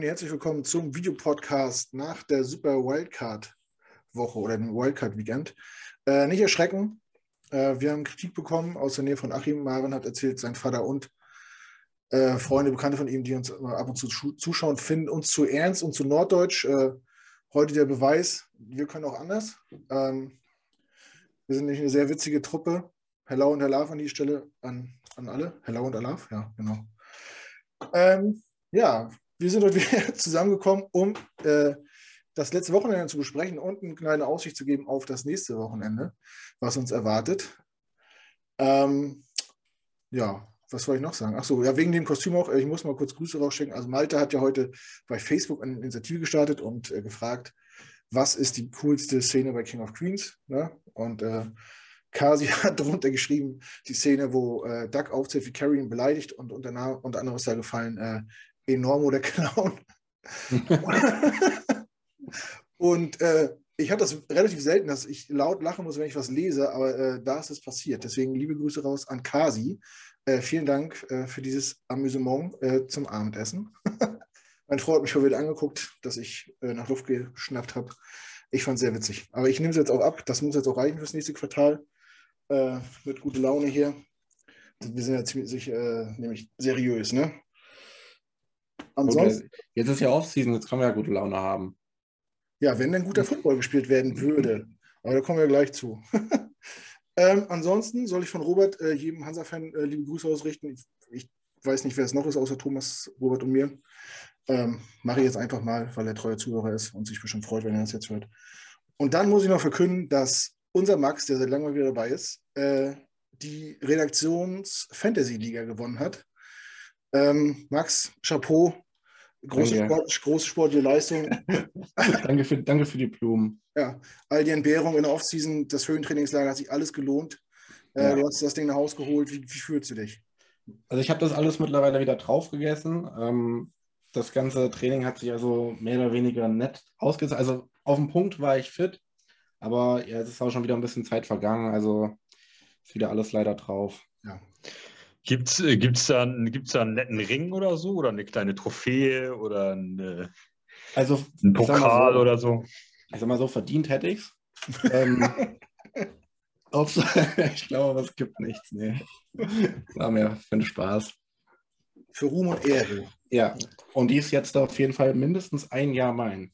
Germany, herzlich willkommen zum Videopodcast nach der Super Wildcard-Woche oder dem Wildcard-Weekend. Äh, nicht erschrecken, äh, wir haben Kritik bekommen aus der Nähe von Achim. Marvin hat erzählt, sein Vater und äh, Freunde, Bekannte von ihm, die uns ab und zu zuschauen, finden uns zu ernst und zu norddeutsch. Äh, heute der Beweis, wir können auch anders. Ähm, wir sind nicht eine sehr witzige Truppe. Hello und Hello an die Stelle an, an alle. Hello und Alaf, ja, genau. Ähm, ja, wir sind heute wieder zusammengekommen, um äh, das letzte Wochenende zu besprechen und eine kleine Aussicht zu geben auf das nächste Wochenende, was uns erwartet. Ähm, ja, was soll ich noch sagen? Achso, ja, wegen dem Kostüm auch, ich muss mal kurz Grüße rausschicken. Also Malte hat ja heute bei Facebook eine Initiative gestartet und äh, gefragt, was ist die coolste Szene bei King of Queens? Ne? Und äh, Kasi hat darunter geschrieben, die Szene, wo äh, Doug aufzählt, wie Carrie ihn beleidigt und unter, unter anderem ist da gefallen, äh, Enormo der Clown. und äh, ich habe das relativ selten, dass ich laut lachen muss, wenn ich was lese, aber äh, da ist es passiert. Deswegen liebe Grüße raus an Kasi. Äh, vielen Dank äh, für dieses Amüsement äh, zum Abendessen. mein Freund hat mich schon wieder angeguckt, dass ich äh, nach Luft geschnappt habe. Ich fand es sehr witzig. Aber ich nehme es jetzt auch ab. Das muss jetzt auch reichen fürs nächste Quartal. Mit guter Laune hier. Wir sind ja ziemlich nämlich seriös, ne? Ansonsten. Jetzt ist ja Offseason, jetzt können wir ja gute Laune haben. Ja, wenn dann guter Football gespielt werden würde. Aber da kommen wir gleich zu. ähm, ansonsten soll ich von Robert, äh, jedem Hansa-Fan, äh, liebe Grüße ausrichten. Ich, ich, weiß nicht, wer es noch ist, außer Thomas, Robert und mir. Ähm, Mache ich jetzt einfach mal, weil er treuer Zuhörer ist und sich bestimmt freut, wenn er das jetzt hört. Und dann muss ich noch verkünden, dass unser Max, der seit langem wieder dabei ist, äh, die Redaktions-Fantasy-Liga gewonnen hat. Ähm, Max, Chapeau, große, Sport, große sportliche Leistung. danke, für, danke für die Blumen. Ja, all die Entbehrungen in der Offseason, das Höhentrainingslager hat sich alles gelohnt. Äh, ja. Du hast das Ding nach Hause geholt. Wie, wie fühlst du dich? Also ich habe das alles mittlerweile wieder drauf gegessen. Ähm, das ganze Training hat sich also mehr oder weniger nett ausgesetzt. Also auf dem Punkt war ich fit, aber ja, es ist auch schon wieder ein bisschen Zeit vergangen. Also ist wieder alles leider drauf. Ja. Gibt es äh, gibt's da, gibt's da einen netten Ring oder so? Oder eine kleine Trophäe oder eine, also, ein Pokal so, oder so? Ich sag mal so, verdient hätte ich es. ähm, ich glaube, es gibt nichts. Nee. War mir für den Spaß. Für Ruhm und Ehre. Ja, und die ist jetzt auf jeden Fall mindestens ein Jahr mein.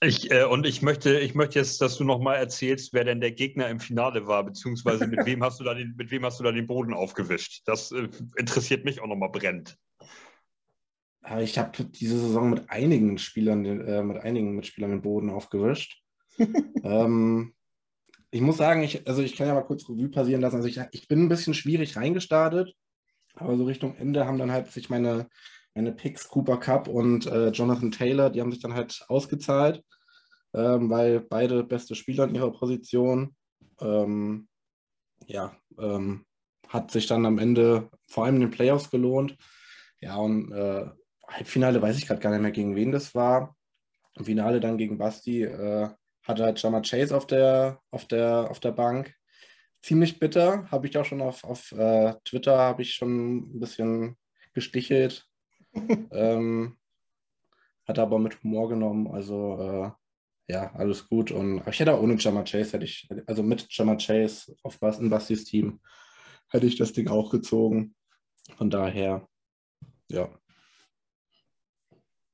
Ich, äh, und ich möchte, ich möchte jetzt, dass du nochmal erzählst, wer denn der Gegner im Finale war, beziehungsweise mit wem hast du da den, mit wem hast du da den Boden aufgewischt? Das äh, interessiert mich auch nochmal brennend. Ich habe diese Saison mit einigen Spielern, äh, mit einigen Mitspielern den Boden aufgewischt. ähm, ich muss sagen, ich, also ich kann ja mal kurz Revue passieren lassen. Also ich, ich bin ein bisschen schwierig reingestartet, aber so Richtung Ende haben dann halt sich meine meine Picks, Cooper Cup und äh, Jonathan Taylor, die haben sich dann halt ausgezahlt, ähm, weil beide beste Spieler in ihrer Position. Ähm, ja, ähm, hat sich dann am Ende vor allem in den Playoffs gelohnt. Ja, und äh, Halbfinale weiß ich gerade gar nicht mehr, gegen wen das war. Im Finale dann gegen Basti äh, hatte halt Jama Chase auf der, auf der, auf der Bank. Ziemlich bitter, habe ich auch schon auf, auf äh, Twitter, ich schon ein bisschen gestichelt, ähm, hat aber mit Humor genommen. Also äh, ja, alles gut. Und ich hätte auch ohne Jammer Chase, hätte ich, also mit Jammer Chase auf Bas, in Bastis Team, hätte ich das Ding auch gezogen. Von daher, ja.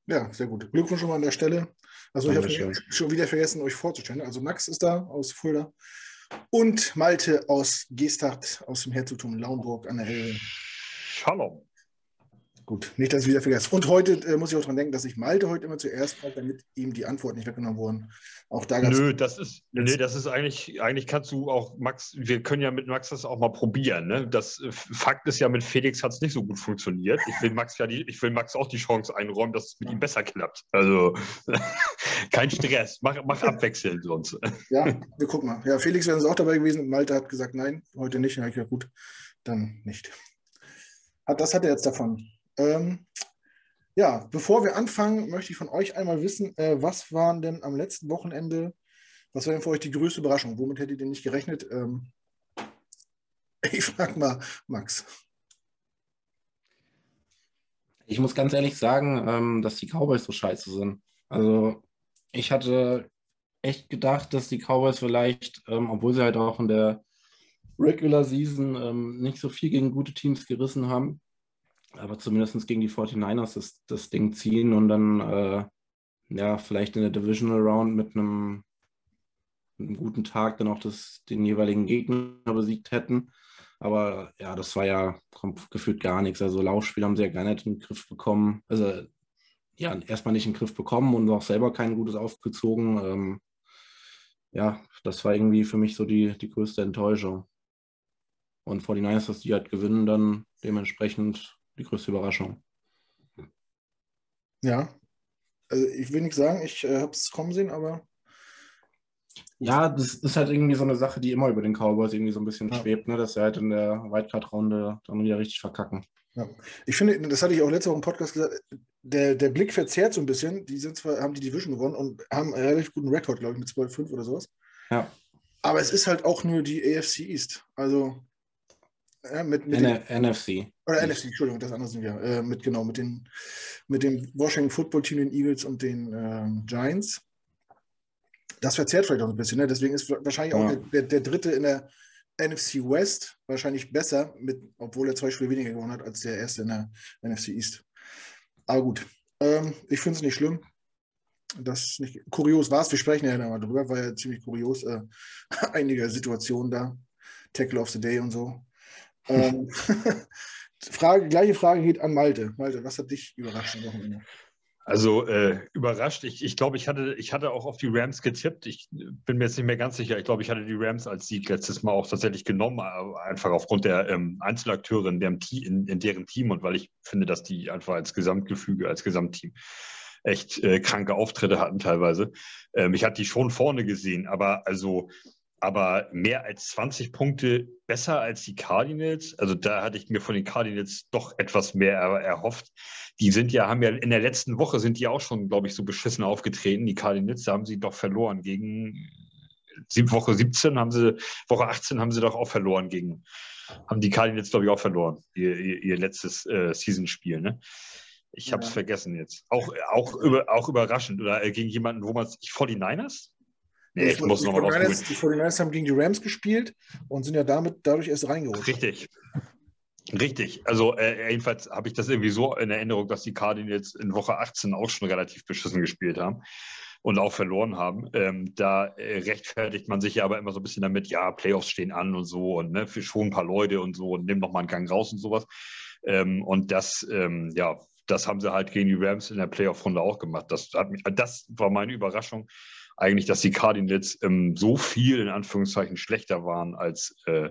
Ja, sehr gut. Glückwunsch schon mal an der Stelle. Also ich habe schon wieder vergessen, euch vorzustellen. Also Max ist da aus Fulda und Malte aus Gestacht aus dem Herzogtum Launburg an der Elbe. Shalom. Gut, nicht, dass ich wieder vergesse. Und heute äh, muss ich auch daran denken, dass ich Malte heute immer zuerst frage, damit ihm die Antworten nicht weggenommen wurden. Auch da Nö, das ist, nö, das ist eigentlich, eigentlich kannst du auch, Max, wir können ja mit Max das auch mal probieren. Ne? Das äh, Fakt ist ja, mit Felix hat es nicht so gut funktioniert. Ich will Max ja die, ich will Max auch die Chance einräumen, dass es mit ihm besser klappt. Also kein Stress, mach, mach abwechselnd sonst. Ja, wir gucken mal. Ja, Felix wäre auch dabei gewesen. Malte hat gesagt, nein, heute nicht. Ja, gut, dann nicht. Das hat er jetzt davon. Ähm, ja, bevor wir anfangen, möchte ich von euch einmal wissen, äh, was waren denn am letzten Wochenende, was war denn für euch die größte Überraschung? Womit hättet ihr nicht gerechnet? Ähm, ich frage mal Max. Ich muss ganz ehrlich sagen, ähm, dass die Cowboys so scheiße sind. Also ich hatte echt gedacht, dass die Cowboys vielleicht, ähm, obwohl sie halt auch in der Regular Season ähm, nicht so viel gegen gute Teams gerissen haben, aber zumindest gegen die 49ers das, das Ding ziehen und dann äh, ja vielleicht in der Divisional Round mit einem, mit einem guten Tag dann auch das, den jeweiligen Gegner besiegt hätten. Aber ja, das war ja gefühlt gar nichts. Also Laufspiel haben sie ja gar nicht in den Griff bekommen. Also ja, erstmal nicht in den Griff bekommen und auch selber kein gutes aufgezogen. Ähm, ja, das war irgendwie für mich so die, die größte Enttäuschung. Und 49ers, dass die halt gewinnen, dann dementsprechend die größte Überraschung. Ja, also ich will nicht sagen, ich äh, habe es kommen sehen, aber. Ja, das ist halt irgendwie so eine Sache, die immer über den Cowboys irgendwie so ein bisschen ja. schwebt, ne? dass sie halt in der Wildcard-Runde dann wieder richtig verkacken. Ja. Ich finde, das hatte ich auch letzte Woche im Podcast gesagt, der, der Blick verzerrt so ein bisschen. Die sind zwar, haben die Division gewonnen und haben einen relativ guten Rekord, glaube ich, mit 12-5 oder sowas. Ja. Aber es ist halt auch nur die AFC East. Also ja, mit, mit den, NFC. Oder East. NFC, Entschuldigung, das andere sind wir. Äh, mit genau, mit den, mit dem Washington Football Team, den Eagles und den ähm, Giants. Das verzerrt vielleicht auch ein bisschen. Ne? Deswegen ist wahrscheinlich ja. auch der, der, der, dritte in der NFC West wahrscheinlich besser, mit, obwohl er zwei Spiele weniger gewonnen hat als der erste in der NFC East. Aber gut, ähm, ich finde es nicht schlimm. Das nicht kurios war es. Wir sprechen ja mal drüber, war ja ziemlich kurios. Äh, einige Situationen da. Tackle of the Day und so. Ähm, Frage, gleiche Frage geht an Malte. Malte, was hat dich überrascht am Wochenende? Also äh, überrascht. Ich, ich glaube, ich hatte, ich hatte auch auf die Rams getippt. Ich bin mir jetzt nicht mehr ganz sicher. Ich glaube, ich hatte die Rams als Sieg letztes Mal auch tatsächlich genommen, einfach aufgrund der ähm, Einzelakteure in, dem, in, in, deren Team und weil ich finde, dass die einfach als Gesamtgefüge, als Gesamtteam echt äh, kranke Auftritte hatten teilweise. Ähm, ich hatte die schon vorne gesehen, aber also aber mehr als 20 Punkte besser als die Cardinals. Also da hatte ich mir von den Cardinals doch etwas mehr erhofft. Die sind ja, haben ja in der letzten Woche sind die auch schon, glaube ich, so beschissen aufgetreten. Die Cardinals, da haben sie doch verloren gegen Woche 17 haben sie, Woche 18 haben sie doch auch verloren gegen, haben die Cardinals, glaube ich, auch verloren, ihr, ihr, ihr letztes äh, Season-Spiel, ne? Ich habe es ja. vergessen jetzt. Auch, auch, über, auch überraschend. Oder äh, gegen jemanden, wo man es. 49ers? Nee, ich muss die, 49ers, die 49ers haben gegen die Rams gespielt und sind ja damit dadurch erst reingeholt. Richtig. Richtig. Also äh, jedenfalls habe ich das irgendwie so in Erinnerung, dass die Cardinals in Woche 18 auch schon relativ beschissen gespielt haben und auch verloren haben. Ähm, da äh, rechtfertigt man sich ja aber immer so ein bisschen damit, ja, Playoffs stehen an und so und ne, für schon ein paar Leute und so und nimm noch mal einen Gang raus und sowas. Ähm, und das, ähm, ja, das haben sie halt gegen die Rams in der Playoff-Runde auch gemacht. Das, hat mich, das war meine Überraschung eigentlich, dass die Cardinals ähm, so viel in Anführungszeichen schlechter waren als äh,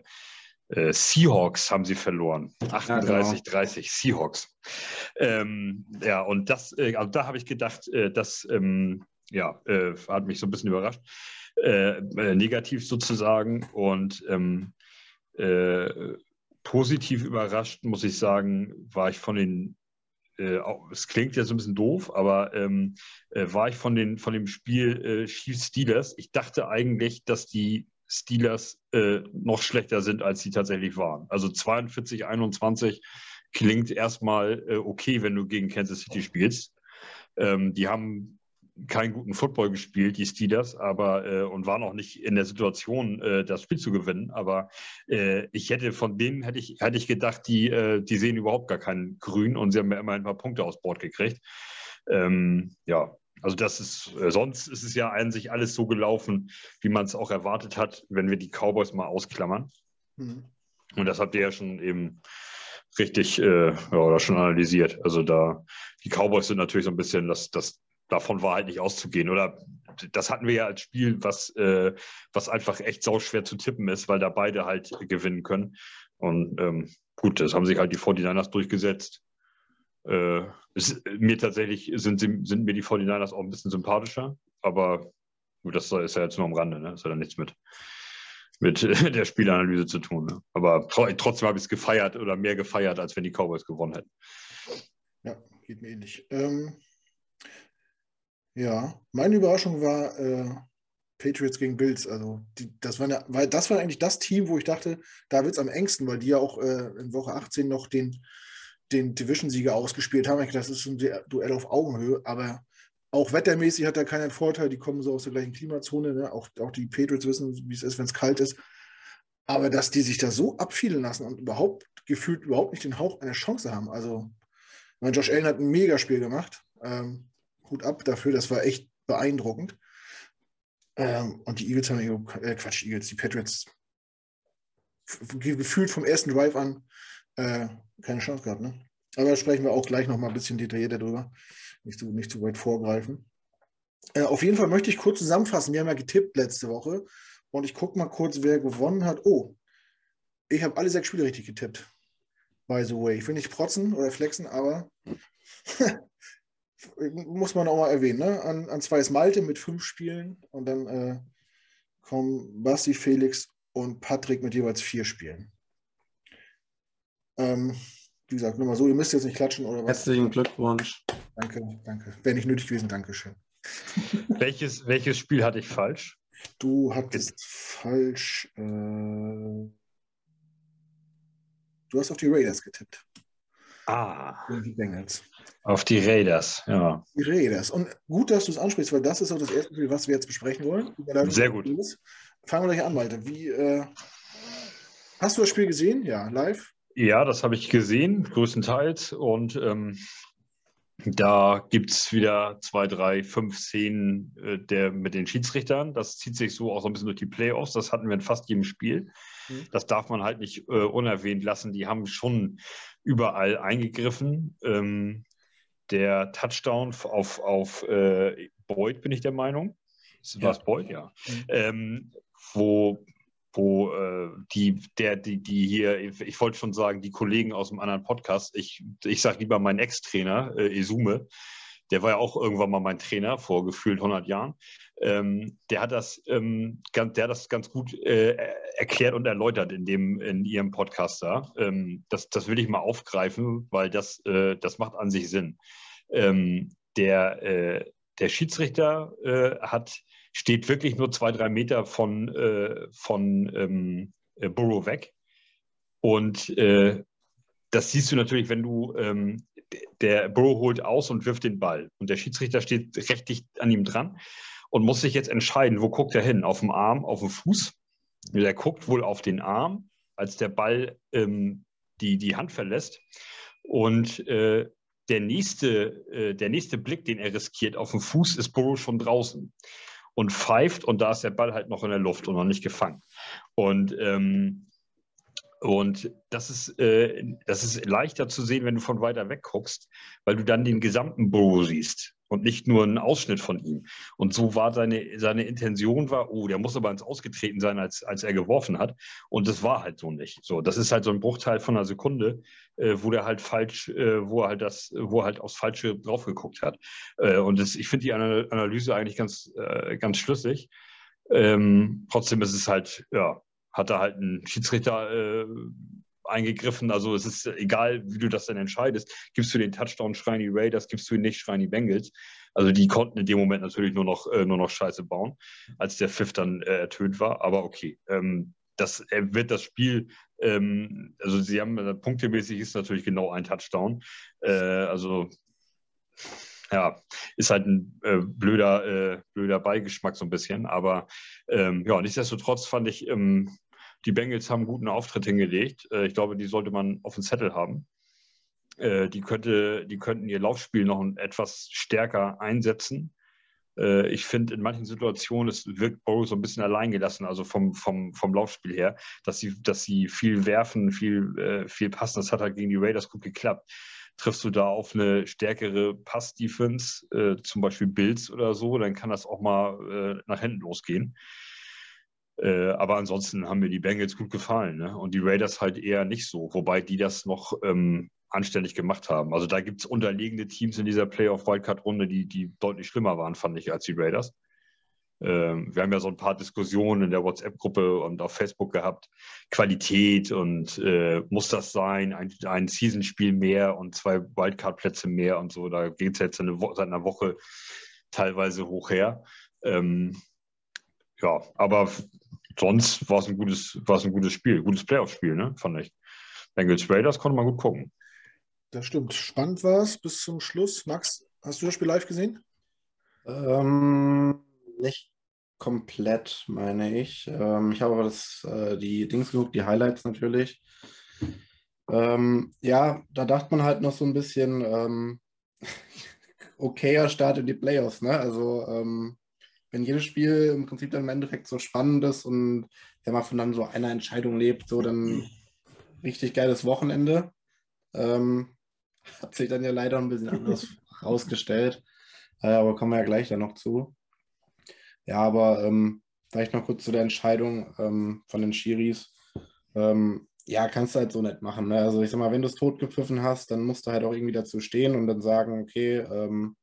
äh, Seahawks haben sie verloren. 38, ja, 30 genau. Seahawks. Ähm, ja, und das, äh, also da habe ich gedacht, äh, das ähm, ja, äh, hat mich so ein bisschen überrascht. Äh, negativ sozusagen. Und ähm, positiv überrascht, muss ich sagen, war ich von den äh, es klingt ja so ein bisschen doof, aber ähm, äh, war ich von, den, von dem Spiel äh, Chiefs Steelers. Ich dachte eigentlich, dass die Steelers äh, noch schlechter sind, als sie tatsächlich waren. Also 42, 21 klingt erstmal äh, okay, wenn du gegen Kansas City spielst. Ähm, die haben keinen guten Football gespielt, die Steelers, aber äh, und waren auch nicht in der Situation, äh, das Spiel zu gewinnen. Aber äh, ich hätte von denen hätte ich, hätte ich gedacht, die, äh, die sehen überhaupt gar keinen Grün und sie haben ja immer ein paar Punkte aus Bord gekriegt. Ähm, ja, also das ist, äh, sonst ist es ja an sich alles so gelaufen, wie man es auch erwartet hat, wenn wir die Cowboys mal ausklammern. Mhm. Und das habt ihr ja schon eben richtig äh, ja, schon analysiert. Also da, die Cowboys sind natürlich so ein bisschen das, das davon war halt nicht auszugehen. Oder das hatten wir ja als Spiel, was, äh, was einfach echt sauschwer zu tippen ist, weil da beide halt gewinnen können. Und ähm, gut, das haben sich halt die 49ers durchgesetzt. Äh, es, mir tatsächlich sind, sind mir die 49ers auch ein bisschen sympathischer, aber das ist ja jetzt nur am Rande, ne? Das hat ja nichts mit, mit der Spielanalyse zu tun. Ne? Aber trotzdem habe ich es gefeiert oder mehr gefeiert, als wenn die Cowboys gewonnen hätten. Ja, geht mir ähnlich. Ähm, ja, meine Überraschung war äh, Patriots gegen Bills. Also die, das, war eine, weil das war eigentlich das Team, wo ich dachte, da wird es am engsten, weil die ja auch äh, in Woche 18 noch den, den Division-Sieger ausgespielt haben. Ich dachte, das ist ein Duell auf Augenhöhe, aber auch wettermäßig hat er keinen Vorteil. Die kommen so aus der gleichen Klimazone. Ne? Auch, auch die Patriots wissen, wie es ist, wenn es kalt ist. Aber dass die sich da so abfielen lassen und überhaupt gefühlt überhaupt nicht den Hauch einer Chance haben. Also, mein Josh Allen hat ein Megaspiel gemacht. Ähm, Hut ab dafür, das war echt beeindruckend. Ähm, und die Eagles haben, äh, Quatsch, Eagles, die Patriots gefühlt vom ersten Drive an äh, keine Chance gehabt. Ne? Aber da sprechen wir auch gleich nochmal ein bisschen detaillierter drüber. Nicht zu, nicht zu weit vorgreifen. Äh, auf jeden Fall möchte ich kurz zusammenfassen. Wir haben ja getippt letzte Woche und ich gucke mal kurz, wer gewonnen hat. Oh, ich habe alle sechs Spiele richtig getippt. By the way. Ich will nicht protzen oder flexen, aber muss man auch mal erwähnen. Ne? An, an zwei ist Malte mit fünf Spielen und dann äh, kommen Basti, Felix und Patrick mit jeweils vier Spielen. Ähm, wie gesagt, nur mal so, ihr müsst jetzt nicht klatschen oder was. Herzlichen Glückwunsch. Danke, danke. Wäre nicht nötig gewesen, Dankeschön. welches, welches Spiel hatte ich falsch? Du hattest Jetzt. falsch. Äh, du hast auf die Raiders getippt. Ah. Die Bengals. Auf die Raiders, ja. Die Raiders. Und gut, dass du es ansprichst, weil das ist auch das erste Spiel, was wir jetzt besprechen wollen. Sehr gut. Fangen wir gleich an, Malte. Wie, äh, hast du das Spiel gesehen? Ja, live? Ja, das habe ich gesehen, größtenteils. Und ähm, da gibt es wieder zwei, drei, fünf Szenen äh, der, mit den Schiedsrichtern. Das zieht sich so auch so ein bisschen durch die Playoffs. Das hatten wir in fast jedem Spiel. Mhm. Das darf man halt nicht äh, unerwähnt lassen. Die haben schon überall eingegriffen. Ähm, der Touchdown auf, auf äh, Boyd, bin ich der Meinung. War es ja. Boyd, ja. Mhm. Ähm, wo wo äh, die, der, die, die hier, ich wollte schon sagen, die Kollegen aus dem anderen Podcast, ich, ich sage lieber meinen Ex-Trainer, äh, Isume, der war ja auch irgendwann mal mein Trainer vor gefühlt 100 Jahren. Ähm, der hat das, ähm, ganz, der hat das ganz gut äh, erklärt und erläutert in dem in ihrem Podcast da. Ähm, das, das will ich mal aufgreifen, weil das, äh, das macht an sich Sinn. Ähm, der, äh, der Schiedsrichter äh, hat steht wirklich nur zwei, drei Meter von, äh, von ähm, äh, Burrow weg. Und das siehst du natürlich, wenn du, ähm, der Burrow holt aus und wirft den Ball. Und der Schiedsrichter steht recht dicht an ihm dran und muss sich jetzt entscheiden, wo guckt er hin? Auf dem Arm, auf dem Fuß? Der guckt wohl auf den Arm, als der Ball ähm, die, die Hand verlässt. Und äh, der, nächste, äh, der nächste Blick, den er riskiert auf dem Fuß, ist Burrow schon draußen und pfeift und da ist der Ball halt noch in der Luft und noch nicht gefangen. Und, ähm, und das, ist, äh, das ist leichter zu sehen, wenn du von weiter weg guckst, weil du dann den gesamten Burrow siehst und nicht nur einen Ausschnitt von ihm. Und so war seine, seine Intention war, oh, der muss aber ins Ausgetreten sein, als, als er geworfen hat. Und das war halt so nicht. So, das ist halt so ein Bruchteil von einer Sekunde, äh, wo der halt falsch, äh, wo er halt das, wo er halt aufs Falsche drauf geguckt hat. Äh, und das, ich finde die Analyse eigentlich ganz, äh, ganz schlüssig. Ähm, trotzdem ist es halt, ja, hat da halt ein Schiedsrichter äh, eingegriffen. Also es ist egal, wie du das dann entscheidest. Gibst du den Touchdown, schreien die Raiders, gibst du ihn nicht, schreien die Bengals. Also die konnten in dem Moment natürlich nur noch, äh, nur noch Scheiße bauen, als der Pfiff dann äh, ertönt war. Aber okay, ähm, das wird das Spiel, ähm, also sie haben äh, punktemäßig ist natürlich genau ein Touchdown. Äh, also ja, ist halt ein äh, blöder, äh, blöder Beigeschmack so ein bisschen. Aber ähm, ja, nichtsdestotrotz fand ich, ähm, die Bengals haben einen guten Auftritt hingelegt. Äh, ich glaube, die sollte man auf dem Zettel haben. Äh, die, könnte, die könnten ihr Laufspiel noch etwas stärker einsetzen. Äh, ich finde, in manchen Situationen es wirkt Burrow so ein bisschen alleingelassen, also vom, vom, vom Laufspiel her, dass sie, dass sie viel werfen, viel, viel passen. Das hat halt gegen die Raiders gut geklappt triffst du da auf eine stärkere Pass-Defense, äh, zum Beispiel Bills oder so, dann kann das auch mal äh, nach hinten losgehen. Äh, aber ansonsten haben mir die Bengals gut gefallen ne? und die Raiders halt eher nicht so, wobei die das noch ähm, anständig gemacht haben. Also da gibt es unterlegene Teams in dieser Playoff-Wildcard-Runde, die, die deutlich schlimmer waren, fand ich, als die Raiders. Ähm, wir haben ja so ein paar Diskussionen in der WhatsApp-Gruppe und auf Facebook gehabt. Qualität und äh, muss das sein? Ein, ein Season-Spiel mehr und zwei Wildcard-Plätze mehr und so. Da geht es jetzt eine seit einer Woche teilweise hoch her. Ähm, ja, aber sonst war es ein gutes, war es ein gutes Spiel, gutes Playoff-Spiel, ne, fand ich. Bengals Raiders konnte man gut gucken. Das stimmt. Spannend war es bis zum Schluss. Max, hast du das Spiel live gesehen? Ähm, nicht komplett, meine ich. Ähm, ich habe aber das, äh, die Dings geguckt, die Highlights natürlich. Ähm, ja, da dachte man halt noch so ein bisschen, ähm, okayer Start in die Playoffs, ne? Also, ähm, wenn jedes Spiel im Prinzip dann im Endeffekt so spannend ist und wenn man von dann so einer Entscheidung lebt, so dann richtig geiles Wochenende. Ähm, hat sich dann ja leider ein bisschen anders rausgestellt. Äh, aber kommen wir ja gleich dann noch zu. Ja, aber ähm, vielleicht noch kurz zu der Entscheidung ähm, von den Schiris. Ähm, ja, kannst du halt so nicht machen. Ne? Also ich sag mal, wenn du es totgepfiffen hast, dann musst du halt auch irgendwie dazu stehen und dann sagen, okay, ähm,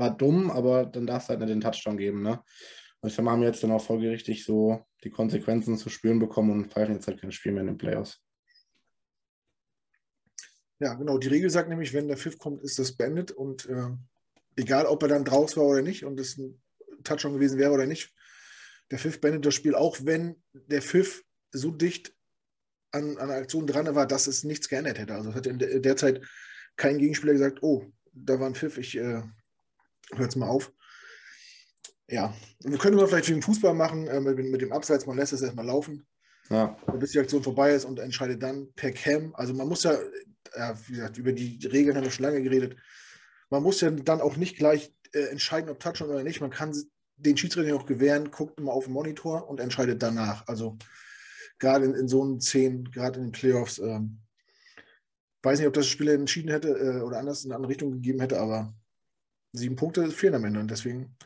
war dumm, aber dann darfst du halt nicht den Touchdown geben. Ne? Und ich haben jetzt dann auch folgerichtig so die Konsequenzen zu spüren bekommen und pfeifen jetzt halt kein Spiel mehr in den Playoffs. Ja, genau. Die Regel sagt nämlich, wenn der Pfiff kommt, ist das beendet und äh, egal, ob er dann draußen war oder nicht und es ein Touchdown gewesen wäre oder nicht, der Pfiff beendet das Spiel, auch wenn der Pfiff so dicht an, an Aktion dran war, dass es nichts geändert hätte. Also hat in der, der Zeit kein Gegenspieler gesagt, oh, da war ein Pfiff, ich äh, höre jetzt mal auf. Ja, wir können wir vielleicht wegen Fußball machen, äh, mit, mit, dem Abseits, man lässt es erstmal laufen, ja. bis die Aktion vorbei ist und entscheidet dann per Cam. Also man muss ja, ja, wie gesagt, über die Regeln haben wir schon lange geredet. Man muss ja dann auch nicht gleich äh, entscheiden, ob Touchdown oder nicht. Man kann den Schiedsrichter auch gewähren, guckt immer auf den Monitor und entscheidet danach. Also gerade in, in so einen Szenen, gerade in den Playoffs, ähm, weiß nicht, ob das Spiel entschieden hätte äh, oder anders in eine andere Richtung gegeben hätte, aber sieben Punkte fehlen am Ende und deswegen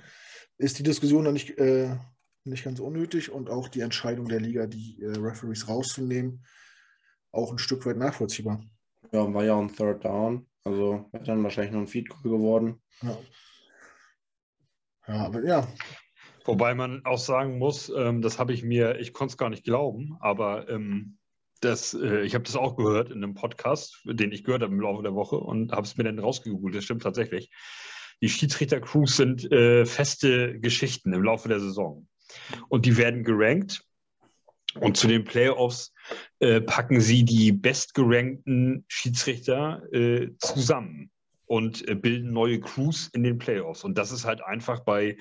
ist die Diskussion dann nicht, äh, nicht ganz unnötig und auch die Entscheidung der Liga, die äh, Referees rauszunehmen, auch ein Stück weit nachvollziehbar. Ja, war ja ein Third Down, also wäre dann wahrscheinlich noch ein Feed geworden. Ja. ja, aber ja, Wobei man auch sagen muss, ähm, das habe ich mir, ich konnte es gar nicht glauben, aber ähm, das, äh, ich habe das auch gehört in einem Podcast, den ich gehört habe im Laufe der Woche und habe es mir dann rausgegoogelt. Das stimmt tatsächlich. Die Schiedsrichter-Crews sind äh, feste Geschichten im Laufe der Saison. Und die werden gerankt. Und zu den Playoffs äh, packen sie die bestgerankten Schiedsrichter äh, zusammen und äh, bilden neue Crews in den Playoffs. Und das ist halt einfach bei,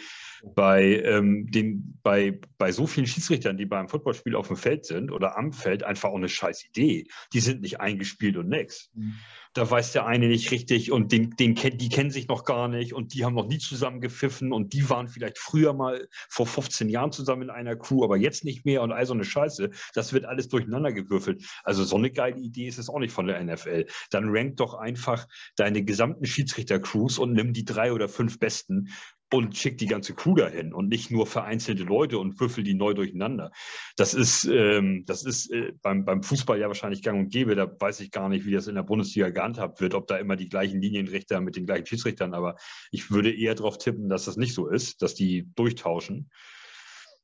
bei, ähm, den, bei, bei so vielen Schiedsrichtern, die beim Footballspiel auf dem Feld sind oder am Feld, einfach auch eine scheiß Idee. Die sind nicht eingespielt und nix. Mhm da weiß der eine nicht richtig und den, den, die kennen sich noch gar nicht und die haben noch nie zusammen gepfiffen und die waren vielleicht früher mal vor 15 Jahren zusammen in einer Crew, aber jetzt nicht mehr und all so eine Scheiße. Das wird alles durcheinander gewürfelt. Also so eine geile Idee ist es auch nicht von der NFL. Dann rank doch einfach deine gesamten Schiedsrichter-Crews und nimm die drei oder fünf besten und schickt die ganze Crew dahin und nicht nur vereinzelte Leute und würfel die neu durcheinander. Das ist, ähm, das ist äh, beim, beim Fußball ja wahrscheinlich gang und gäbe. Da weiß ich gar nicht, wie das in der Bundesliga gehandhabt wird, ob da immer die gleichen Linienrichter mit den gleichen Schiedsrichtern, aber ich würde eher darauf tippen, dass das nicht so ist, dass die durchtauschen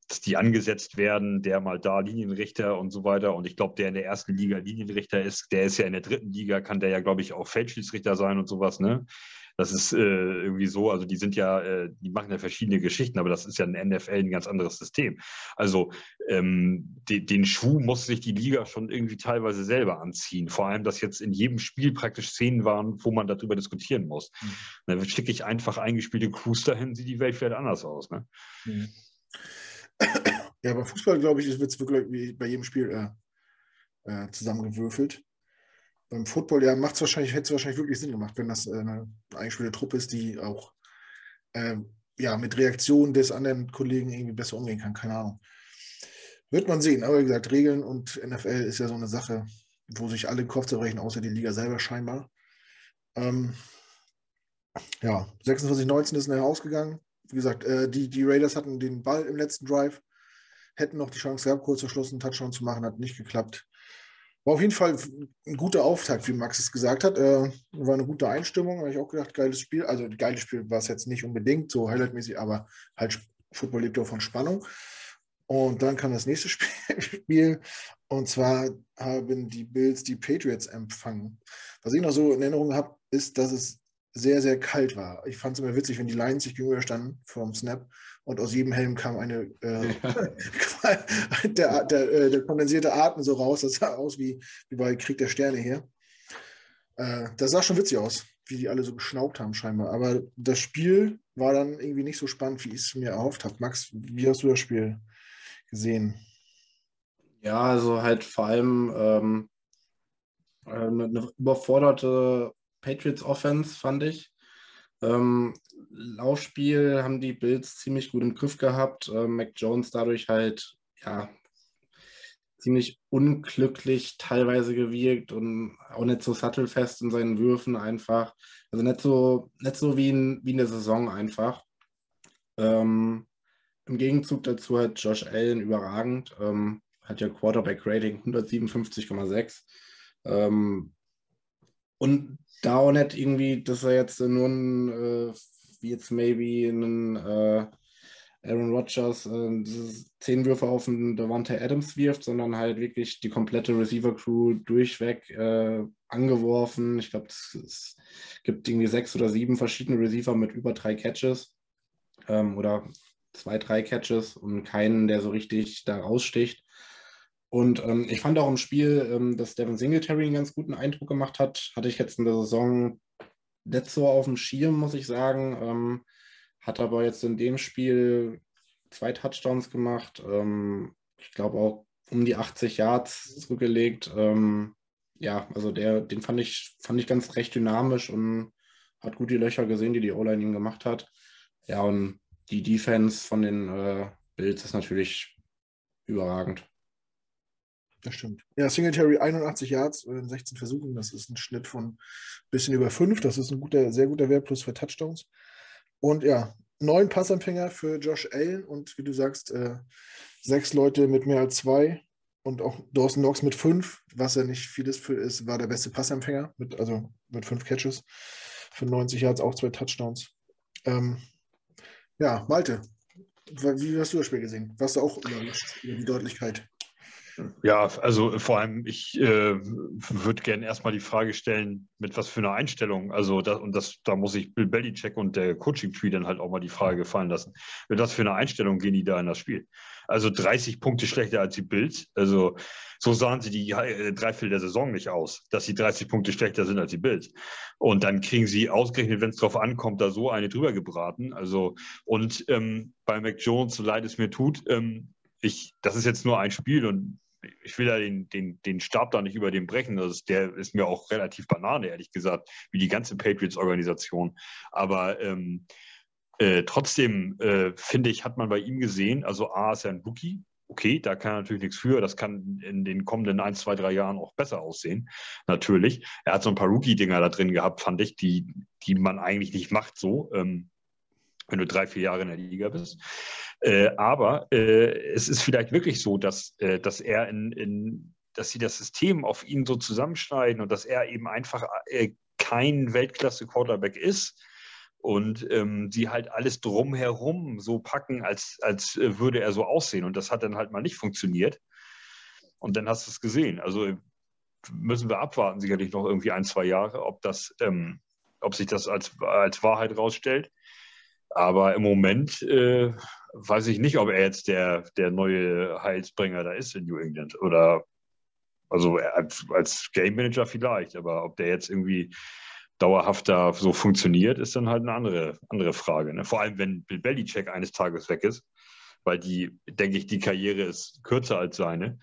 dass die angesetzt werden, der mal da Linienrichter und so weiter. Und ich glaube, der in der ersten Liga Linienrichter ist, der ist ja in der dritten Liga, kann der ja, glaube ich, auch Feldschiedsrichter sein und sowas. Ne? Das ist äh, irgendwie so, also die sind ja, äh, die machen ja verschiedene Geschichten, aber das ist ja ein NFL ein ganz anderes System. Also ähm, de, den Schuh muss sich die Liga schon irgendwie teilweise selber anziehen. Vor allem, dass jetzt in jedem Spiel praktisch Szenen waren, wo man darüber diskutieren muss. Mhm. Dann schicke ich einfach eingespielte Crews dahin, sieht die Welt vielleicht anders aus. Ne? Mhm. Ja, beim Fußball, glaube ich, wird es wirklich wie bei jedem Spiel äh, äh, zusammengewürfelt beim Football, ja, macht es wahrscheinlich, hätte es wahrscheinlich wirklich Sinn gemacht, wenn das äh, eine eingespielte Truppe ist, die auch äh, ja, mit Reaktionen des anderen Kollegen irgendwie besser umgehen kann. Keine Ahnung. Wird man sehen. Aber wie gesagt, Regeln und NFL ist ja so eine Sache, wo sich alle den Kopf zerbrechen, außer die Liga selber scheinbar. Ähm, ja, 26-19 ist nachher ausgegangen. Wie gesagt, äh, die, die Raiders hatten den Ball im letzten Drive, hätten noch die Chance gehabt, kurz verschlossen Touchdown zu machen, hat nicht geklappt. War auf jeden Fall ein guter Auftakt, wie Max es gesagt hat. Äh, war eine gute Einstimmung, habe ich auch gedacht, geiles Spiel. Also geiles Spiel war es jetzt nicht unbedingt, so highlightmäßig, aber halt Football lebt auch von Spannung. Und dann kam das nächste Spiel. Und zwar haben die Bills die Patriots empfangen. Was ich noch so in Erinnerung habe, ist, dass es sehr, sehr kalt war. Ich fand es immer witzig, wenn die Lions sich gegenüberstanden vom Snap und aus jedem Helm kam eine äh, der, der, äh, der, kondensierte Atem so raus. Das sah aus wie, wie bei Krieg der Sterne hier. Äh, das sah schon witzig aus, wie die alle so geschnaubt haben scheinbar. Aber das Spiel war dann irgendwie nicht so spannend, wie ich es mir erhofft habe. Max, wie hast du das Spiel gesehen? Ja, also halt vor allem ähm, eine, eine überforderte Patriots Offense, fand ich. Ähm, Laufspiel haben die Bills ziemlich gut im Griff gehabt. Äh, Mac Jones dadurch halt, ja, ziemlich unglücklich teilweise gewirkt und auch nicht so sattelfest in seinen Würfen einfach. Also nicht so, nicht so wie, in, wie in der Saison einfach. Ähm, Im Gegenzug dazu hat Josh Allen überragend, ähm, hat ja Quarterback-Rating 157,6. Ähm, und da auch nicht irgendwie, dass er jetzt nur ein, äh, wie jetzt maybe einen äh, Aaron Rodgers äh, zehn Würfe auf den Devante Adams wirft, sondern halt wirklich die komplette Receiver-Crew durchweg äh, angeworfen. Ich glaube, es gibt irgendwie sechs oder sieben verschiedene Receiver mit über drei Catches ähm, oder zwei, drei Catches und keinen, der so richtig da raussticht. Und ähm, ich fand auch im Spiel, ähm, dass Devin Singletary einen ganz guten Eindruck gemacht hat. Hatte ich jetzt in der Saison nicht so auf dem Schirm, muss ich sagen. Ähm, hat aber jetzt in dem Spiel zwei Touchdowns gemacht. Ähm, ich glaube auch um die 80 Yards zurückgelegt. Ähm, ja, also der, den fand ich, fand ich ganz recht dynamisch und hat gut die Löcher gesehen, die die O-Line ihm gemacht hat. Ja, und die Defense von den äh, Bills ist natürlich überragend. Das stimmt. Ja, Singletary 81 Yards in 16 Versuchen, das ist ein Schnitt von ein bisschen über 5. Das ist ein guter, sehr guter Wert plus für Touchdowns. Und ja, neun Passempfänger für Josh Allen und wie du sagst, äh, sechs Leute mit mehr als zwei und auch Dawson Knox mit fünf, was ja nicht vieles für ist, war der beste Passempfänger, mit, also mit fünf Catches. Für 90 Yards auch zwei Touchdowns. Ähm, ja, Malte, wie hast du das Spiel gesehen? Warst du auch überrascht über die Deutlichkeit? Ja, also vor allem, ich äh, würde gerne erstmal die Frage stellen, mit was für einer Einstellung. Also, das, und das, da muss ich Bill Belichick und der Coaching-Tree dann halt auch mal die Frage gefallen lassen. Mit was für einer Einstellung gehen die da in das Spiel? Also 30 Punkte schlechter als die Bills. Also, so sahen sie die äh, Dreiviertel der Saison nicht aus, dass sie 30 Punkte schlechter sind als die Bills. Und dann kriegen sie ausgerechnet, wenn es drauf ankommt, da so eine drüber gebraten. Also, und ähm, bei Mac Jones, so leid es mir tut, ähm, ich, das ist jetzt nur ein Spiel und ich will ja den, den, den Stab da nicht über den brechen. Das ist, der ist mir auch relativ banane, ehrlich gesagt, wie die ganze Patriots-Organisation. Aber ähm, äh, trotzdem äh, finde ich, hat man bei ihm gesehen, also A ist er ein Rookie. Okay, da kann er natürlich nichts für. Das kann in den kommenden ein, zwei, drei Jahren auch besser aussehen. Natürlich. Er hat so ein paar Rookie-Dinger da drin gehabt, fand ich, die, die man eigentlich nicht macht so. Ähm, wenn du drei, vier Jahre in der Liga bist. Äh, aber äh, es ist vielleicht wirklich so, dass, äh, dass er in, in, dass sie das System auf ihn so zusammenschneiden und dass er eben einfach äh, kein Weltklasse-Quarterback ist und ähm, sie halt alles drumherum so packen, als, als äh, würde er so aussehen. Und das hat dann halt mal nicht funktioniert. Und dann hast du es gesehen. Also müssen wir abwarten, sicherlich noch irgendwie ein, zwei Jahre, ob das, ähm, ob sich das als, als Wahrheit rausstellt. Aber im Moment äh, weiß ich nicht, ob er jetzt der, der neue Heilsbringer da ist in New England. Oder also als, als Game Manager vielleicht, aber ob der jetzt irgendwie dauerhaft da so funktioniert, ist dann halt eine andere, andere Frage. Ne? Vor allem, wenn Bill Belichick eines Tages weg ist, weil die, denke ich, die Karriere ist kürzer als seine.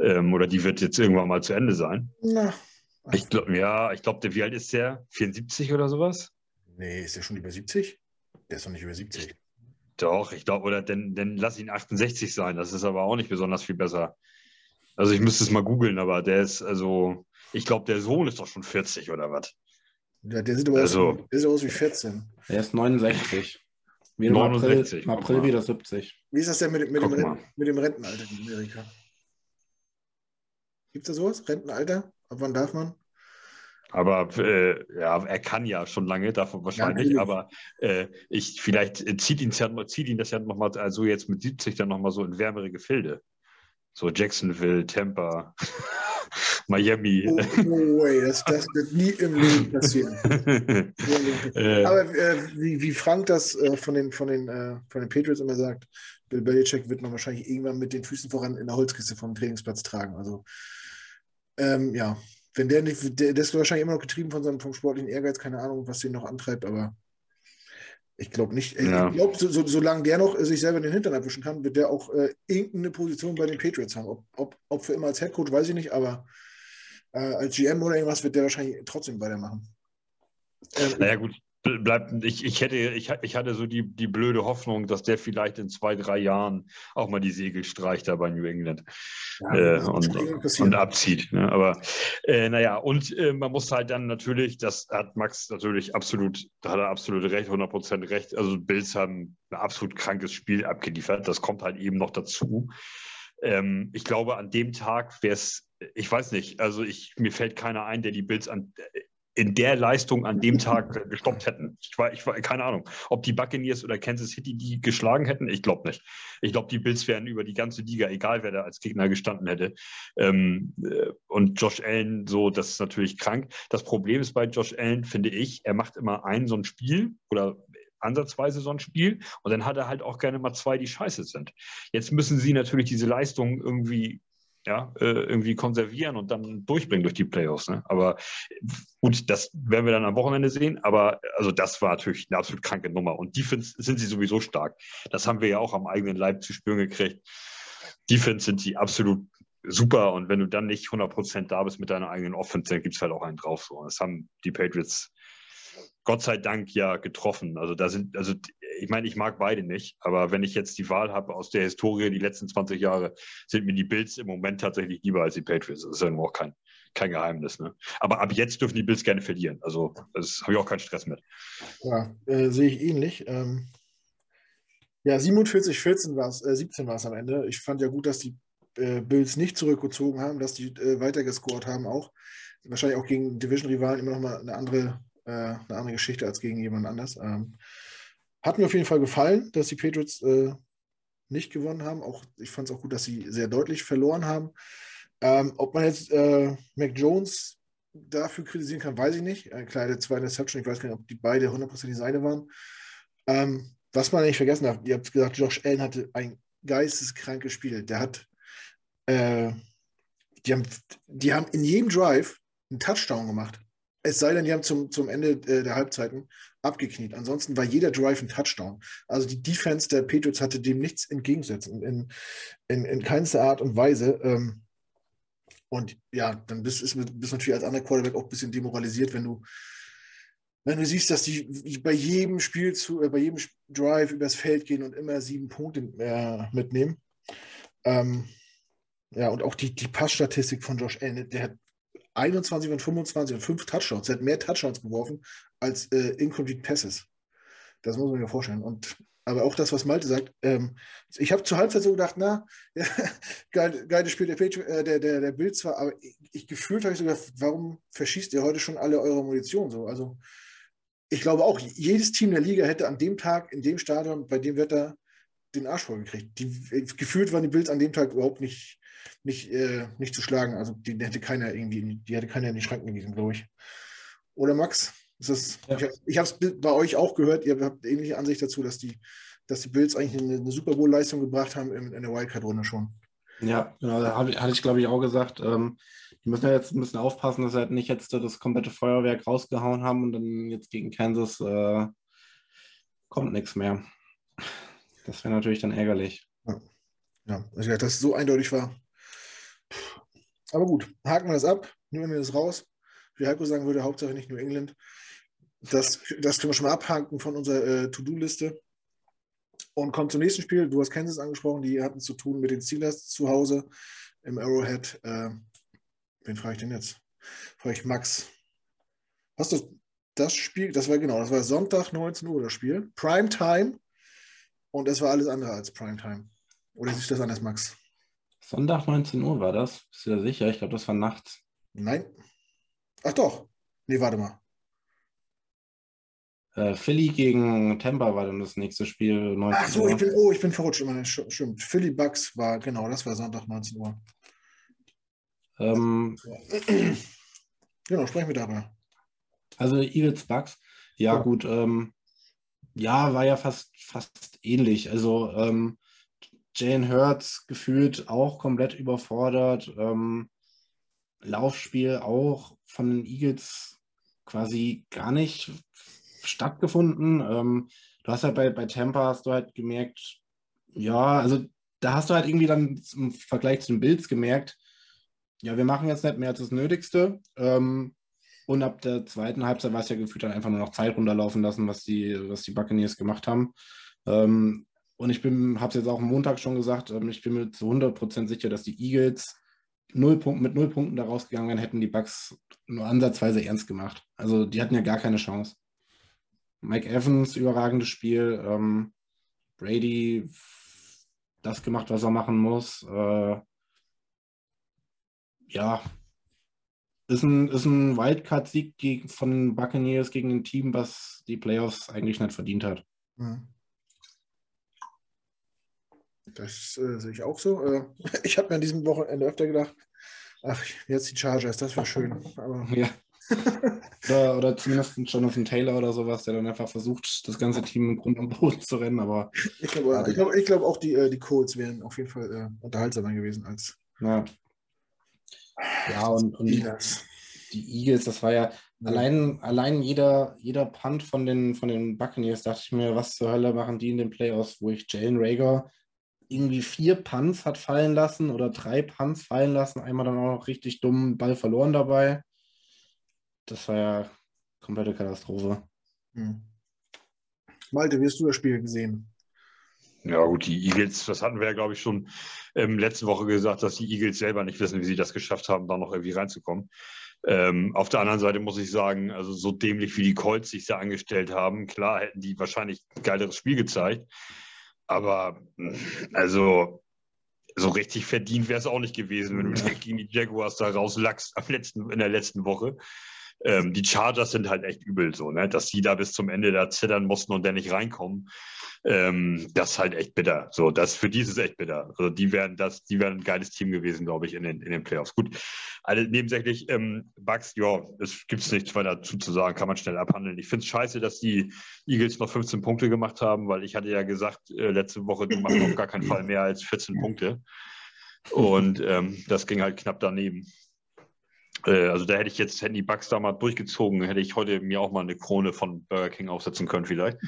Ähm, oder die wird jetzt irgendwann mal zu Ende sein. Na. Ich glaube, ja, ich glaube, wie alt ist der? 74 oder sowas? Nee, ist der schon über 70? Der ist doch nicht über 70. Doch, ich glaube, oder dann, dann lass ihn 68 sein. Das ist aber auch nicht besonders viel besser. Also ich müsste es mal googeln, aber der ist, also, ich glaube, der Sohn ist doch schon 40 oder was. Ja, der sieht aber also, aus, der sieht aus wie 14. Der ist 69. Wie 69. Im April, April wieder 70. Wie ist das denn mit, mit, dem, Renten, mit dem Rentenalter in Amerika? Gibt es da sowas? Rentenalter? Ab wann darf man? Aber äh, ja, er kann ja schon lange, davon wahrscheinlich. Ja, aber äh, ich vielleicht äh, zieht ihn, zieht ihn das ja nochmal, also jetzt mit 70 dann nochmal so in wärmere Gefilde. So Jacksonville, Tampa, Miami. Oh, oh ey, das, das, wird nie im Leben passieren. Äh. aber äh, wie, wie Frank das von, den, von, den, von den Patriots immer sagt, Bill Belichick wird man wahrscheinlich irgendwann mit den Füßen voran in der Holzkiste vom Trainingsplatz tragen. Also ähm, ja, wenn der nicht, der, der ist wahrscheinlich immer noch getrieben von seinem vom sportlichen Ehrgeiz, keine Ahnung, was den noch antreibt, aber ich glaube nicht. Ja. Ich glaube, so, so, solange der noch sich selber den Hintern abwischen kann, wird der auch äh, irgendeine Position bei den Patriots haben. Ob, ob, ob für immer als Headcoach, weiß ich nicht, aber äh, als GM oder irgendwas wird der wahrscheinlich trotzdem weitermachen. Ähm, naja, gut, bleibt, ich, ich, hätte, ich, ich hatte so die, die blöde Hoffnung, dass der vielleicht in zwei, drei Jahren auch mal die Segel streicht da bei New England ja, äh, und, und, abzieht. Ne? Aber äh, naja, und äh, man muss halt dann natürlich, das hat Max natürlich absolut, da hat er absolut recht, 100% recht. Also Bills haben ein absolut krankes Spiel abgeliefert. Das kommt halt eben noch dazu. Ähm, ich glaube, an dem Tag wäre es, ich weiß nicht, also ich, mir fällt keiner ein, der die Bills an, in der Leistung an dem Tag gestoppt hätten. Ich war, ich war, keine Ahnung, ob die Buccaneers oder Kansas City die geschlagen hätten, ich glaube nicht. Ich glaube, die Bills wären über die ganze Liga, egal wer da als Gegner gestanden hätte. Ähm, äh, und Josh Allen, so, das ist natürlich krank. Das Problem ist bei Josh Allen, finde ich, er macht immer ein so ein Spiel oder ansatzweise so ein Spiel und dann hat er halt auch gerne mal zwei, die scheiße sind. Jetzt müssen sie natürlich diese Leistung irgendwie ja, äh, irgendwie konservieren und dann durchbringen durch die Playoffs. Ne? Aber gut, das werden wir dann am Wochenende sehen. Aber also das war natürlich eine absolut kranke Nummer. Und Defense sind sie sowieso stark. Das haben wir ja auch am eigenen Leib zu spüren gekriegt. Defense sind sie absolut super. Und wenn du dann nicht 100% da bist mit deiner eigenen Offense, dann gibt es halt auch einen drauf. So. Das haben die Patriots Gott sei Dank ja getroffen. Also da sind, also ich meine, ich mag beide nicht, aber wenn ich jetzt die Wahl habe aus der Historie, die letzten 20 Jahre, sind mir die Bills im Moment tatsächlich lieber als die Patriots. Das ist ja auch kein, kein Geheimnis. Ne? Aber ab jetzt dürfen die Bills gerne verlieren. Also das habe ich auch keinen Stress mit. Ja, äh, sehe ich ähnlich. Ähm, ja, 47, 14 war es, äh, 17 war es am Ende. Ich fand ja gut, dass die äh, Bills nicht zurückgezogen haben, dass die äh, weitergescored haben auch. Wahrscheinlich auch gegen Division-Rivalen immer noch mal eine andere äh, eine andere Geschichte als gegen jemand anders. Ähm, hat mir auf jeden Fall gefallen, dass die Patriots äh, nicht gewonnen haben. Auch, ich fand es auch gut, dass sie sehr deutlich verloren haben. Ähm, ob man jetzt äh, Mac Jones dafür kritisieren kann, weiß ich nicht. Eine kleine zwei Interception, ich weiß gar nicht, ob die beide hundertprozentig seine waren. Ähm, was man nicht vergessen darf, ihr habt gesagt, Josh Allen hatte ein geisteskrankes Spiel. Der hat, äh, die, haben, die haben in jedem Drive einen Touchdown gemacht. Es sei denn, die haben zum, zum Ende äh, der Halbzeiten abgekniet. Ansonsten war jeder Drive ein Touchdown. Also die Defense der Patriots hatte dem nichts entgegensetzen, in, in, in keinster Art und Weise. Ähm, und ja, dann bist du natürlich als anderer Quarterback auch ein bisschen demoralisiert, wenn du, wenn du siehst, dass die bei jedem Spiel zu, äh, bei jedem Drive übers Feld gehen und immer sieben Punkte äh, mitnehmen. Ähm, ja, und auch die, die Passstatistik von Josh Allen, der hat 21 und 25 und 5 Touchdowns. Er hat mehr Touchdowns geworfen als äh, Incomplete Passes. Das muss man sich vorstellen. Und, aber auch das, was Malte sagt, ähm, ich habe zur Halbzeit so gedacht, na, ja, geil, geiles Spiel der, äh, der, der, der Bild zwar, aber ich, ich gefühlt habe ich sogar, warum verschießt ihr heute schon alle eure Munition so? Also ich glaube auch, jedes Team der Liga hätte an dem Tag, in dem Stadion, bei dem Wetter den Arsch vollgekriegt. Die, gefühlt waren die Bills an dem Tag überhaupt nicht nicht, äh, nicht zu schlagen. Also die, die hätte keiner irgendwie, die hätte keiner in die Schranken gewiesen, glaube ich. Oder Max? Das, ja. Ich habe es bei euch auch gehört, ihr habt ähnliche Ansicht dazu, dass die, dass die Bills eigentlich eine, eine Super Bowl-Leistung gebracht haben in, in der Wildcard-Runde schon. Ja, genau, da hatte ich, glaube ich, auch gesagt, ähm, die müssen ja jetzt ein bisschen aufpassen, dass sie halt nicht jetzt das komplette Feuerwerk rausgehauen haben und dann jetzt gegen Kansas äh, kommt nichts mehr. Das wäre natürlich dann ärgerlich. Ja, ja also, dass es so eindeutig war, aber gut, haken wir das ab, nehmen wir das raus. Wie Heiko sagen würde, Hauptsache nicht New England. Das, das können wir schon mal abhaken von unserer äh, To-Do-Liste. Und kommen zum nächsten Spiel. Du hast Kansas angesprochen, die hatten zu tun mit den Steelers zu Hause im Arrowhead. Äh, wen frage ich denn jetzt? Frage ich Max. Hast du das Spiel, das war genau, das war Sonntag 19 Uhr das Spiel. Primetime. Und es war alles andere als Primetime. Oder siehst du das anders, Max? Sonntag 19 Uhr war das? Bist du da sicher? Ich glaube, das war nachts. Nein. Ach doch. Nee, warte mal. Äh, Philly gegen Tampa war dann das nächste Spiel. 19 Ach so, ich bin, oh, ich bin verrutscht. Stimmt. Philly Bucks war, genau, das war Sonntag 19 Uhr. Ähm, genau, sprechen wir darüber. Also Eagles Bucks, ja, ja. gut. Ähm, ja, war ja fast, fast ähnlich. Also ähm, Jane Hurts gefühlt auch komplett überfordert. Ähm, Laufspiel auch von den Eagles quasi gar nicht stattgefunden. Ähm, du hast halt bei, bei Tampa hast du halt gemerkt, ja, also da hast du halt irgendwie dann im Vergleich zu den Bills gemerkt, ja, wir machen jetzt nicht mehr als das Nötigste. Ähm, und ab der zweiten Halbzeit war es ja gefühlt dann einfach nur noch Zeit runterlaufen lassen, was die, was die Buccaneers gemacht haben. Ähm, und ich habe es jetzt auch am Montag schon gesagt, ähm, ich bin mir zu 100% sicher, dass die Eagles null Punkt, mit null Punkten da rausgegangen wären, hätten die Bucks nur ansatzweise ernst gemacht. Also die hatten ja gar keine Chance. Mike Evans, überragendes Spiel. Ähm, Brady, das gemacht, was er machen muss. Äh, ja, ist ein, ist ein Wildcard-Sieg von den Buccaneers gegen ein Team, was die Playoffs eigentlich nicht verdient hat. Mhm. Das äh, sehe ich auch so. Äh, ich habe mir an diesem Wochenende öfter gedacht, ach, jetzt die Chargers, das wäre schön. Aber ja. oder, oder zumindest Jonathan Taylor oder sowas, der dann einfach versucht, das ganze Team im Grund und Boden zu rennen. Aber ich glaube ich glaub, ich glaub auch, die, äh, die Colts wären auf jeden Fall äh, unterhaltsamer gewesen als. Ja, ja und, und die, die Eagles, das war ja, ja. Allein, allein jeder, jeder Punt von den, von den Buccaneers dachte ich mir, was zur Hölle machen die in den Playoffs, wo ich Jalen Rager irgendwie vier Punts hat fallen lassen oder drei Punts fallen lassen, einmal dann auch noch richtig dumm Ball verloren dabei. Das war ja komplette Katastrophe. Hm. Malte, wie hast du das Spiel gesehen? Ja, gut, die Eagles, das hatten wir ja, glaube ich, schon ähm, letzte Woche gesagt, dass die Eagles selber nicht wissen, wie sie das geschafft haben, da noch irgendwie reinzukommen. Ähm, auf der anderen Seite muss ich sagen, also so dämlich wie die Colts sich da angestellt haben, klar hätten die wahrscheinlich ein geileres Spiel gezeigt. Aber also so richtig verdient wäre es auch nicht gewesen, wenn du gegen die Jaguars da rauslachst am letzten, in der letzten Woche. Ähm, die Chargers sind halt echt übel so, ne? dass sie da bis zum Ende da zittern mussten und dann nicht reinkommen. Ähm, das ist halt echt bitter. So, das für die ist es echt bitter. Also die wären das, die wären ein geiles Team gewesen, glaube ich, in den, in den Playoffs. Gut, alle nebensächlich ähm, Bugs, ja, es gibt nichts weiter dazu zu sagen, kann man schnell abhandeln. Ich finde es scheiße, dass die Eagles noch 15 Punkte gemacht haben, weil ich hatte ja gesagt äh, letzte Woche, die machen auf gar keinen Fall mehr als 14 Punkte. Und ähm, das ging halt knapp daneben. Äh, also da hätte ich jetzt, hätten die Bugs da mal durchgezogen, hätte ich heute mir auch mal eine Krone von Burger King aufsetzen können vielleicht.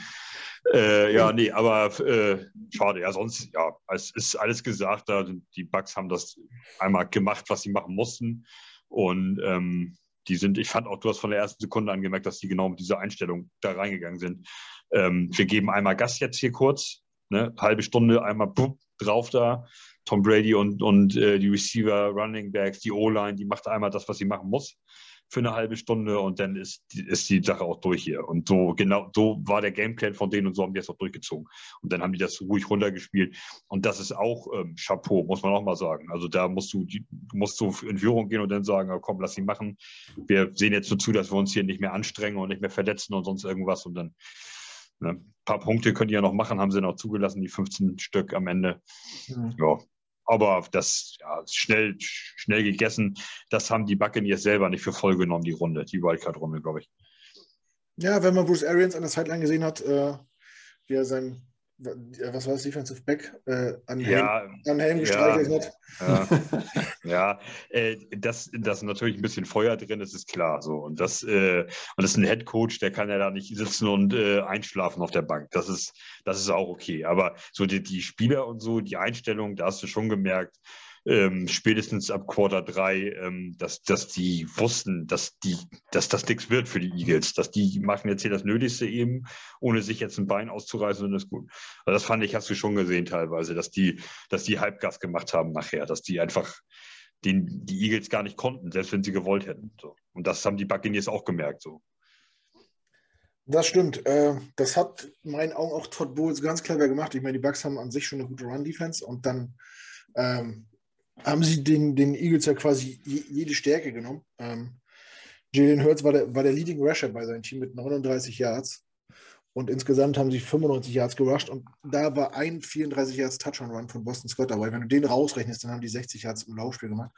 Äh, ja, nee, aber äh, schade. Ja, sonst, ja, es ist alles gesagt. Da, die Bugs haben das einmal gemacht, was sie machen mussten. Und ähm, die sind, ich fand auch, du hast von der ersten Sekunde angemerkt, dass die genau mit dieser Einstellung da reingegangen sind. Ähm, wir geben einmal Gas jetzt hier kurz, ne, halbe Stunde, einmal bup, drauf da. Tom Brady und, und äh, die Receiver, Running Backs, die O-Line, die macht einmal das, was sie machen muss für eine halbe Stunde und dann ist, ist die Sache auch durch hier. Und so genau, so war der Gameplan von denen und so haben die das auch durchgezogen. Und dann haben die das ruhig runtergespielt. Und das ist auch ähm, Chapeau, muss man auch mal sagen. Also da musst du, die, musst du in Führung gehen und dann sagen, oh, komm, lass sie machen. Wir sehen jetzt so zu, dass wir uns hier nicht mehr anstrengen und nicht mehr verletzen und sonst irgendwas. Und dann ne, ein paar Punkte könnt ihr ja noch machen, haben sie noch zugelassen, die 15 Stück am Ende. Mhm. Ja, aber das ja, schnell, schnell gegessen. Das haben die Buccaneers selber nicht für voll genommen, die Runde, die Wildcard-Runde, glaube ich. Ja, wenn man Bruce Arians an der Sideline gesehen hat, äh, wie er sein was war das, Defensive Back, äh, an, ja, Helm, an Helm gestreichelt ja, hat. Ja, ja äh, das, das ist natürlich ein bisschen Feuer drin, das ist klar. So. Und, das, äh, und das ist ein Head Coach, der kann ja da nicht sitzen und äh, einschlafen auf der Bank. Das ist, das ist auch okay. Aber so die, die Spieler und so, die Einstellung, da hast du schon gemerkt, ähm, spätestens ab Quarter 3, ähm, dass, dass die wussten, dass, die, dass das nichts wird für die Eagles, dass die machen jetzt hier das Nötigste eben, ohne sich jetzt ein Bein auszureißen und das gut. Also das fand ich, hast du schon gesehen teilweise, dass die, dass die Halbgas gemacht haben nachher, dass die einfach den die Eagles gar nicht konnten, selbst wenn sie gewollt hätten. So. Und das haben die Buccaneers auch gemerkt. So. Das stimmt. Äh, das hat in meinen Augen auch Todd Bowles ganz clever gemacht. Ich meine, die Bucks haben an sich schon eine gute Run-Defense und dann ähm, haben sie den, den Eagles ja quasi jede Stärke genommen. Ähm, Jalen Hurts war der, war der Leading Rusher bei seinem Team mit 39 Yards. Und insgesamt haben sie 95 Yards gerusht. Und da war ein 34 Yards Touchdown-Run von Boston Scott dabei. Wenn du den rausrechnest, dann haben die 60 Yards im Laufspiel gemacht.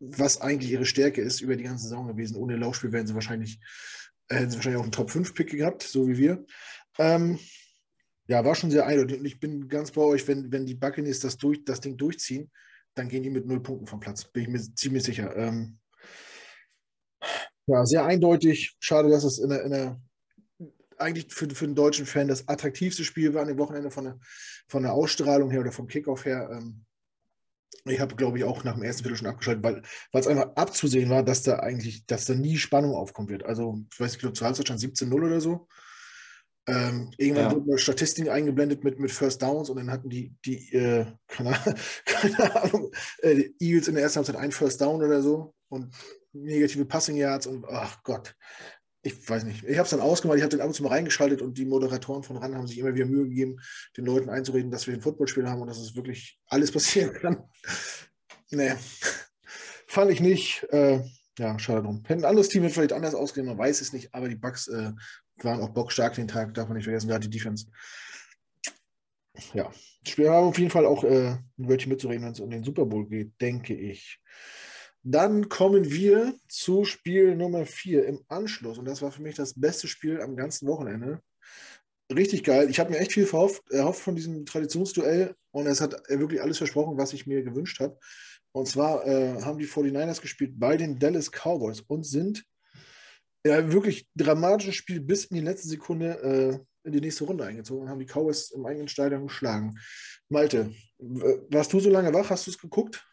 Was eigentlich ihre Stärke ist über die ganze Saison gewesen. Ohne Laufspiel wären sie wahrscheinlich, äh, hätten sie wahrscheinlich auch einen Top-5-Pick gehabt, so wie wir. Ähm, ja, war schon sehr eindeutig. Und ich bin ganz bei euch, wenn, wenn die Buccaneers das, durch, das Ding durchziehen, dann gehen die mit null Punkten vom Platz. Bin ich mir ziemlich sicher. Ähm, Ja, sehr eindeutig. Schade, dass es in der, in der eigentlich für, für den deutschen Fan das attraktivste Spiel war an dem Wochenende von der, von der Ausstrahlung her oder vom Kickoff her. Ähm, ich habe, glaube ich, auch nach dem ersten Viertel schon abgeschaltet, weil, es einfach abzusehen war, dass da eigentlich, dass da nie Spannung aufkommen wird. Also, ich weiß nicht, ich glaube, zur Halbzeit stand 17-0 oder so. Ähm, irgendwann ja. wurden eine Statistiken eingeblendet mit, mit First Downs und dann hatten die, die äh, keine, keine, Ahnung, äh, die Eagles in der ersten Halbzeit ein First Down oder so und negative Passing Yards und ach Gott, ich weiß nicht. Ich habe es dann ausgemacht, ich habe den ab und zu mal reingeschaltet und die Moderatoren von RAN haben sich immer wieder Mühe gegeben, den Leuten einzureden, dass wir ein Footballspiel haben und dass es wirklich alles passieren kann. nee, fand ich nicht. Äh, ja, schade drum. Hätte ein anderes Team vielleicht anders ausgehen, man weiß es nicht, aber die Bugs äh, waren auch bockstark den Tag, darf man nicht vergessen, gerade die Defense. Ja, wir haben auf jeden Fall auch äh, ein Wörtchen mitzureden, wenn es um den Super Bowl geht, denke ich. Dann kommen wir zu Spiel Nummer 4 im Anschluss. Und das war für mich das beste Spiel am ganzen Wochenende. Richtig geil. Ich habe mir echt viel verhofft, erhofft von diesem Traditionsduell und es hat wirklich alles versprochen, was ich mir gewünscht habe. Und zwar äh, haben die 49ers gespielt bei den Dallas Cowboys und sind ja wirklich dramatisches Spiel bis in die letzte Sekunde äh, in die nächste Runde eingezogen und haben die Cowboys im eigenen Stadion geschlagen. Malte, warst du so lange wach? Hast du es geguckt?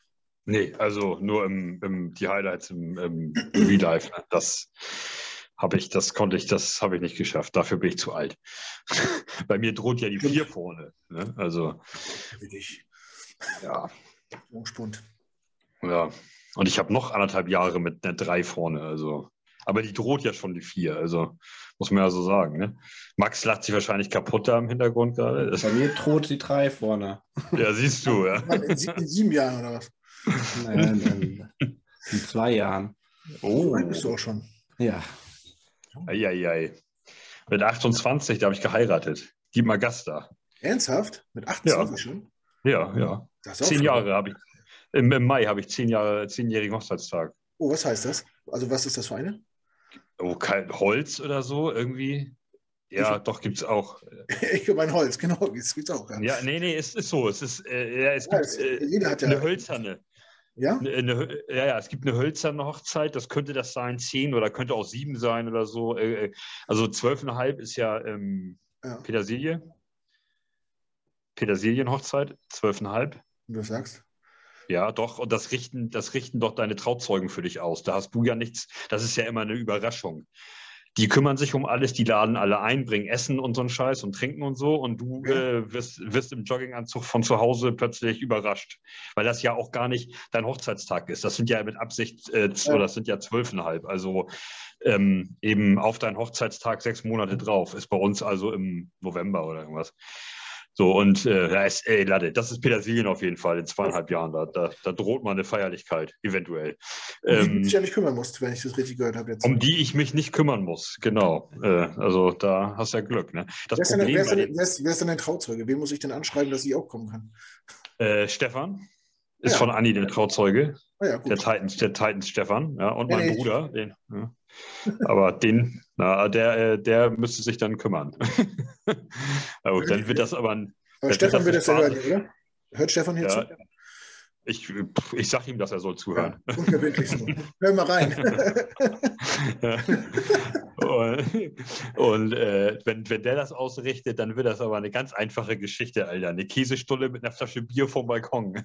Nee, also nur im, im die Highlights im, im Real Life. Ne? Das habe ich, das konnte ich, das habe ich nicht geschafft. Dafür bin ich zu alt. Bei mir droht ja die vier vorne. Ne? Also. Ja. Spund. Ja. Und ich habe noch anderthalb Jahre mit einer drei vorne. Also. Aber die droht ja schon die vier. Also muss man ja so sagen. Ne? Max lacht sich wahrscheinlich kaputt da im Hintergrund gerade. Bei mir droht die drei vorne. Ja, siehst du, ja. In, in sieben Jahren oder was? Nein, in, in zwei Jahren. Oh, so bist du auch schon. Ja. Eieiei. Mit 28, da habe ich geheiratet. Die Magasta. Ernsthaft? Mit 28 ja. schon? Ja, ja. Zehn Jahre habe ich. Im, Im, Mai habe ich zehn Jahre, zehnjährigen Hochzeitstag. Oh, was heißt das? Also, was ist das für eine? Oh, kein Holz oder so irgendwie. Ja, ich, doch, gibt es auch. ich habe ein Holz, genau, das gibt es auch. Ja. ja, nee, nee, es ist so. Es ist, äh, ja, es ja, gibt es, äh, hat ja eine hölzerne. Ja? Eine, eine, ja, ja, es gibt eine hölzerne Hochzeit, das könnte das sein, zehn oder könnte auch sieben sein oder so. Äh, äh, also zwölfeinhalb ist ja, ähm, ja. Petersilie. Petersilienhochzeit, zwölfeinhalb. Du sagst. Ja, doch, und das richten, das richten doch deine Trauzeugen für dich aus. Da hast du ja nichts, das ist ja immer eine Überraschung die kümmern sich um alles, die laden alle ein, bringen Essen und so einen Scheiß und trinken und so und du äh, wirst, wirst im Jogginganzug von zu Hause plötzlich überrascht, weil das ja auch gar nicht dein Hochzeitstag ist. Das sind ja mit Absicht, äh, ja. das sind ja zwölfeinhalb, also ähm, eben auf deinen Hochzeitstag sechs Monate drauf, ist bei uns also im November oder irgendwas. So, und äh, da ist, ey, Latte, das ist Petersilien auf jeden Fall in zweieinhalb Jahren. Da, da, da droht mal eine Feierlichkeit, eventuell. Um die ähm, du dich ja nicht kümmern musst, wenn ich das richtig gehört habe jetzt. Um die ich mich nicht kümmern muss, genau. Äh, also da hast du ja Glück. Ne? Das wer, ist Problem denn, wer, ist denn, wer, ist, wer ist denn dein Trauzeuge? Wen muss ich denn anschreiben, dass ich auch kommen kann? Äh, Stefan ist ja. von Anni der Trauzeuge. Ah ja, der Titans, der Titans Stefan, ja, und mein Bruder, den, ja. Aber den, na, der, äh, der müsste sich dann kümmern. gut, dann wird das aber ein. Aber Stefan wird das ja hören, oder? Hört Stefan hier zu? Ich, ich sage ihm, dass er soll zuhören. Ja, unverbindlich so. Hör mal rein. und, und äh, wenn, wenn der das ausrichtet, dann wird das aber eine ganz einfache Geschichte, Alter. Eine Käsestulle mit einer Flasche Bier vom Balkon.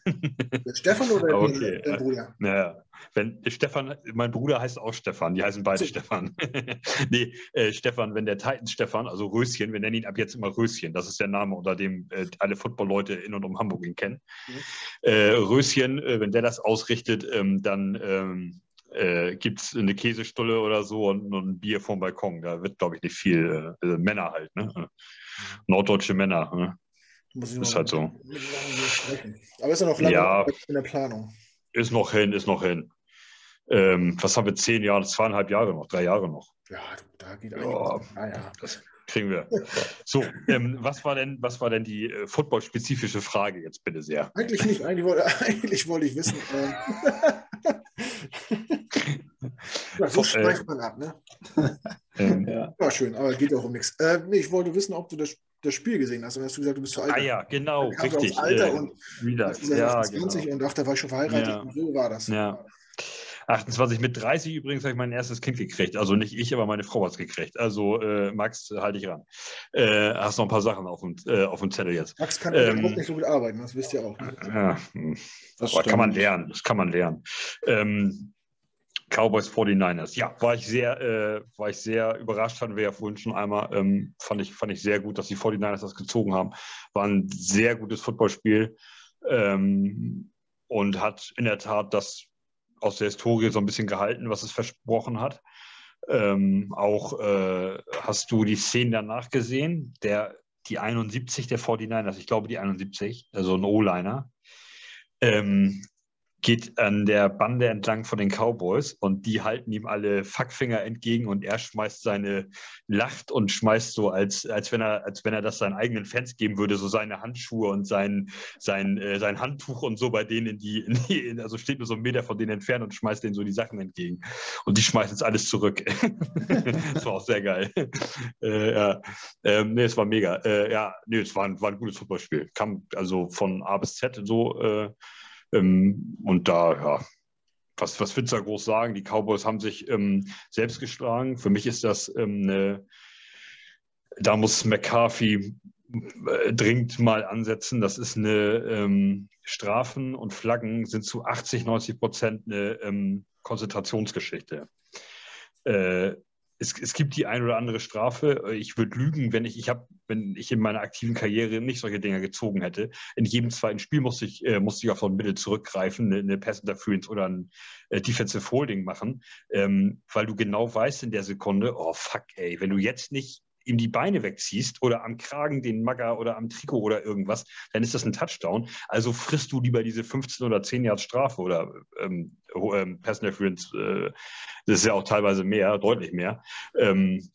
Stefan oder okay. der Bruder? Naja, wenn Stefan, mein Bruder heißt auch Stefan, die heißen beide so. Stefan. nee, äh, Stefan, wenn der Titans Stefan, also Röschen, wir nennen ihn ab jetzt immer Röschen, das ist der Name, unter dem äh, alle Football-Leute in und um Hamburg ihn kennen. Mhm. Äh, Röschen, äh, wenn der das ausrichtet, ähm, dann ähm, äh, gibt es eine Käsestulle oder so und, und, ein Bier vom Balkon. Da wird, glaube ich, nicht viel. Äh, also Männer halt, ne? Norddeutsche Männer. Ne? ist halt so. Aber ist ja noch lange ja, in der Planung. Ist noch hin, ist noch hin. Ähm, was haben wir? Zehn Jahre, zweieinhalb Jahre noch, drei Jahre noch. Ja, da geht einiges. Oh, ja. Das kriegen wir. So, ähm, was, war denn, was war denn die äh, football-spezifische Frage jetzt bitte sehr? Eigentlich nicht. Eigentlich wollte, eigentlich wollte ich wissen. Äh, ja, so schweift man ab, ne? Ähm, ja. War schön, aber geht auch um nichts. Äh, nee, ich wollte wissen, ob du das, das Spiel gesehen hast. Und hast du gesagt, du bist zu alt. Ah ja, genau, richtig. Alter äh, und wieder. Ja, 20 genau. und ach, da war ich schon verheiratet. Ja. Und so war das. Ja. 28 mit 30 übrigens habe ich mein erstes Kind gekriegt. Also nicht ich, aber meine Frau hat es gekriegt. Also äh, Max, halte ich ran. Äh, hast noch ein paar Sachen auf dem, äh, auf dem Zettel jetzt. Max kann ähm, auch nicht so gut arbeiten, das wisst ihr auch. Ne? Ja, hm. das kann man lernen. Das kann man lernen. Ähm, Cowboys 49ers. Ja, war ich sehr, äh, war ich sehr überrascht, hatten wir ja vorhin schon einmal. Ähm, fand, ich, fand ich sehr gut, dass die 49ers das gezogen haben. War ein sehr gutes Footballspiel ähm, und hat in der Tat das aus der Historie so ein bisschen gehalten, was es versprochen hat. Ähm, auch äh, hast du die Szenen danach gesehen, der, die 71 der 49ers, ich glaube die 71, also ein O-Liner, ähm, geht an der Bande entlang von den Cowboys und die halten ihm alle Fackfinger entgegen und er schmeißt seine, lacht und schmeißt so, als, als, wenn, er, als wenn er das seinen eigenen Fans geben würde, so seine Handschuhe und sein, sein, äh, sein Handtuch und so bei denen in die, in die, also steht nur so einen Meter von denen entfernt und schmeißt denen so die Sachen entgegen. Und die schmeißen jetzt alles zurück. das war auch sehr geil. Äh, ja. Ähm, nee, es war mega. Äh, ja, nee, es war ein, war ein gutes Fußballspiel. Kam also von A bis Z so äh, ähm, und da, ja, was, was willst du da groß sagen? Die Cowboys haben sich ähm, selbst geschlagen. Für mich ist das ähm, eine, da muss McCarthy äh, dringend mal ansetzen. Das ist eine ähm, Strafen und Flaggen sind zu 80, 90 Prozent eine ähm, Konzentrationsgeschichte. Äh, es, es, gibt die ein oder andere Strafe. Ich würde lügen, wenn ich, ich habe, wenn ich in meiner aktiven Karriere nicht solche Dinge gezogen hätte. In jedem zweiten Spiel musste ich, äh, musste ich auf so ein Mittel zurückgreifen, eine, eine Pass Interference oder ein äh, Defensive Holding machen, ähm, weil du genau weißt in der Sekunde, oh fuck, ey, wenn du jetzt nicht ihm die Beine wegziehst oder am Kragen den Magger oder am Trikot oder irgendwas, dann ist das ein Touchdown. Also frisst du lieber diese 15 oder 10 Yards Strafe oder ähm, ähm, Pass Interference, äh, das ist ja auch teilweise mehr, deutlich mehr. Ähm,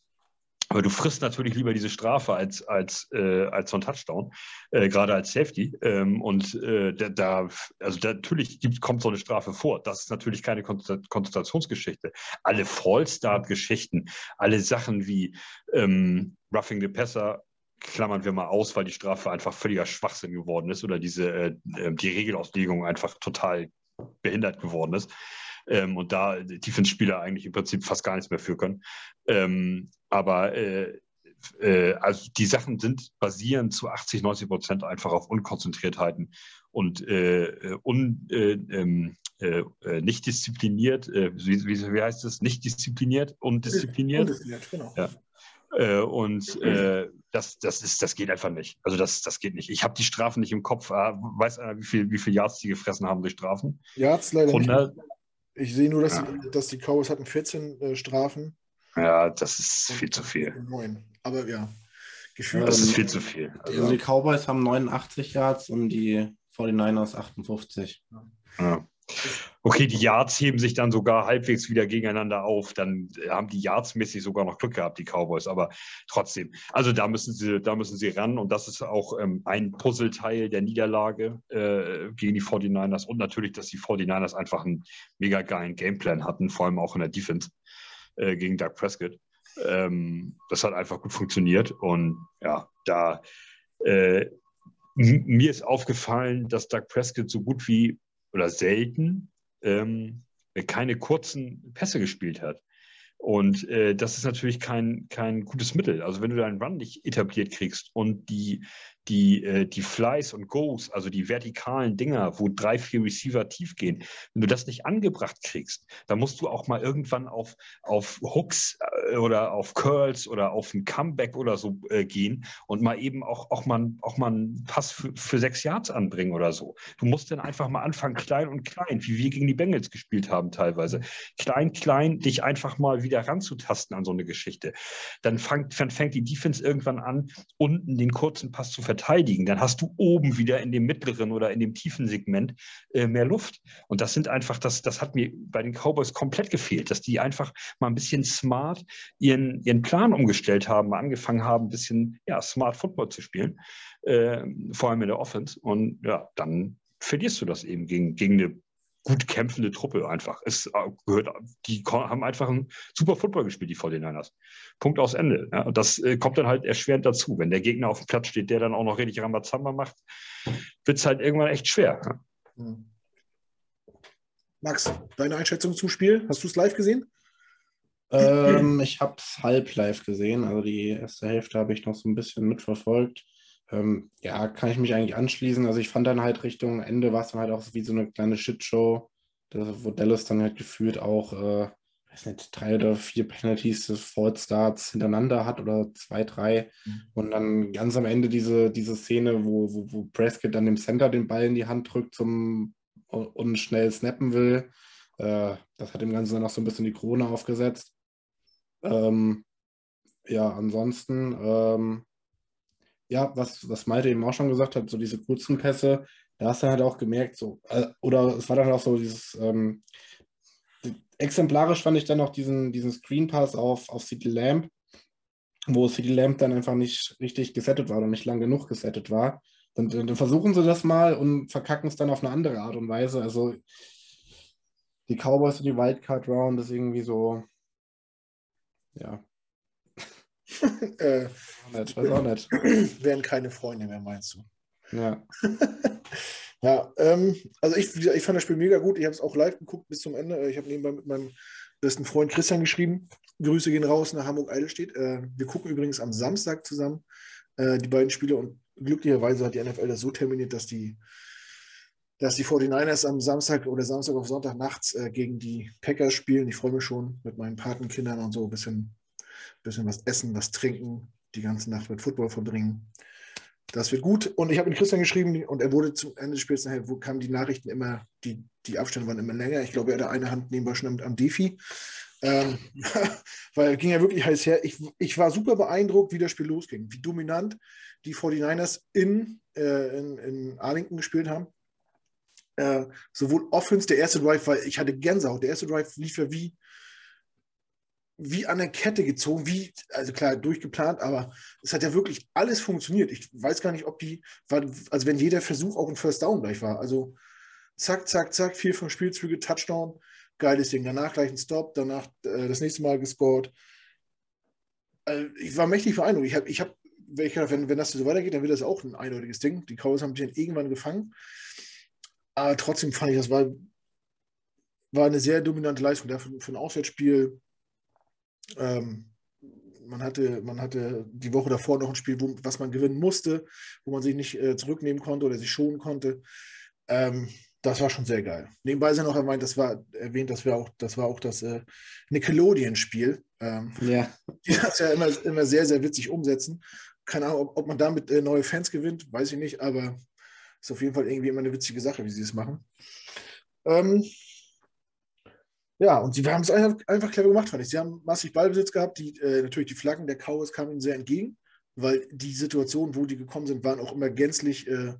aber du frisst natürlich lieber diese Strafe als, als, äh, als so ein Touchdown, äh, gerade als Safety. Ähm, und äh, da, also da, natürlich gibt, kommt so eine Strafe vor. Das ist natürlich keine Konzentrationsgeschichte. Alle Fallstart-Geschichten, alle Sachen wie ähm, Roughing the Passer, klammern wir mal aus, weil die Strafe einfach völliger Schwachsinn geworden ist oder diese, äh, äh, die Regelauslegung einfach total behindert geworden ist ähm, und da Defense-Spieler eigentlich im Prinzip fast gar nichts mehr für können. Ähm, aber äh, äh, also die Sachen sind basieren zu 80, 90 Prozent einfach auf Unkonzentriertheiten und äh, äh un, äh, ähm, äh, nicht diszipliniert, wie, wie, wie, heißt es, nicht diszipliniert, undiszipliniert. Undiszipliniert, genau. Ja. und das, das, ist, das geht einfach nicht. Also das, das geht nicht. Ich habe die Strafen nicht im Kopf. Ah, weiß einer, wie viel, wie viel Yards die gefressen haben durch Strafen? Yards leider 100, nicht. Ich sehe nur, dass, ja. die, dass die Cowboys hatten 14 äh, Strafen. Ja, das ist viel zu viel. 9. Aber ja, gefühlt. Das ist viel zu viel. Also, also die Cowboys haben 89 Yards und die 49ers 58. Ja. Okay, die Yards heben sich dann sogar halbwegs wieder gegeneinander auf. Dann haben die Yards mäßig sogar noch Glück gehabt, die Cowboys. Aber trotzdem, also da müssen sie, da müssen sie ran. Und das ist auch ähm, ein Puzzleteil der Niederlage äh, gegen die 49ers. Und natürlich, dass die 49ers einfach einen mega geilen Gameplan hatten, vor allem auch in der Defense äh, gegen Doug Prescott. Ähm, das hat einfach gut funktioniert. Und ja, da äh, mir ist aufgefallen, dass Doug Prescott so gut wie oder selten ähm, keine kurzen Pässe gespielt hat. Und äh, das ist natürlich kein, kein gutes Mittel. Also wenn du deinen Run nicht etabliert kriegst und die, die, äh, die Flies und Goes, also die vertikalen Dinger, wo drei, vier Receiver tief gehen, wenn du das nicht angebracht kriegst, dann musst du auch mal irgendwann auf, auf Hooks äh, oder auf Curls oder auf ein Comeback oder so äh, gehen und mal eben auch, auch, mal, auch mal einen Pass für, für sechs Yards anbringen oder so. Du musst dann einfach mal anfangen, klein und klein, wie wir gegen die Bengals gespielt haben teilweise. Klein, klein, dich einfach mal wieder ranzutasten an so eine Geschichte. Dann, fang, dann fängt die Defense irgendwann an, unten den kurzen Pass zu verteidigen, dann hast du oben wieder in dem mittleren oder in dem tiefen Segment äh, mehr Luft. Und das sind einfach, das, das hat mir bei den Cowboys komplett gefehlt, dass die einfach mal ein bisschen smart ihren, ihren Plan umgestellt haben, mal angefangen haben, ein bisschen ja, smart Football zu spielen, äh, vor allem in der Offense. Und ja, dann verlierst du das eben gegen, gegen eine gut kämpfende Truppe einfach. Es äh, gehört, die haben einfach einen super Football gespielt, die 49ers. Punkt aus Ende. Ja. Und das äh, kommt dann halt erschwerend dazu. Wenn der Gegner auf dem Platz steht, der dann auch noch richtig Rambazamba macht, wird es halt irgendwann echt schwer. Ja. Hm. Max, deine Einschätzung zum Spiel? Hast du es live gesehen? Ähm, ich habe es halb live gesehen, also die erste Hälfte habe ich noch so ein bisschen mitverfolgt. Ähm, ja, kann ich mich eigentlich anschließen. Also ich fand dann halt Richtung Ende war es dann halt auch wie so eine kleine Shitshow, wo Dallas dann halt gefühlt auch, äh, weiß nicht, drei oder vier Penalties des Starts hintereinander hat oder zwei, drei. Mhm. Und dann ganz am Ende diese, diese Szene, wo, wo, wo Prescott dann dem Center den Ball in die Hand drückt zum und schnell snappen will. Äh, das hat dem Ganzen dann auch so ein bisschen die Krone aufgesetzt. Ähm, ja, ansonsten, ähm, ja, was, was Malte eben auch schon gesagt hat, so diese kurzen Pässe, da hast du halt auch gemerkt, so, äh, oder es war dann auch so dieses, ähm, exemplarisch fand ich dann auch diesen, diesen Screen Pass auf, auf City Lamp, wo City Lamp dann einfach nicht richtig gesettet war oder nicht lang genug gesettet war. Dann, dann versuchen sie das mal und verkacken es dann auf eine andere Art und Weise. Also die Cowboys und die Wildcard Round ist irgendwie so, ja. Äh, nicht, weiß auch nicht. Wären keine Freunde mehr, meinst du? Ja. ja, ähm, also ich, ich fand das Spiel mega gut. Ich habe es auch live geguckt bis zum Ende. Ich habe nebenbei mit meinem besten Freund Christian geschrieben. Grüße gehen raus nach Hamburg-Eidelstedt. Äh, wir gucken übrigens am Samstag zusammen äh, die beiden Spiele und glücklicherweise hat die NFL das so terminiert, dass die, dass die 49ers am Samstag oder Samstag auf Sonntag nachts äh, gegen die Packers spielen. Ich freue mich schon mit meinen Patenkindern und so ein bisschen, bisschen was essen, was trinken, die ganze Nacht mit Football verbringen. Das wird gut. Und ich habe mit Christian geschrieben und er wurde zum Ende des Spiels nachher, wo kamen die Nachrichten immer, die, die Abstände waren immer länger. Ich glaube, er hatte eine Hand nebenbei schon am, Defi. Ähm, weil ging ja wirklich heiß her. Ich, ich war super beeindruckt, wie das Spiel losging, wie dominant die 49ers in, äh, in, in Arlington gespielt haben. Äh, sowohl Offense, der erste Drive, weil ich hatte Gänsehaut. Der erste Drive lief ja wie, wie an der Kette gezogen, wie, also klar, durchgeplant, aber es hat ja wirklich alles funktioniert. Ich weiß gar nicht, ob die, also wenn jeder Versuch auch ein First Down gleich war. Also zack, zack, zack, vier, fünf Spielzüge, Touchdown geiles Ding. Danach gleich ein Stop, danach äh, das nächste Mal gescored. Also ich war mächtig beeindruckt. Ich habe, ich hab, wenn, wenn das so weitergeht, dann wird das auch ein eindeutiges Ding. Die Cowboys haben sich irgendwann gefangen. Aber trotzdem fand ich, das war, war eine sehr dominante Leistung dafür für ein Auswärtsspiel. Ähm, man hatte, man hatte die Woche davor noch ein Spiel, wo, was man gewinnen musste, wo man sich nicht äh, zurücknehmen konnte oder sich schonen konnte. Ähm, das war schon sehr geil. Nebenbei sind noch erwähnt, das war erwähnt, das war auch, das war auch das äh, Nickelodeon-Spiel. Ähm, ja. Die das ja immer, immer sehr, sehr witzig umsetzen. Keine Ahnung, ob, ob man damit äh, neue Fans gewinnt, weiß ich nicht, aber ist auf jeden Fall irgendwie immer eine witzige Sache, wie sie es machen. Ähm, ja, und sie haben es einfach, einfach, clever gemacht, fand ich. Sie haben massig Ballbesitz gehabt. Die, äh, natürlich die Flaggen der Cowboys kamen ihnen sehr entgegen, weil die Situationen, wo die gekommen sind, waren auch immer gänzlich äh,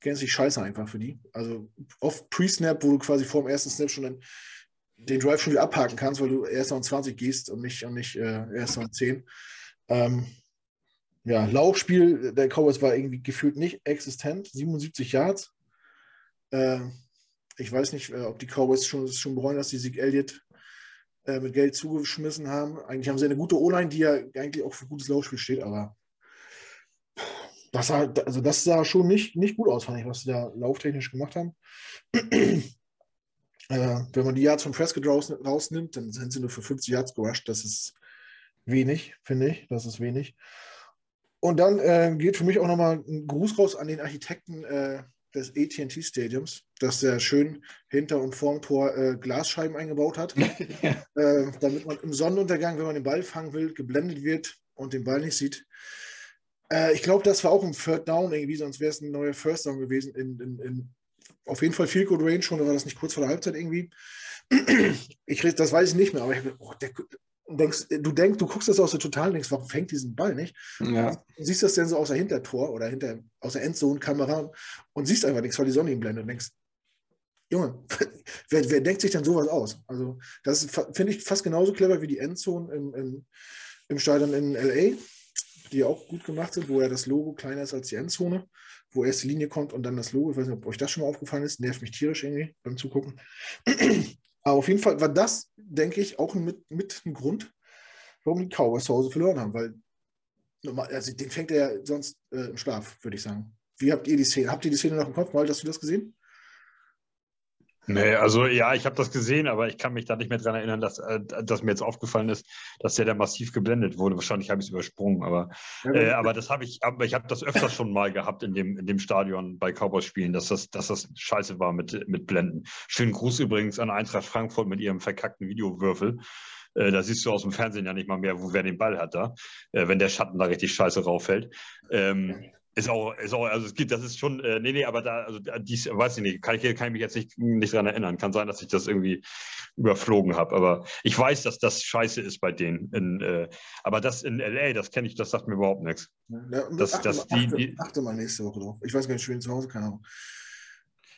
gänzlich scheiße einfach für die. Also oft Pre-Snap, wo du quasi vor dem ersten Snap schon den, den Drive schon wieder abhaken kannst, weil du erst an 20 gehst und nicht, und nicht äh, erst an 10. Ähm, ja, Laufspiel der Cowboys war irgendwie gefühlt nicht existent. 77 Yards. Äh, ich weiß nicht, äh, ob die Cowboys schon, schon bereuen, dass sie Sieg Elliott äh, mit Geld zugeschmissen haben. Eigentlich haben sie eine gute O-Line, die ja eigentlich auch für gutes Laufspiel steht, aber das sah, also das sah schon nicht, nicht gut aus, fand ich, was sie da lauftechnisch gemacht haben. äh, wenn man die Yards von Prescott raus, rausnimmt, dann sind sie nur für 50 Yards gerusht. Das ist wenig, finde ich. Das ist wenig. Und dann äh, geht für mich auch nochmal ein Gruß raus an den Architekten äh, des AT&T Stadiums, dass er schön hinter und vorm Tor äh, Glasscheiben eingebaut hat, ja. Äh, damit man im Sonnenuntergang, wenn man den Ball fangen will, geblendet wird und den Ball nicht sieht. Äh, ich glaube, das war auch ein Third Down irgendwie, sonst wäre es ein neuer First Down gewesen. In, in, in, auf jeden Fall viel Good Range schon, oder war das nicht kurz vor der Halbzeit irgendwie? Ich, das weiß ich nicht mehr, aber ich, oh, der, denkst, du denkst, du guckst das aus der Totalen denkst, warum fängt diesen Ball nicht? Ja. Du siehst das denn so aus der Hintertor oder hinter, aus der Endzone-Kamera und siehst einfach nichts, weil die Sonne ihn blendet und denkst, Junge, wer, wer, denkt sich denn sowas aus? Also, das finde ich fast genauso clever wie die Endzone im, im, im Stadion in LA die auch gut gemacht sind, wo ja das Logo kleiner ist als die Endzone, wo erst die Linie kommt und dann das Logo. Ich weiß nicht, ob euch das schon mal aufgefallen ist. Nervt mich tierisch irgendwie beim Zugucken. Aber auf jeden Fall war das, denke ich, auch mit, mit ein Grund, warum die Cowboys zu Hause verloren haben, weil also den fängt er ja sonst äh, im Schlaf, würde ich sagen. Wie habt ihr die Szene? Habt ihr die Szene noch im Kopf? Mal, hast du das gesehen? Nee, also ja, ich habe das gesehen, aber ich kann mich da nicht mehr dran erinnern, dass, äh, dass mir jetzt aufgefallen ist, dass der da massiv geblendet wurde. Wahrscheinlich habe ich es übersprungen, aber, äh, aber das habe ich, aber ich habe das öfters schon mal gehabt in dem, in dem Stadion bei Cowboys-Spielen, dass das, dass das scheiße war mit, mit Blenden. Schönen Gruß übrigens an Eintracht Frankfurt mit ihrem verkackten Videowürfel. Äh, da siehst du aus dem Fernsehen ja nicht mal mehr, wo wer den Ball hat da, äh, wenn der Schatten da richtig scheiße rauffällt. Ähm, ist auch, ist auch, also es gibt, das ist schon, äh, nee, nee, aber da, also dies, weiß ich nicht, kann ich, kann ich mich jetzt nicht, nicht dran erinnern. Kann sein, dass ich das irgendwie überflogen habe. Aber ich weiß, dass das scheiße ist bei denen. In, äh, aber das in LA, das kenne ich, das sagt mir überhaupt nichts. Ja, das, achte, das, die, achte, die, achte mal nächste Woche drauf. Ich weiß gar nicht, ich bin zu Hause, keine Ahnung.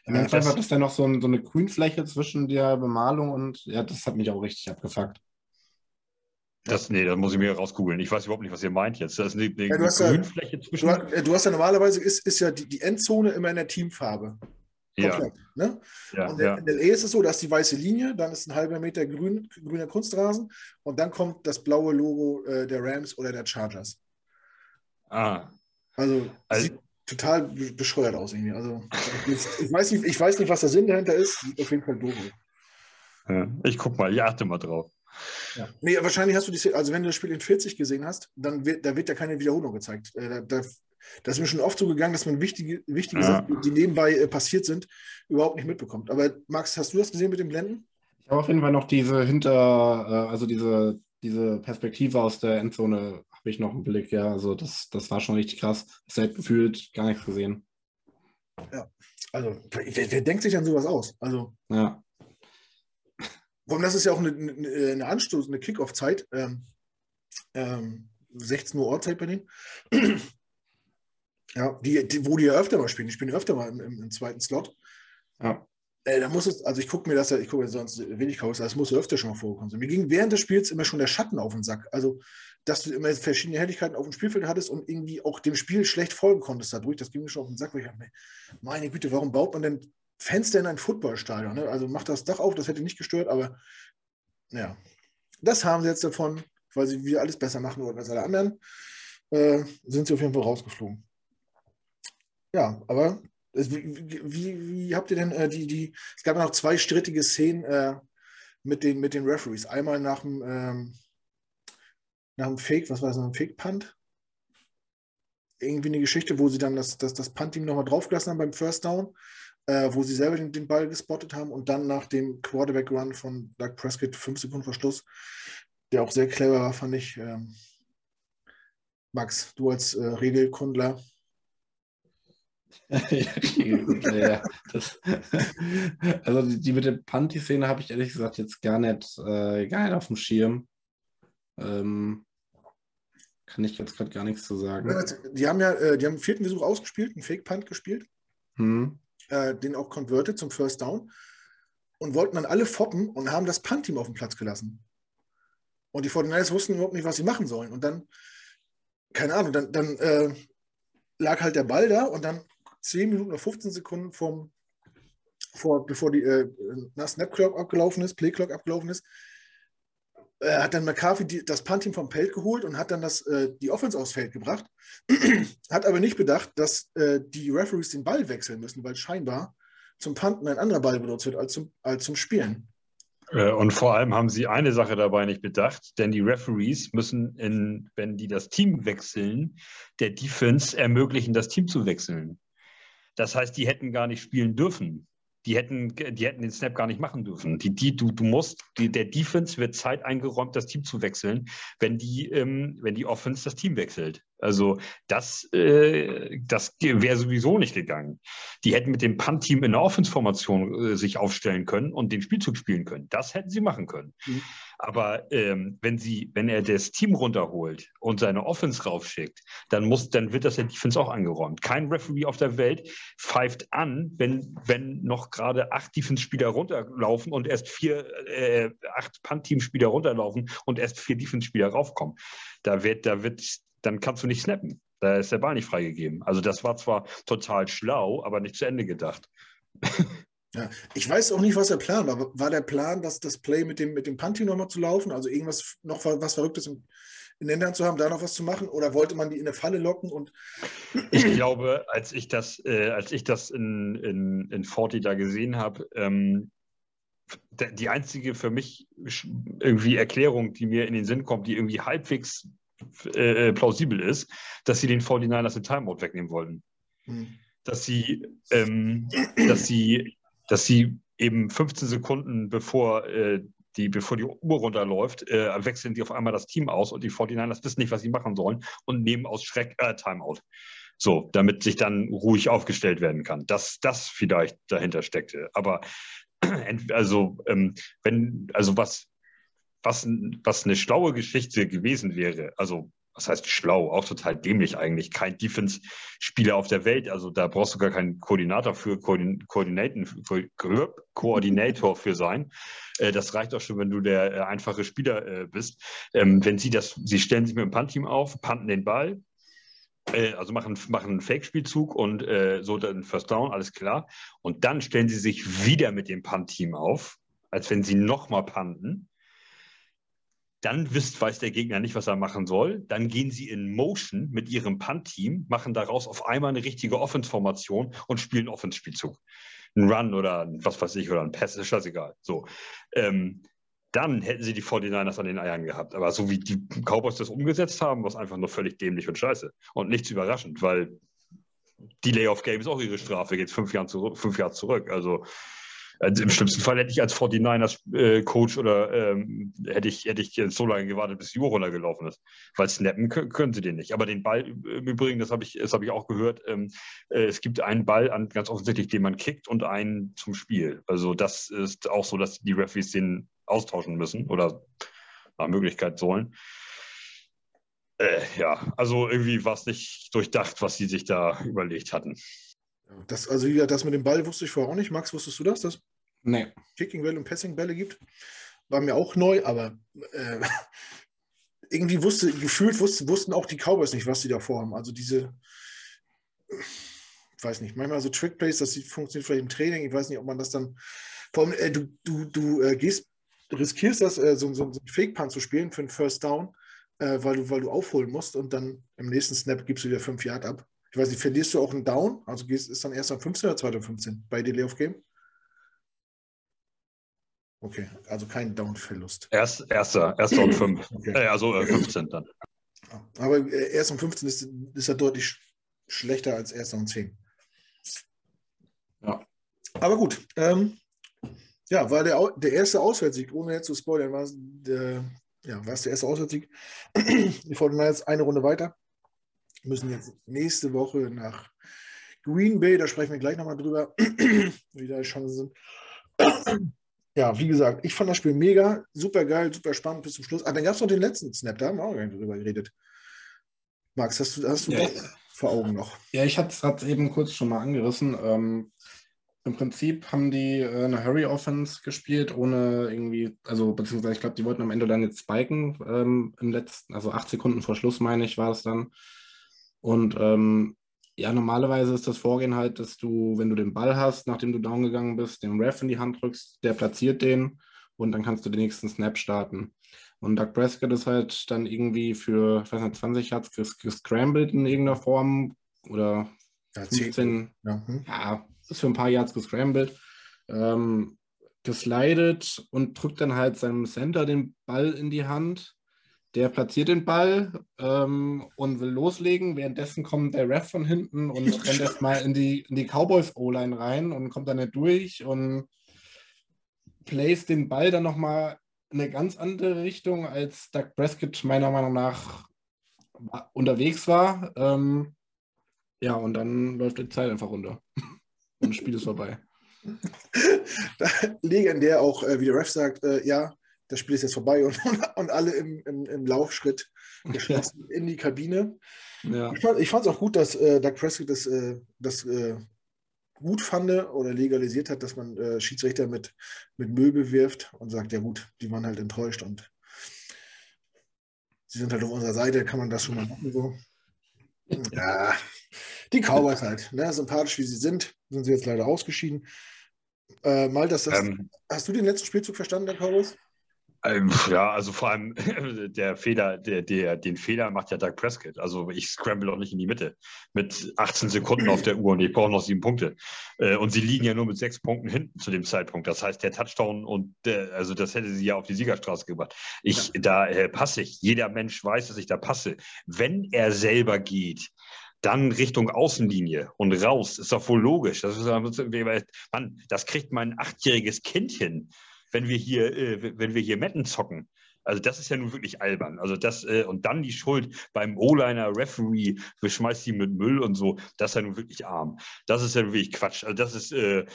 Ja, ja, das, ist dann noch so, ein, so eine Grünfläche zwischen der Bemalung und ja, das hat mich auch richtig abgefuckt. Das, nee, da muss ich mir rausgoogeln. Ich weiß überhaupt nicht, was ihr meint jetzt. Das ist eine, eine ja, Grünfläche ja, zwischen. Du, du, hast ja normalerweise ist, ist ja die, die Endzone immer in der Teamfarbe. Komplett, ja. Ne? ja. Und in der LA ist es so, da ist die weiße Linie, dann ist ein halber Meter grün, grüner Kunstrasen und dann kommt das blaue Logo äh, der Rams oder der Chargers. Ah. Also, also sieht total bescheuert aus irgendwie. Also ich, ich, weiß nicht, ich weiß nicht, was der Sinn dahinter ist. Sieht auf jeden Fall doof Ja, ich guck mal, ich achte mal drauf. Ja. Nee, wahrscheinlich hast du die, also wenn du das Spiel in 40 gesehen hast, dann wird, da wird ja keine Wiederholung gezeigt. Äh, da, da, das ist mir schon oft so gegangen, dass man wichtige, wichtige ja. Sachen, die nebenbei äh, passiert sind, überhaupt nicht mitbekommt. Aber Max, hast du das gesehen mit dem Blenden? Ich habe auf jeden Fall noch diese hinter, äh, also diese, diese Perspektive aus der Endzone habe ich noch im Blick, ja. Also das, das war schon richtig krass. Ich habe gefühlt gar nichts gesehen. Ja, also wer, wer denkt sich an sowas aus? Also. Ja. Und das ist ja auch eine, eine, Anstoß, eine Kickoff-Zeit. Ähm, ähm, 16 Uhr Ortszeit bei denen. ja, die, die, wo die ja öfter mal spielen. Die spielen öfter mal im, im, im zweiten Slot. Ja. Äh, da muss es, also ich gucke mir das ja, ich gucke sonst wenig Chaos, das muss öfter schon mal vorkommen. Mir ging während des Spiels immer schon der Schatten auf den Sack. Also, dass du immer verschiedene Helligkeiten auf dem Spielfeld hattest und irgendwie auch dem Spiel schlecht folgen konntest dadurch. Das ging mir schon auf den Sack, weil ich dachte, meine Güte, warum baut man denn Fenster in ein Footballstadion. Ne? Also macht das Dach auf, das hätte nicht gestört, aber ja, das haben sie jetzt davon, weil sie wieder alles besser machen wollten als alle anderen, äh, sind sie auf jeden Fall rausgeflogen. Ja, aber wie, wie, wie habt ihr denn äh, die, die, es gab noch zwei strittige Szenen äh, mit, den, mit den Referees. Einmal nach dem, ähm, nach dem Fake, was war das, ein Fake-Punt? Irgendwie eine Geschichte, wo sie dann das, das, das Punt-Team nochmal draufgelassen haben beim First Down äh, wo sie selber den, den, Ball gespottet haben und dann nach dem Quarterback-Run von Doug Prescott, fünf Sekunden Verschluss, der auch sehr clever war, fand ich. Ähm, Max, du als äh, Regelkundler. ja, das, also die mit der Panty-Szene habe ich ehrlich gesagt jetzt gar nicht, äh, gar nicht auf dem Schirm. Ähm, kann ich jetzt gerade gar nichts zu sagen. Die haben ja, äh, die haben vierten Versuch ausgespielt, einen Fake-Punt gespielt. Hm äh, den auch converted zum First Down und wollten dann alle foppen und haben das Punt-Team auf den Platz gelassen. Und die 49ers wussten überhaupt nicht, was sie machen sollen. Und dann, keine Ahnung, dann, dann äh, lag halt der Ball da und dann 10 Minuten oder 15 Sekunden vom, vor, bevor die äh, Snap Clock abgelaufen ist, Play Clock abgelaufen ist, äh, hat dann McCarthy die, das Punt-Team vom Feld geholt und hat dann das, äh, die Offense aufs Feld gebracht. hat aber nicht bedacht, dass äh, die Referees den Ball wechseln müssen, weil scheinbar zum Punten ein anderer Ball benutzt wird als zum, als zum Spielen. Äh, und vor allem haben sie eine Sache dabei nicht bedacht, denn die Referees müssen, in, wenn die das Team wechseln, der Defense ermöglichen, das Team zu wechseln. Das heißt, die hätten gar nicht spielen dürfen die hätten, die hätten den Snap gar nicht machen dürfen. Die, die, du, du musst, die, der Defense wird Zeit eingeräumt, das Team zu wechseln, wenn die, ähm, wenn die Offense das Team wechselt. Also das, äh, das wäre sowieso nicht gegangen. Die hätten mit dem Punt-Team in der Offense-Formation äh, sich aufstellen können und den Spielzug spielen können. Das hätten sie machen können. Mhm. Aber ähm, wenn sie, wenn er das Team runterholt und seine Offense raufschickt, dann muss, dann wird das der Defense auch angeräumt. Kein Referee auf der Welt pfeift an, wenn, wenn noch gerade acht Defense-Spieler runterlaufen und erst vier, äh, acht Punt-Team-Spieler runterlaufen und erst vier Defense-Spieler raufkommen. Da wird, da wird, dann kannst du nicht snappen. Da ist der Ball nicht freigegeben. Also das war zwar total schlau, aber nicht zu Ende gedacht. Ja, ich weiß auch nicht, was der Plan war. War der Plan, dass das Play mit dem, mit dem Panty nochmal zu laufen, also irgendwas noch was Verrücktes in, in den Händen zu haben, da noch was zu machen? Oder wollte man die in eine Falle locken? Und ich glaube, als ich das, äh, als ich das in, in, in Forti da gesehen habe, ähm, die einzige für mich irgendwie Erklärung, die mir in den Sinn kommt, die irgendwie halbwegs äh, plausibel ist, dass sie den 49ers den Timeout wegnehmen wollten. Hm. Dass sie, ähm, dass sie, dass sie eben 15 Sekunden bevor äh, die, bevor die Uhr runterläuft, äh, wechseln die auf einmal das Team aus und die 49ers wissen nicht, was sie machen sollen und nehmen aus Schreck äh, Timeout. So, damit sich dann ruhig aufgestellt werden kann. Dass das vielleicht dahinter steckte. Aber also, ähm, wenn, also was, was, was eine schlaue Geschichte gewesen wäre, also was heißt schlau, auch total dämlich eigentlich, kein Defense-Spieler auf der Welt, also da brauchst du gar keinen Koordinator für, Koordinaten, für Koordinator für sein. Äh, das reicht auch schon, wenn du der äh, einfache Spieler äh, bist. Ähm, wenn sie das, sie stellen sich mit dem Punt-Team auf, panten den Ball, also machen, machen einen Fake-Spielzug und so dann First Down, alles klar. Und dann stellen sie sich wieder mit dem Punt-Team auf, als wenn sie nochmal panten. Dann wisst, weiß der Gegner nicht, was er machen soll. Dann gehen sie in Motion mit ihrem Punt-Team, machen daraus auf einmal eine richtige Offense-Formation und spielen Offense-Spielzug. Ein Run oder was weiß ich, oder ein Pass, ist scheißegal. So. Ähm, dann hätten sie die 49ers an den Eiern gehabt. Aber so wie die Cowboys das umgesetzt haben, war es einfach nur völlig dämlich und scheiße. Und nichts überraschend, weil die Layoff Game ist auch ihre Strafe, geht fünf Jahre zurück. Fünf Jahre zurück. Also, also im schlimmsten Fall hätte ich als 49ers äh, Coach oder ähm, hätte, ich, hätte ich so lange gewartet, bis die Uhr runtergelaufen ist. Weil snappen können, können sie den nicht. Aber den Ball im Übrigen, das habe ich, hab ich auch gehört, ähm, äh, es gibt einen Ball an, ganz offensichtlich, den man kickt und einen zum Spiel. Also das ist auch so, dass die Referees den austauschen müssen oder nach Möglichkeit sollen. Äh, ja, also irgendwie war es nicht durchdacht, was sie sich da überlegt hatten. Das, also ja, das mit dem Ball wusste ich vorher auch nicht. Max, wusstest du das? Dass nee. Kicking-Bälle und Passing-Bälle gibt? War mir auch neu, aber äh, irgendwie wusste, gefühlt wusste, wussten auch die Cowboys nicht, was sie da vorhaben. Also diese, ich weiß nicht, manchmal so Trick-Plays, das funktioniert vielleicht im Training. Ich weiß nicht, ob man das dann, vor allem, äh, du, du, du äh, gehst riskierst das, äh, so, so, so einen Fake-Punt zu spielen für einen First Down, äh, weil, du, weil du aufholen musst und dann im nächsten Snap gibst du wieder 5 Yard ab. Ich weiß nicht, verlierst du auch einen Down? Also gehst, ist dann erst am 15 oder 2. 15 bei Delay of Game? Okay, also kein Down-Verlust. Erst, erster, erster und 5. Okay. Äh, also äh, 15 dann. Aber äh, erst und 15 ist, ist er deutlich sch schlechter als erster und 10. Ja. Aber gut, ähm, ja, war der, der erste Auswärtssieg, ohne jetzt zu spoilern, war es der, ja, war es der erste Auswärtssieg. Die Fortnite jetzt eine Runde weiter. Müssen jetzt nächste Woche nach Green Bay, da sprechen wir gleich nochmal drüber, wie da die Chancen sind. Ja, wie gesagt, ich fand das Spiel mega, super geil, super spannend bis zum Schluss. Ah, dann gab es noch den letzten Snap, da haben wir auch gar nicht drüber geredet. Max, hast du, hast du ja, das vor Augen noch? Ja, ich hatte es eben kurz schon mal angerissen. Ähm, im Prinzip haben die äh, eine Hurry-Offense gespielt, ohne irgendwie, also beziehungsweise ich glaube, die wollten am Ende dann jetzt spiken ähm, im letzten, also acht Sekunden vor Schluss, meine ich, war es dann. Und ähm, ja, normalerweise ist das Vorgehen halt, dass du, wenn du den Ball hast, nachdem du down gegangen bist, den Ref in die Hand drückst, der platziert den und dann kannst du den nächsten Snap starten. Und Doug Prescott ist halt dann irgendwie für, ich weiß nicht, 20 Yards gescrambled in irgendeiner Form oder 15, ja, hm. ja ist für ein paar Yards gescrambled, ähm, geslidet und drückt dann halt seinem Center den Ball in die Hand. Der platziert den Ball ähm, und will loslegen. Währenddessen kommt der Ref von hinten und rennt erstmal in die, in die Cowboys O-Line rein und kommt dann nicht durch und plays den Ball dann nochmal in eine ganz andere Richtung, als Doug Prescott meiner Meinung nach unterwegs war. Ähm, ja, und dann läuft die Zeit einfach runter und das Spiel ist vorbei. Legendär auch, äh, wie der Ref sagt, äh, ja, das Spiel ist jetzt vorbei und, und alle im, im, im Laufschritt geschlossen in die Kabine. Ja. Ich fand es auch gut, dass äh, Doug Prescott das, äh, das äh, gut fand oder legalisiert hat, dass man äh, Schiedsrichter mit, mit Müll bewirft und sagt, ja gut, die waren halt enttäuscht und sie sind halt auf unserer Seite, kann man das schon mal machen so. Ja, die Cowboys halt, ne? sympathisch wie sie sind, sind sie jetzt leider ausgeschieden. Äh, mal, das, ähm, hast du den letzten Spielzug verstanden, der Cowboys? Ähm, ja, also vor allem der Fehler, der, der, den Fehler macht ja Doug Prescott. Also ich scramble auch nicht in die Mitte mit 18 Sekunden auf der Uhr und ich brauche noch sieben Punkte. Äh, und sie liegen ja nur mit sechs Punkten hinten zu dem Zeitpunkt. Das heißt, der Touchdown und der, also das hätte sie ja auf die Siegerstraße gebracht. Ich, ja. da äh, passe ich. Jeder Mensch weiß, dass ich da passe. Wenn er selber geht, dann Richtung Außenlinie und raus. Ist doch wohl logisch. Das ist, Mann, das kriegt mein achtjähriges Kind hin wenn wir hier, äh, wenn wir hier Metten zocken. Also das ist ja nun wirklich albern. Also das äh, und dann die Schuld beim O-Liner Referee, wir schmeißt die mit Müll und so, das ist ja nun wirklich arm. Das ist ja wirklich Quatsch. Also das ist äh,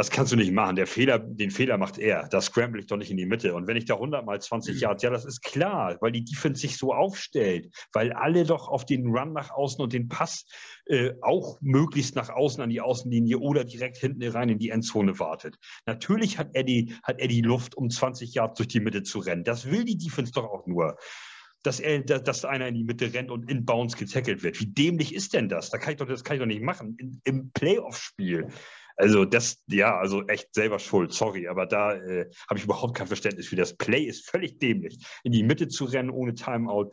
das kannst du nicht machen. Der Fehler, den Fehler macht er. Da scramble ich doch nicht in die Mitte. Und wenn ich da 100 mal 20 mhm. Yards, ja, das ist klar, weil die Defense sich so aufstellt, weil alle doch auf den Run nach außen und den Pass äh, auch möglichst nach außen an die Außenlinie oder direkt hinten rein in die Endzone wartet. Natürlich hat er die, hat er die Luft, um 20 Yards durch die Mitte zu rennen. Das will die Defense doch auch nur dass, er, dass einer in die Mitte rennt und in Bounce getackelt wird. Wie dämlich ist denn das? Da kann ich doch, das kann ich doch nicht machen. In, Im Playoff-Spiel also das, ja, also echt selber schuld, sorry, aber da äh, habe ich überhaupt kein Verständnis für. Das Play ist völlig dämlich. In die Mitte zu rennen ohne Timeout.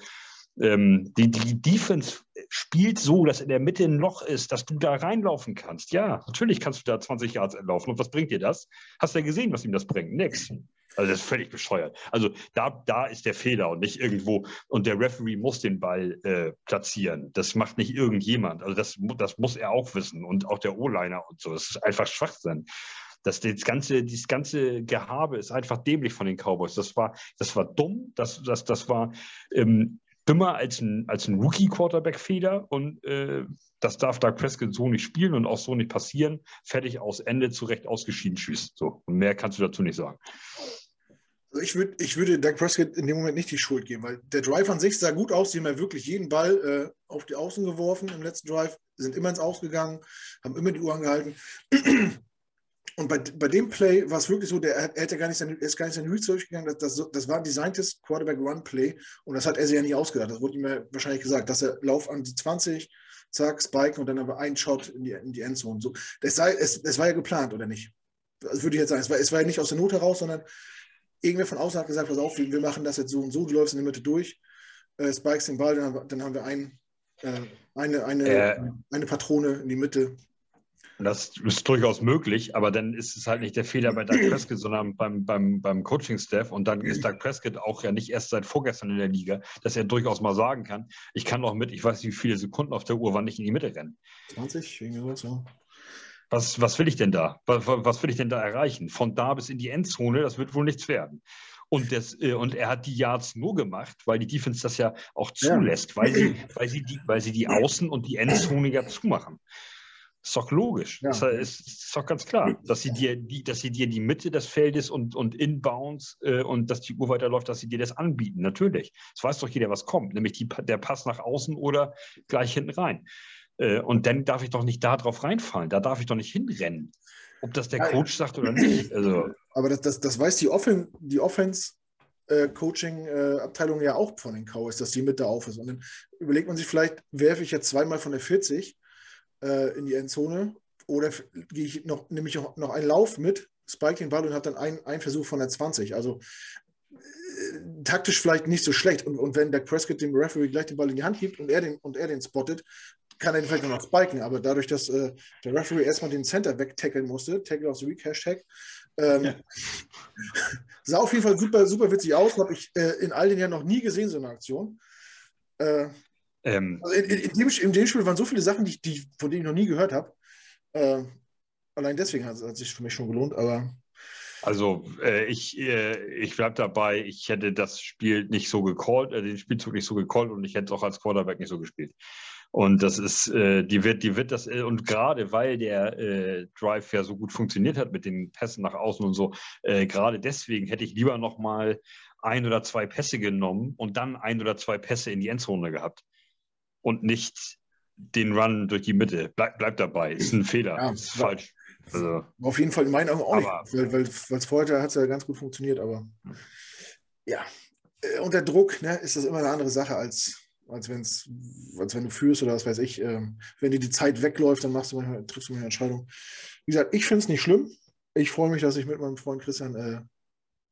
Ähm, die, die Defense spielt so, dass in der Mitte ein Loch ist, dass du da reinlaufen kannst. Ja, natürlich kannst du da 20 Yards entlaufen. Und was bringt dir das? Hast du ja gesehen, was ihm das bringt? Nix. Also das ist völlig bescheuert. Also da, da ist der Fehler und nicht irgendwo. Und der Referee muss den Ball äh, platzieren. Das macht nicht irgendjemand. Also das, das muss er auch wissen. Und auch der O-Liner und so. Das ist einfach Schwachsinn. Das, das, ganze, dieses ganze Gehabe ist einfach dämlich von den Cowboys. Das war, das war dumm, das, das, das war ähm, dümmer als ein, als ein Rookie-Quarterback-Fehler und äh, das darf Doug Prescott so nicht spielen und auch so nicht passieren. Fertig aus Ende, zu Recht ausgeschieden, tschüss. So, und mehr kannst du dazu nicht sagen. Ich, würd, ich würde Doug Prescott in dem Moment nicht die Schuld geben, weil der Drive an sich sah gut aus. Sie haben ja wirklich jeden Ball äh, auf die Außen geworfen im letzten Drive, sind immer ins Ausgegangen, haben immer die Uhr angehalten. Und bei, bei dem Play war es wirklich so, der er hätte gar nicht seine, ist gar nicht seine Hüte durchgegangen. Das, das, das war ein designtes Quarterback-Run-Play und das hat er sich ja nicht ausgedacht. Das wurde ihm ja wahrscheinlich gesagt, dass er Lauf an die 20, zack, Spike und dann aber ein Shot in die, in die Endzone. So, das, sei, es, es war ja geplant, oder nicht? Das würde ich jetzt sagen. Es war, es war ja nicht aus der Not heraus, sondern irgendwer von außen hat gesagt, pass auf, wir machen das jetzt so und so, du läufst in der Mitte durch, äh, spikes den Ball, dann, dann haben wir ein, äh, eine, eine, äh, eine Patrone in die Mitte das ist durchaus möglich, aber dann ist es halt nicht der Fehler bei Doug Prescott, sondern beim, beim, beim Coaching-Staff. Und dann ist Doug Prescott auch ja nicht erst seit vorgestern in der Liga, dass er durchaus mal sagen kann, ich kann noch mit, ich weiß nicht, wie viele Sekunden auf der Uhr, wann ich in die Mitte renne. 20, irgendwas, ja. Was, was will ich denn da? Was, was will ich denn da erreichen? Von da bis in die Endzone, das wird wohl nichts werden. Und, das, äh, und er hat die Yards nur gemacht, weil die Defense das ja auch zulässt, ja. weil, sie, weil, sie die, weil sie die Außen- und die Endzone ja zumachen. Ist doch logisch. Ja. Ist, ist, doch ganz klar, dass sie dir die, dass sie dir die Mitte des Feldes und, und Inbounds äh, und dass die Uhr weiterläuft, dass sie dir das anbieten. Natürlich. Es weiß doch jeder, was kommt, nämlich die, der Pass nach außen oder gleich hinten rein. Äh, und dann darf ich doch nicht da drauf reinfallen. Da darf ich doch nicht hinrennen. Ob das der Coach sagt oder nicht. Also, Aber das, das, das weiß die, Offen, die Offense. Äh, Coaching-Abteilung ja auch von den Cowboys, dass die Mitte auf ist. Und dann überlegt man sich vielleicht, werfe ich jetzt zweimal von der 40 äh, in die Endzone oder gehe ich noch, nehme ich noch einen Lauf mit, spike den Ball und habe dann einen, einen Versuch von der 20. Also äh, taktisch vielleicht nicht so schlecht. Und, und wenn der Prescott dem Referee gleich den Ball in die Hand gibt und er den, und er den spottet, kann er den vielleicht noch spiken. Aber dadurch, dass äh, der Referee erstmal den Center wegtackeln musste, Tackle of the Week, Hashtag, ähm, ja. sah auf jeden Fall super, super witzig aus. Habe ich äh, in all den Jahren noch nie gesehen, so eine Aktion. Äh, ähm, also in, in, in, dem, in, dem, Spiel waren so viele Sachen, die, die, von denen ich noch nie gehört habe. Äh, allein deswegen hat, es sich für mich schon gelohnt, aber. Also äh, ich, äh, ich bleibe dabei, ich hätte das Spiel nicht so gecallt, äh, den Spielzug nicht so gecallt und ich hätte es auch als Quarterback nicht so gespielt. Und das ist, äh, die wird, die wird das, äh, und gerade weil der äh, Drive ja so gut funktioniert hat mit den Pässen nach außen und so, äh, gerade deswegen hätte ich lieber nochmal ein oder zwei Pässe genommen und dann ein oder zwei Pässe in die Endzone gehabt und nicht den Run durch die Mitte. Bleib, bleib dabei, ist ein Fehler, ja, ist falsch. Also, auf jeden Fall in meinen Augen auch aber, nicht, weil, weil, weil vorher hat es ja ganz gut funktioniert, aber ja, äh, unter Druck ne, ist das immer eine andere Sache als, als, wenn's, als wenn du führst oder was weiß ich. Ähm, wenn dir die Zeit wegläuft, dann machst du manchmal, triffst du manchmal eine Entscheidung. Wie gesagt, ich finde es nicht schlimm. Ich freue mich, dass ich mit meinem Freund Christian äh,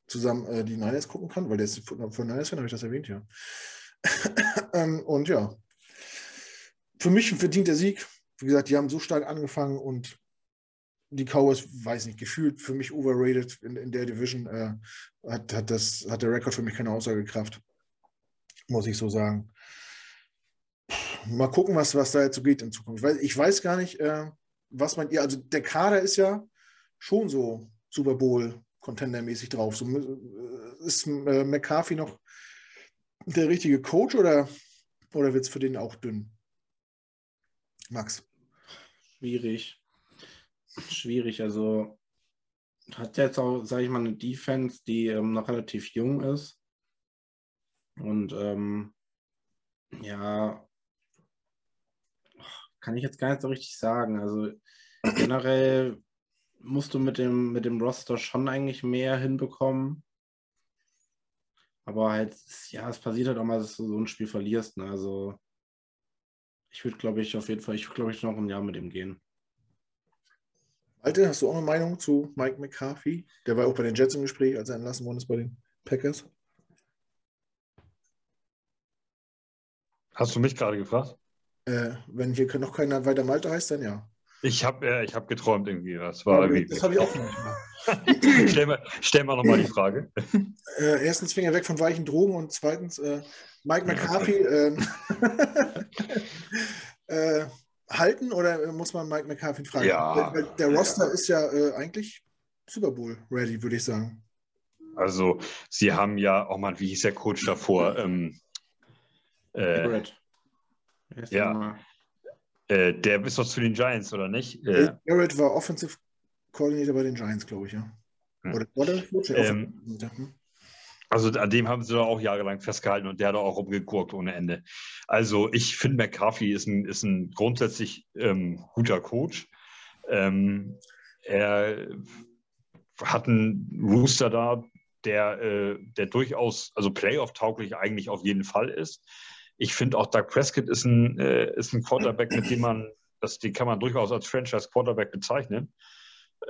zusammen äh, die Niners gucken kann, weil der ist von Niners-Fan, habe ich das erwähnt, ja. ähm, und ja, für mich ein verdienter Sieg. Wie gesagt, die haben so stark angefangen und die Cowboys, weiß nicht, gefühlt für mich overrated in, in der Division. Äh, hat, hat, das, hat der Rekord für mich keine Aussagekraft, muss ich so sagen. Mal gucken, was, was da jetzt so geht in Zukunft. Weil ich weiß gar nicht, äh, was man ihr, also der Kader ist ja schon so Super Bowl Contender-mäßig drauf. So, äh, ist äh, McCarthy noch der richtige Coach oder, oder wird es für den auch dünn? Max. Schwierig. Schwierig. Also hat jetzt auch, sage ich mal, eine Defense, die ähm, noch relativ jung ist. Und ähm, ja, kann ich jetzt gar nicht so richtig sagen. Also generell musst du mit dem, mit dem Roster schon eigentlich mehr hinbekommen. Aber halt, ja, es passiert halt auch mal, dass du so ein Spiel verlierst. Ne? Also ich würde, glaube ich, auf jeden Fall, ich würde, glaube ich, noch ein Jahr mit ihm gehen. Alte, hast du auch eine Meinung zu Mike McCarthy? Der war auch bei den Jets im Gespräch, als er entlassen worden ist bei den Packers. Hast du mich gerade gefragt? Äh, wenn hier noch keiner weiter Malte heißt, dann ja. Ich habe äh, hab geträumt irgendwie. Das, war ja, das habe ich auch manchmal. stell, mal, stell mal nochmal die Frage. Äh, erstens Finger weg von weichen Drogen und zweitens äh, Mike McCarthy ähm, äh, halten oder muss man Mike McCarthy fragen? Ja. Der, der Roster ja. ist ja äh, eigentlich Super Bowl ready, würde ich sagen. Also, sie haben ja auch mal, wie hieß der Coach davor? Ähm, äh, ja. Äh, der ist doch zu den Giants, oder nicht? Äh, Garrett war Offensive Coordinator bei den Giants, glaube ich, ja. Hm. Oder war der Coach? Ähm, hm? Also an dem haben sie doch auch jahrelang festgehalten und der hat auch rumgeguckt ohne Ende. Also ich finde, McCarthy ist ein, ist ein grundsätzlich ähm, guter Coach. Ähm, er hat einen Rooster da, der, äh, der durchaus, also Playoff-tauglich eigentlich auf jeden Fall ist ich finde auch Doug Prescott ist ein, äh, ist ein Quarterback, mit dem man, das, die kann man durchaus als Franchise-Quarterback bezeichnen.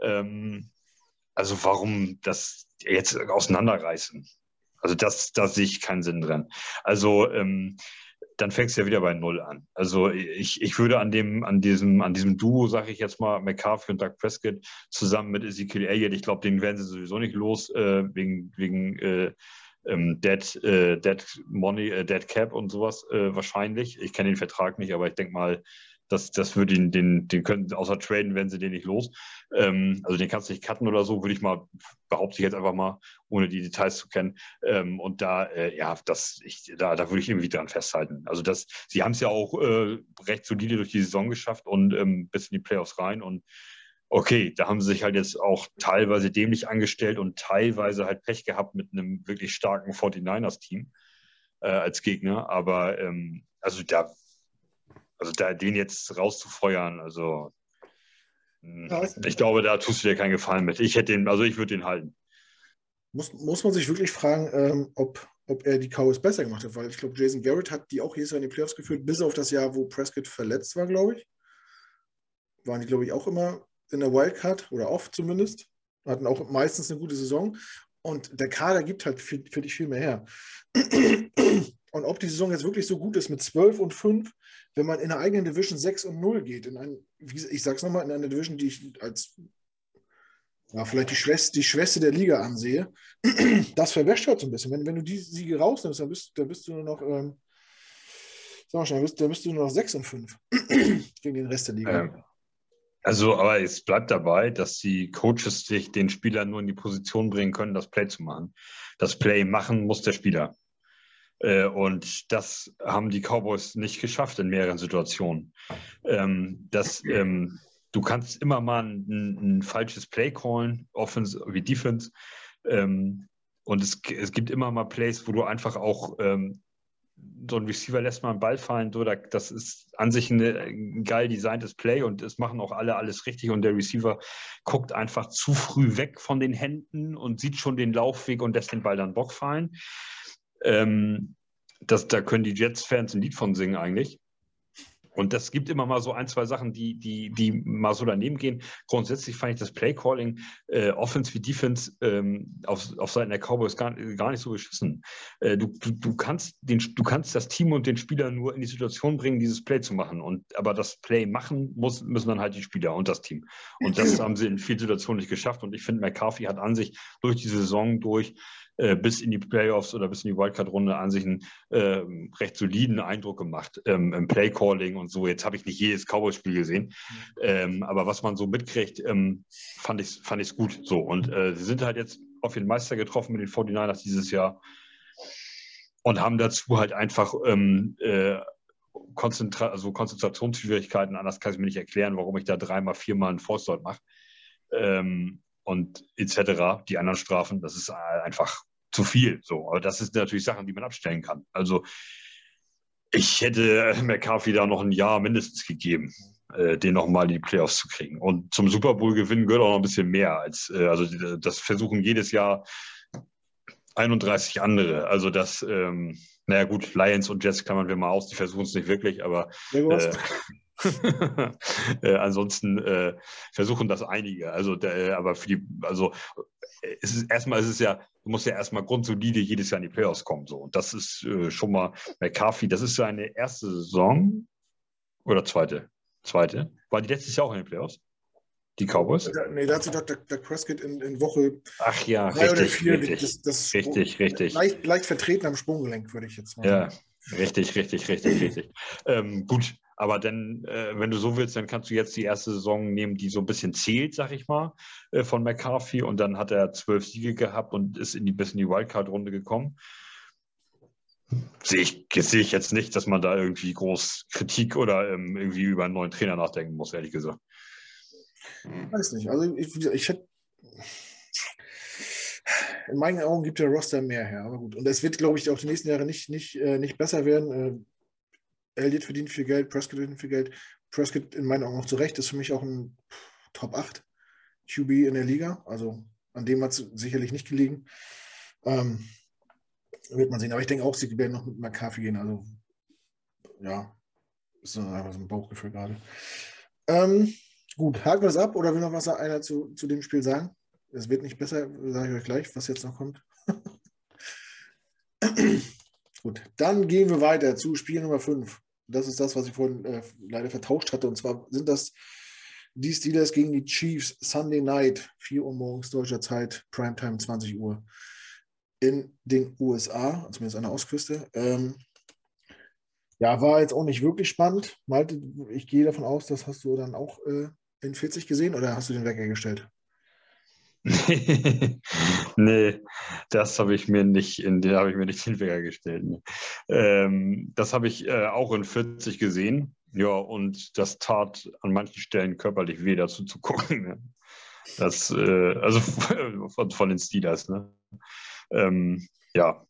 Ähm, also warum das jetzt auseinanderreißen? Also das, da sehe ich keinen Sinn drin. Also ähm, dann fängst du ja wieder bei Null an. Also ich, ich würde an dem, an diesem, an diesem Duo, sage ich jetzt mal, McCarthy und Doug Prescott zusammen mit Ezekiel Elliott, ich glaube, den werden sie sowieso nicht los, äh, wegen, wegen äh, ähm, Dead, äh, Dead Money, äh, Dead Cap und sowas äh, wahrscheinlich. Ich kenne den Vertrag nicht, aber ich denke mal, das, das würde ihn, den, den können, außer traden, wenn sie den nicht los. Ähm, also den kannst du nicht cutten oder so, würde ich mal, behaupte ich jetzt einfach mal, ohne die Details zu kennen. Ähm, und da, äh, ja, das, ich, da, da würde ich irgendwie dran festhalten. Also das, sie haben es ja auch äh, recht solide durch die Saison geschafft und ähm, bis in die Playoffs rein und okay, da haben sie sich halt jetzt auch teilweise dämlich angestellt und teilweise halt Pech gehabt mit einem wirklich starken 49ers-Team äh, als Gegner. Aber ähm, also da, also da den jetzt rauszufeuern, also hm, ich glaube, da tust du dir keinen Gefallen mit. Ich hätte den, also ich würde den halten. Muss, muss man sich wirklich fragen, ähm, ob, ob er die Cowboys besser gemacht hat, weil ich glaube, Jason Garrett hat die auch jedes Jahr in die Playoffs geführt, bis auf das Jahr, wo Prescott verletzt war, glaube ich. Waren die, glaube ich, auch immer in der Wildcard oder oft zumindest. Hatten auch meistens eine gute Saison. Und der Kader gibt halt für, für dich viel mehr her. Und ob die Saison jetzt wirklich so gut ist mit 12 und 5, wenn man in der eigenen Division 6 und 0 geht, in ein, ich sag's nochmal, in einer Division, die ich als ja, vielleicht die Schwester, die Schwester der Liga ansehe, das verwäscht halt so ein bisschen. Wenn, wenn du die Siege rausnimmst, dann bist, dann bist du nur noch, ähm, sag mal schnell, bist, bist du nur noch 6 und 5 gegen den Rest der Liga. Ähm, also, aber es bleibt dabei, dass die Coaches sich den Spieler nur in die Position bringen können, das Play zu machen. Das Play machen muss der Spieler. Äh, und das haben die Cowboys nicht geschafft in mehreren Situationen. Ähm, das, ähm, du kannst immer mal ein, ein, falsches Play callen, Offense wie Defense. Ähm, und es, es, gibt immer mal Plays, wo du einfach auch so ein Receiver lässt mal einen Ball fallen, so, das ist an sich ein geil designtes Play und es machen auch alle alles richtig und der Receiver guckt einfach zu früh weg von den Händen und sieht schon den Laufweg und lässt den Ball dann Bock fallen. Ähm, das, da können die Jets-Fans ein Lied von singen eigentlich. Und das gibt immer mal so ein, zwei Sachen, die, die, die mal so daneben gehen. Grundsätzlich fand ich das Playcalling, äh, Offense wie Defense, ähm, auf, auf Seiten der Cowboys gar, gar nicht so beschissen. Äh, du, du, du, kannst den, du kannst das Team und den Spieler nur in die Situation bringen, dieses Play zu machen. Und, aber das Play machen muss, müssen dann halt die Spieler und das Team. Und das haben sie in vielen Situationen nicht geschafft. Und ich finde, McCarthy hat an sich durch die Saison durch äh, bis in die Playoffs oder bis in die Wildcard-Runde an sich einen äh, recht soliden Eindruck gemacht ähm, im Playcalling und so. Jetzt habe ich nicht jedes Cowboys-Spiel gesehen, ähm, aber was man so mitkriegt, ähm, fand ich es fand gut. So und äh, sie sind halt jetzt auf den Meister getroffen mit den 49ers dieses Jahr und haben dazu halt einfach ähm, äh, Konzentra also Konzentrationsschwierigkeiten. Anders kann ich mir nicht erklären, warum ich da dreimal, viermal einen Force mache. Ähm, und etc. Die anderen Strafen, das ist einfach zu viel. So, aber das sind natürlich Sachen, die man abstellen kann. Also ich hätte McCarthy da noch ein Jahr mindestens gegeben, äh, den nochmal in die Playoffs zu kriegen. Und zum Super Bowl gewinnen gehört auch noch ein bisschen mehr als, äh, also das versuchen jedes Jahr 31 andere. Also das, ähm, naja gut, Lions und Jets klammern wir mal aus, die versuchen es nicht wirklich, aber äh, äh, ansonsten äh, versuchen das einige. Also, der, aber für die, also es ist erstmal ist es ja, du musst ja erstmal grundsolide jedes Jahr in die Playoffs kommen. So. Und das ist äh, schon mal McCarthy, das ist seine erste Saison oder zweite? Zweite. War die letztes Jahr auch in den Playoffs? Die Cowboys? Nee, da hat sich doch der, der Prescott in, in, Woche Ach ja, richtig, vier, richtig, das, das richtig, richtig. Leicht, leicht, vertreten am Sprunggelenk, würde ich jetzt mal sagen. Ja, richtig, richtig, richtig, richtig. Ähm, gut, aber dann, äh, wenn du so willst, dann kannst du jetzt die erste Saison nehmen, die so ein bisschen zählt, sag ich mal, äh, von McCarthy. Und dann hat er zwölf Siege gehabt und ist in die, bis in die Wildcard-Runde gekommen. Sehe ich, sehe ich jetzt nicht, dass man da irgendwie groß Kritik oder ähm, irgendwie über einen neuen Trainer nachdenken muss, ehrlich gesagt. Ich weiß nicht. Also ich, ich hätte. In meinen Augen gibt der Roster mehr her, aber gut. Und es wird, glaube ich, auch die nächsten Jahre nicht, nicht, äh, nicht besser werden. Elliott verdient viel Geld, Prescott verdient viel Geld. Prescott in meinen Augen auch zu Recht ist für mich auch ein Top 8 QB in der Liga. Also an dem hat es sicherlich nicht gelegen. Ähm, wird man sehen. Aber ich denke auch, sie werden noch mit McCarthy gehen. Also ja, ist einfach so ein Bauchgefühl gerade. Ähm, gut, haken wir das ab oder will noch was einer zu, zu dem Spiel sagen? Es wird nicht besser, sage ich euch gleich, was jetzt noch kommt. Gut, dann gehen wir weiter zu Spiel Nummer 5 das ist das, was ich vorhin äh, leider vertauscht hatte. Und zwar sind das die Steelers gegen die Chiefs Sunday Night, 4 Uhr morgens deutscher Zeit, Primetime 20 Uhr in den USA, zumindest an der Ostküste. Ähm, ja, war jetzt auch nicht wirklich spannend. Malte, ich gehe davon aus, das hast du dann auch äh, in 40 gesehen oder hast du den Wecker gestellt? nee, das habe ich mir nicht in den habe ich mir nicht den Wecker gestellt. Nee. Ähm, das habe ich äh, auch in 40 gesehen. Ja, und das tat an manchen Stellen körperlich weh, dazu zu gucken. Ne? Das, äh, also von, von, den Steelers, ne? Ähm, ja.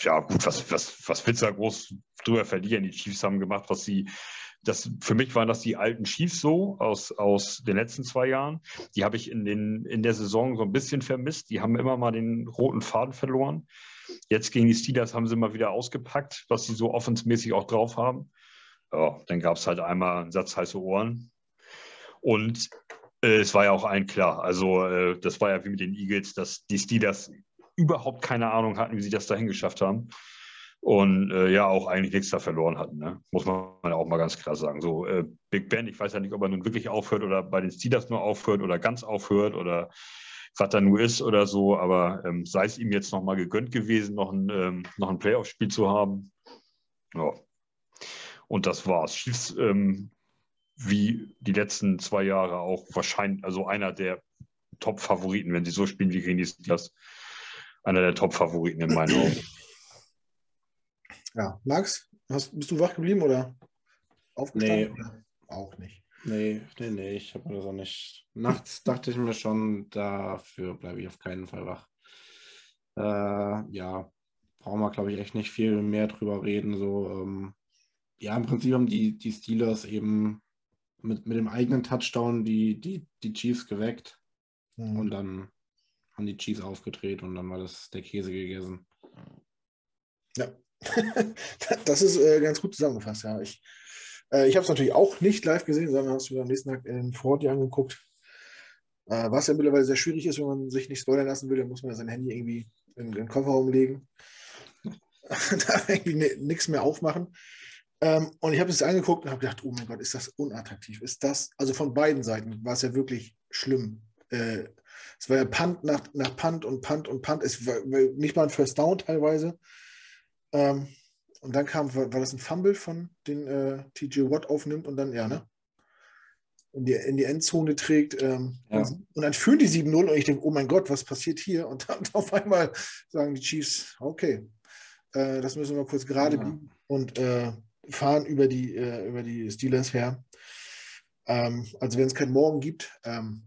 Ja, gut, was, was, was willst du da groß drüber verlieren? Die Chiefs haben gemacht, was sie das, für mich waren das die alten Chiefs so aus, aus den letzten zwei Jahren. Die habe ich in, den, in der Saison so ein bisschen vermisst. Die haben immer mal den roten Faden verloren. Jetzt gegen die Steelers haben sie mal wieder ausgepackt, was sie so offensmäßig auch drauf haben. Ja, dann gab es halt einmal einen Satz heiße Ohren. Und äh, es war ja auch allen klar. Also, äh, das war ja wie mit den Eagles, dass die Steelers überhaupt keine Ahnung hatten, wie sie das dahin geschafft haben und äh, ja auch eigentlich nichts da verloren hatten. Ne? Muss man auch mal ganz klar sagen. So, äh, Big Ben, ich weiß ja nicht, ob er nun wirklich aufhört oder bei den Steelers nur aufhört oder ganz aufhört oder was da nur ist oder so, aber ähm, sei es ihm jetzt nochmal gegönnt gewesen, noch ein, ähm, noch ein Playoff-Spiel zu haben. Ja. Und das war's. Chiefs, ähm, wie die letzten zwei Jahre auch wahrscheinlich, also einer der Top-Favoriten, wenn sie so spielen wie gegen die Steelers, einer der Top-Favoriten in meinen Augen. Ja, Max, hast, bist du wach geblieben oder aufgestanden? Nee. Auch nicht. Nee, nee, nee, ich habe mir das auch nicht. Nachts dachte ich mir schon, dafür bleibe ich auf keinen Fall wach. Äh, ja, brauchen wir, glaube ich, echt nicht viel mehr drüber reden. So, ähm, ja, im Prinzip haben die, die Steelers eben mit, mit dem eigenen Touchdown die, die, die Chiefs geweckt. Mhm. Und dann haben die Chiefs aufgedreht und dann war das der Käse gegessen. Ja, das ist äh, ganz gut zusammengefasst, ja. Ich Äh, ich habe es natürlich auch nicht live gesehen, sondern habe es mir am nächsten Tag in 4D angeguckt. Äh, was ja mittlerweile sehr schwierig ist, wenn man sich nicht spoilern lassen will, dann muss man sein Handy irgendwie in, in den Kofferraum legen. da irgendwie nichts mehr aufmachen. Ähm, und ich habe es angeguckt und habe gedacht, oh mein Gott, ist das unattraktiv. Ist das, also von beiden Seiten war es ja wirklich schlimm. Äh, es war ja Punt nach, nach Punt und Punt und Punt. Es war nicht mal ein First Down teilweise. Ähm, und dann kam, war, war, das ein Fumble von den äh, TJ Watt aufnimmt und dann, ja, ne? In die, in die Endzone trägt. Ähm, ja. und, dann führen die 7-0 und ich denke, oh mein Gott, was passiert hier? Und dann auf einmal sagen die Chiefs, okay, äh, das müssen wir kurz gerade ja. biegen und äh, fahren über die, äh, über die Steelers her. Ähm, also wenn es keinen Morgen gibt, ähm,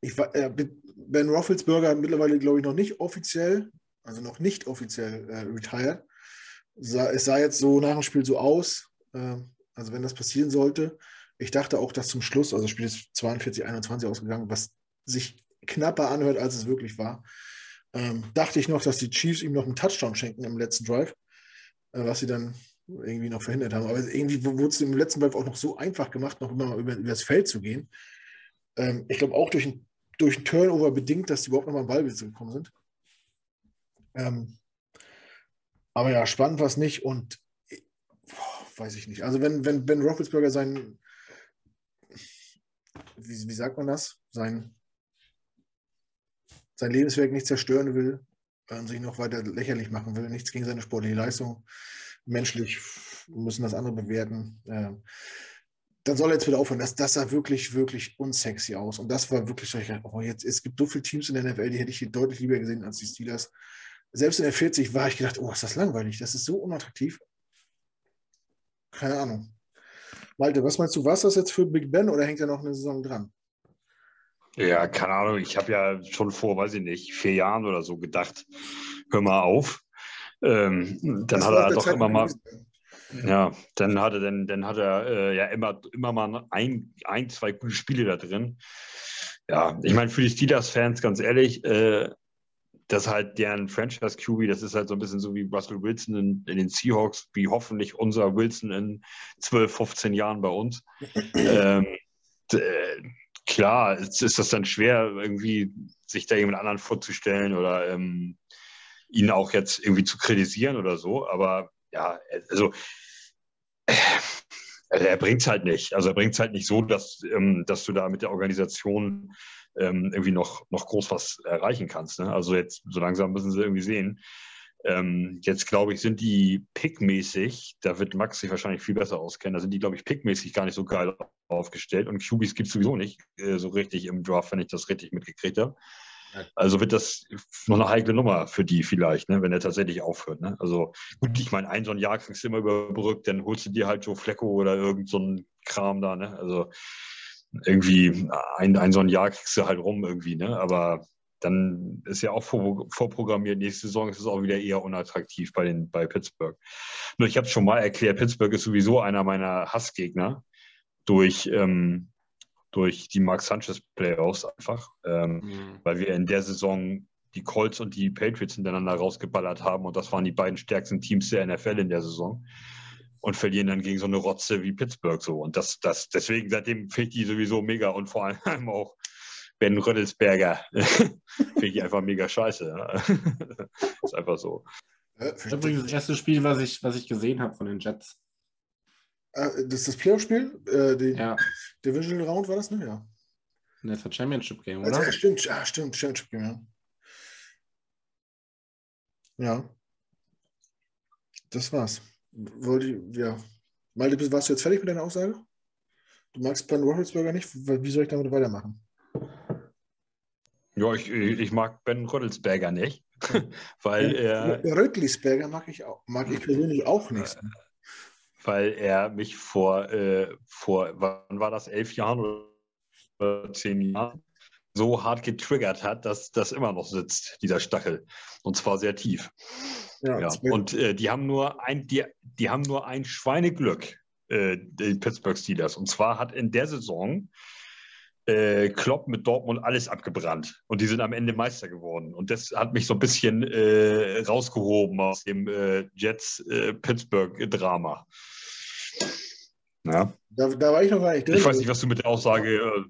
ich äh, Ben Roethlisberger mittlerweile, glaube ich, noch nicht offiziell, also noch nicht offiziell äh, retired. Es sah jetzt so nach dem Spiel so aus, äh, also wenn das passieren sollte. Ich dachte auch, dass zum Schluss, also das Spiel ist 42, 21 ausgegangen, was sich knapper anhört, als es wirklich war. Ähm, dachte ich noch, dass die Chiefs ihm noch einen Touchdown schenken im letzten Drive, äh, was sie dann irgendwie noch verhindert haben. Aber irgendwie wurde es im letzten Drive auch noch so einfach gemacht, noch immer mal über, über das Feld zu gehen. Ähm, ich glaube auch durch ein durch ein Turnover bedingt, dass die überhaupt nochmal in Ballbesitz gekommen sind. Ähm, aber ja, spannend war es nicht und boah, weiß ich nicht. Also wenn, wenn Ben Roethlisberger sein, wie, wie sagt man das, sein, sein Lebenswerk nicht zerstören will und sich noch weiter lächerlich machen will, nichts gegen seine sportliche Leistung, menschlich müssen das andere bewerten. Äh, dann soll er jetzt wieder aufhören. Das, das sah wirklich, wirklich unsexy aus. Und das war wirklich oh, jetzt, es gibt so viele Teams in der NFL, die hätte ich hier deutlich lieber gesehen als die Steelers. Selbst in der 40 war ich gedacht, oh, ist das langweilig, das ist so unattraktiv. Keine Ahnung. Malte, was meinst du, war es das jetzt für Big Ben oder hängt er noch eine Saison dran? Ja, keine Ahnung. Ich habe ja schon vor, weiß ich nicht, vier Jahren oder so gedacht, hör mal auf. Ähm, dann hat er doch Zeit immer mal. Ja, dann hat er, dann, dann hat er äh, ja immer, immer mal ein, ein, zwei gute Spiele da drin. Ja, ich meine, für die Steelers-Fans, ganz ehrlich, äh, das halt deren Franchise-QB, das ist halt so ein bisschen so wie Russell Wilson in, in, den Seahawks, wie hoffentlich unser Wilson in 12, 15 Jahren bei uns. ähm, klar, ist, ist das dann schwer, irgendwie sich da jemand anderen vorzustellen oder ähm, ihn auch jetzt irgendwie zu kritisieren oder so, aber ja, also also er bringt es halt nicht. Also er bringt es halt nicht so, dass, ähm, dass du da mit der Organisation ähm, irgendwie noch, noch groß was erreichen kannst. Ne? Also jetzt so langsam müssen sie irgendwie sehen. Ähm, jetzt glaube ich, sind die pickmäßig, da wird Max sich wahrscheinlich viel besser auskennen, da sind die, glaube ich, pickmäßig gar nicht so geil aufgestellt und QBs gibt es sowieso nicht äh, so richtig im Draft, wenn ich das richtig mitgekriegt habe. Also wird das noch eine heikle Nummer für die vielleicht, ne, wenn er tatsächlich aufhört. Ne? Also gut, ich meine, ein so ein Jahr kriegst du immer überbrückt, dann holst du dir halt Joe Flecko oder irgend so ein Kram da. Ne? Also irgendwie ein, ein so ein Jahr kriegst du halt rum irgendwie. Ne? Aber dann ist ja auch vor, vorprogrammiert, nächste Saison ist es auch wieder eher unattraktiv bei, den, bei Pittsburgh. Nur ich habe es schon mal erklärt, Pittsburgh ist sowieso einer meiner Hassgegner durch... Ähm, durch die Mark Sanchez Playoffs einfach, ähm, mhm. weil wir in der Saison die Colts und die Patriots hintereinander rausgeballert haben und das waren die beiden stärksten Teams der NFL in der Saison und verlieren dann gegen so eine Rotze wie Pittsburgh so und das, das deswegen seitdem finde ich die sowieso mega und vor allem auch Ben Rödelsberger finde ich einfach mega scheiße. ist einfach so. Das ist übrigens das erste Spiel, was ich, was ich gesehen habe von den Jets. Äh, das ist das Playoff-Spiel? Äh, die ja. Divisional Round war das, ne? Ja. Das war Championship Game, oder? Also, ja, stimmt, ja, stimmt, Championship Game, ja. Ja. Das war's. Wollte ich, ja. Malte, warst du jetzt fertig mit deiner Aussage? Du magst Ben Roethlisberger nicht? Wie soll ich damit weitermachen? Ja, ich, ich mag Ben Roethlisberger nicht, weil er... Röttlisberger mag ich auch, mag ich persönlich auch nicht. Äh, weil er mich vor, äh, vor, wann war das, elf Jahren oder zehn Jahren, so hart getriggert hat, dass das immer noch sitzt, dieser Stachel. Und zwar sehr tief. Ja, ja. Und äh, die haben nur ein, die, die haben nur ein Schweineglück, äh, die Pittsburgh Steelers. Und zwar hat in der Saison äh, Klopp mit Dortmund alles abgebrannt und die sind am Ende Meister geworden. Und das hat mich so ein bisschen äh, rausgehoben aus dem äh, Jets-Pittsburgh-Drama. Ja. Da, da war ich noch gar nicht drin. Ich weiß nicht, was du mit der Aussage.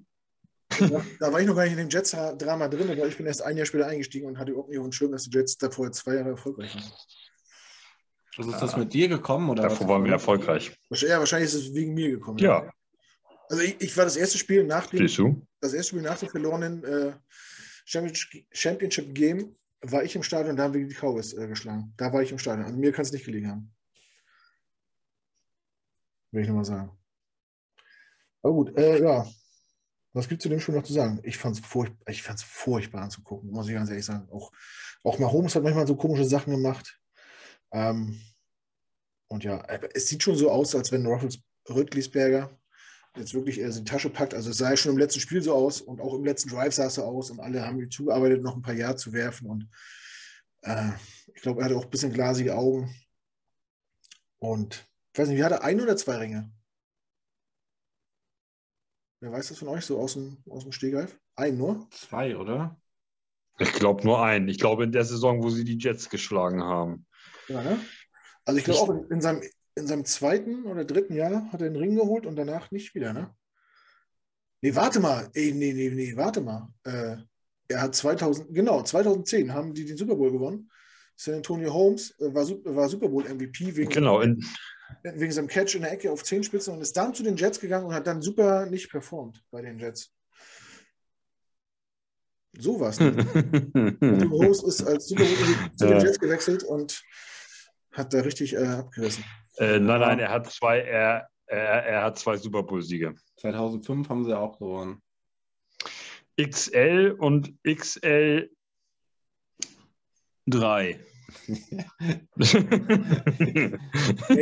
Da, da war ich noch gar nicht in dem Jets-Drama drin, aber ich bin erst ein Jahr später eingestiegen und hatte überhaupt nicht auf dem Schirm, dass die Jets davor zwei Jahre erfolgreich waren. Also ist das mit dir gekommen? Oder davor waren wir erfolgreich. Ja, wahrscheinlich ist es wegen mir gekommen. Ja. Also ich, ich war das erste Spiel nach dem, das erste Spiel nach dem verlorenen äh, Championship, Game war ich im Stadion und da haben wir die Cowboys äh, geschlagen. Da war ich im Stadion. An mir kann es nicht gelegen haben. Will ich nochmal sagen. Aber gut, äh, ja. Was gibt es zu dem Spiel noch zu sagen? Ich fand es furch furchtbar anzugucken, muss ich ganz ehrlich sagen. Auch, auch Mahomes hat manchmal so komische Sachen gemacht. Ähm, und ja, es sieht schon so aus, als wenn Ruffles Röttlisberger jetzt wirklich äh, die Tasche packt. Also es sah ja schon im letzten Spiel so aus und auch im letzten Drive sah es so aus und alle haben ihm zugearbeitet, noch ein paar Jahre zu werfen. Und äh, ich glaube, er hatte auch ein bisschen glasige Augen. Und ich weiß nicht, wie hat er ein oder zwei Ringe? Wer weiß das von euch so aus dem, aus dem Stehgreif? Ein nur? Zwei, oder? Ich glaube nur einen. Ich glaube in der Saison, wo sie die Jets geschlagen haben. Ja, ne? Also ich glaube auch in, in, seinem, in seinem zweiten oder dritten Jahr hat er den Ring geholt und danach nicht wieder, ne? Nee, warte mal. Ey, nee, nee, nee, warte mal. Äh, er hat 2000, genau, 2010 haben die den Super Bowl gewonnen. San Antonio Holmes äh, war, war Super Bowl MVP wegen, genau, in, wegen seinem Catch in der Ecke auf Zehenspitzen und ist dann zu den Jets gegangen und hat dann super nicht performt bei den Jets. So was. Holmes ist als Super Bowl zu den Jets gewechselt und hat da richtig äh, abgerissen. Äh, nein, nein, er hat zwei, er, er, er hat zwei Super Bowl-Siege. 2005 haben sie auch gewonnen. XL und XL 3. nee,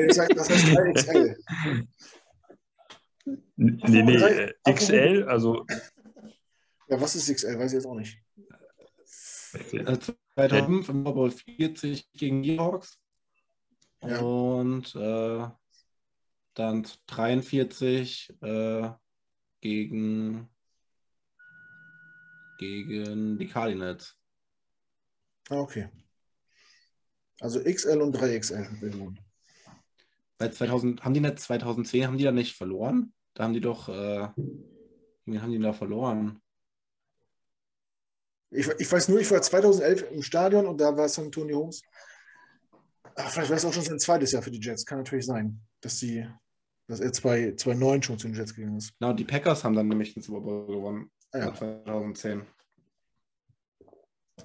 das heißt 3XL. Nee, nee, äh, XL, also. Ja, was ist XL? Weiß ich jetzt auch nicht. 2005 im Super Bowl 40 gegen die Hawks. Ja. Und äh, dann 43 äh, gegen, gegen die Cardinals. Ah, okay. Also XL und 3XL. Bei 2000, haben die nicht 2010, haben die da nicht verloren? Da haben die doch, äh, wie haben die da verloren? Ich, ich weiß nur, ich war 2011 im Stadion und da war St. Tony Holmes. Ach, vielleicht war es auch schon sein zweites Jahr für die Jets. Kann natürlich sein, dass, sie, dass er 2009 schon zu den Jets gegangen ist. Genau, die Packers haben dann nämlich den Super Bowl gewonnen. Ah, ja. 2010.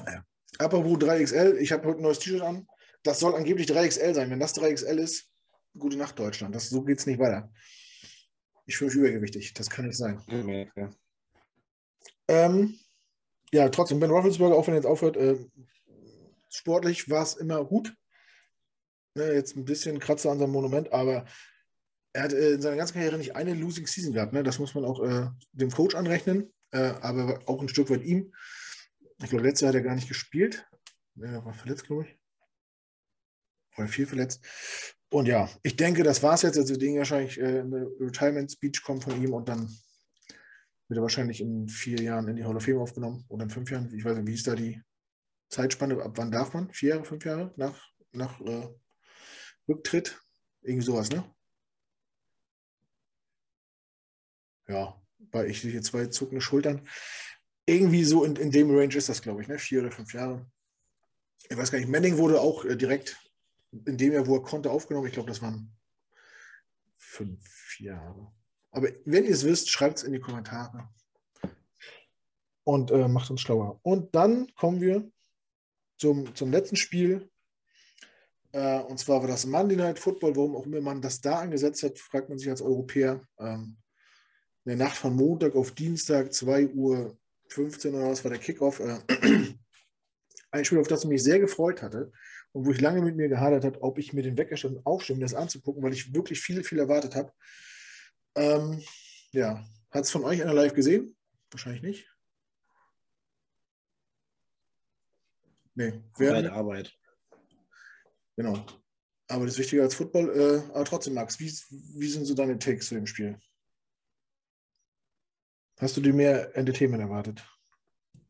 Ja. Apropos 3XL, ich habe heute ein neues T-Shirt an. Das soll angeblich 3XL sein. Wenn das 3XL ist, gute Nacht, Deutschland. Das, so geht es nicht weiter. Ich fühle mich übergewichtig. Das kann nicht sein. Okay. Ähm, ja, trotzdem, Ben Roethlisberger, auch wenn er jetzt aufhört, äh, sportlich war es immer gut. Ne, jetzt ein bisschen Kratzer an seinem Monument, aber er hat äh, in seiner ganzen Karriere nicht eine Losing Season gehabt. Ne? Das muss man auch äh, dem Coach anrechnen, äh, aber auch ein Stück weit ihm. Ich glaube, letztes Jahr hat er gar nicht gespielt. Er war verletzt, glaube ich. Oder viel verletzt. Und ja, ich denke, das war es jetzt. Also, Ding wahrscheinlich äh, eine Retirement Speech kommt von ihm und dann wird er wahrscheinlich in vier Jahren in die Hall of Fame aufgenommen oder in fünf Jahren. Ich weiß nicht, wie ist da die Zeitspanne? Ab wann darf man? Vier Jahre, fünf Jahre nach, nach äh, Rücktritt? Irgendwie sowas, ne? Ja, weil ich sehe zwei zuckende Schultern. Irgendwie so in, in dem Range ist das, glaube ich, ne? Vier oder fünf Jahre. Ich weiß gar nicht, Manning wurde auch äh, direkt in dem Jahr, wo er konnte, aufgenommen. Ich glaube, das waren fünf Jahre. Aber wenn ihr es wisst, schreibt es in die Kommentare. Und äh, macht uns schlauer. Und dann kommen wir zum, zum letzten Spiel. Äh, und zwar war das Monday Night Football. Warum auch immer man das da angesetzt hat, fragt man sich als Europäer. Ähm, in der Nacht von Montag auf Dienstag, 2 Uhr 15 oder was war der Kickoff. Äh, ein Spiel, auf das ich mich sehr gefreut hatte und wo ich lange mit mir gehadert habe, ob ich mir den Wecker schon aufstimme, das anzugucken, weil ich wirklich viel, viel erwartet habe. Ähm, ja, hat es von euch einer live gesehen? Wahrscheinlich nicht. Nee, wer? Bei der Arbeit. Genau. Aber das ist wichtiger als Football. Äh, aber trotzdem, Max, wie, wie sind so deine Takes zu dem Spiel? Hast du dir mehr Entertainment erwartet? Ja,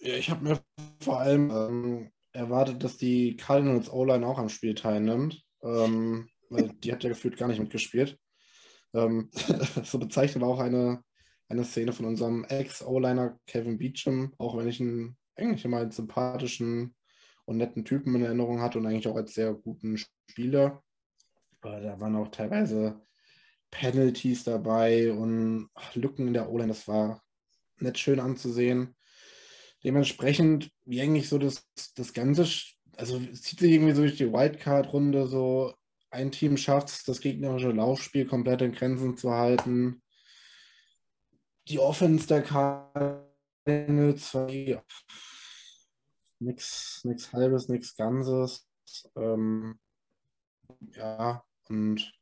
ich habe mir vor allem ähm, erwartet, dass die Cardinals O-Line auch am Spiel teilnimmt. Ähm, weil die hat ja gefühlt gar nicht mitgespielt. Ähm, so bezeichnet auch eine, eine Szene von unserem Ex-O-Liner Kevin Beecham, auch wenn ich ihn eigentlich immer als sympathischen und netten Typen in Erinnerung hatte und eigentlich auch als sehr guten Spieler. Aber da waren auch teilweise Penalties dabei und Lücken in der O-Line. Das war nicht schön anzusehen. Dementsprechend, wie eigentlich so das, das Ganze, also zieht sich irgendwie so durch die Wildcard-Runde so, ein Team schafft es, das gegnerische Laufspiel komplett in Grenzen zu halten. Die Offense der Cardinals war nichts nix Halbes, nichts Ganzes. Ähm, ja, und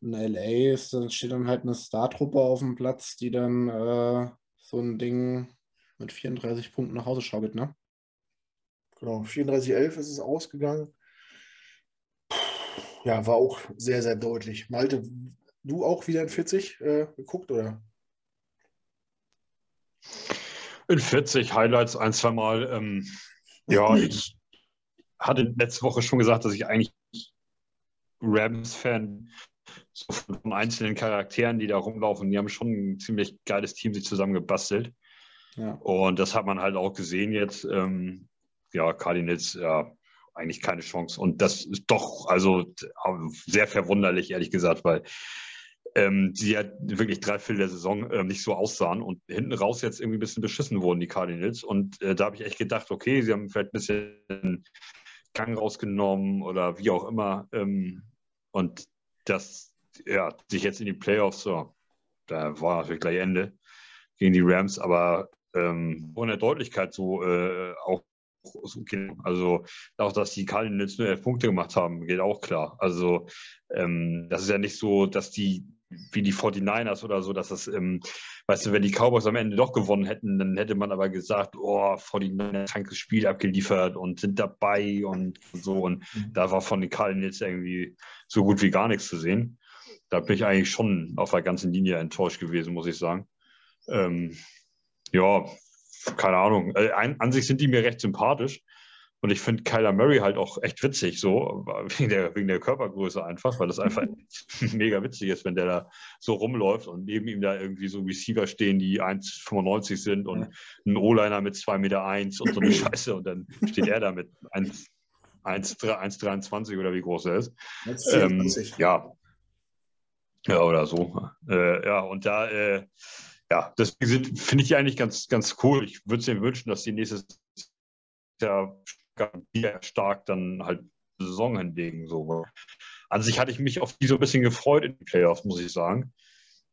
in LA ist, dann steht dann halt eine Startruppe auf dem Platz, die dann äh, so ein Ding mit 34 Punkten nach Hause schaukelt, ne? Genau, 34-11 ist es ausgegangen. Ja, war auch sehr, sehr deutlich. Malte, du auch wieder in 40 äh, geguckt, oder? In 40 Highlights ein, zwei Mal. Ähm, ja, ich hatte letzte Woche schon gesagt, dass ich eigentlich Rams-Fan so von einzelnen Charakteren, die da rumlaufen, die haben schon ein ziemlich geiles Team sich zusammengebastelt. Ja. Und das hat man halt auch gesehen jetzt. Ähm, ja, Cardinals, ja, eigentlich keine Chance. Und das ist doch, also sehr verwunderlich, ehrlich gesagt, weil ähm, die ja wirklich drei Viertel der Saison äh, nicht so aussahen und hinten raus jetzt irgendwie ein bisschen beschissen wurden, die Cardinals. Und äh, da habe ich echt gedacht, okay, sie haben vielleicht ein bisschen Gang rausgenommen oder wie auch immer. Ähm, und das, ja, sich jetzt in die Playoffs, so, da war natürlich gleich Ende gegen die Rams, aber ähm, der Deutlichkeit so äh, auch also auch, dass die Cardinals nur elf Punkte gemacht haben, geht auch klar. Also ähm, das ist ja nicht so, dass die wie die 49ers oder so, dass das, ähm, weißt du, wenn die Cowboys am Ende doch gewonnen hätten, dann hätte man aber gesagt, oh, 49ers krankes Spiel abgeliefert und sind dabei und, und so. Und mhm. da war von den Cardinals irgendwie so gut wie gar nichts zu sehen. Da bin ich eigentlich schon auf der ganzen Linie enttäuscht gewesen, muss ich sagen. Ähm, ja, keine Ahnung. Äh, an sich sind die mir recht sympathisch. Und ich finde Kyler Murray halt auch echt witzig, so, wegen der, wegen der Körpergröße einfach, weil das einfach mega witzig ist, wenn der da so rumläuft und neben ihm da irgendwie so Receiver stehen, die 1,95 sind und ein O-Liner mit 2,1 Meter eins und so eine Scheiße und dann steht er da mit 1,23 oder wie groß er ist. Ähm, ja. Ja, oder so. Äh, ja, und da, äh, ja, das finde ich eigentlich ganz, ganz cool. Ich würde es mir wünschen, dass die nächstes Jahr stark dann halt Saison hinlegen. So. An sich hatte ich mich auf die so ein bisschen gefreut in den Playoffs, muss ich sagen.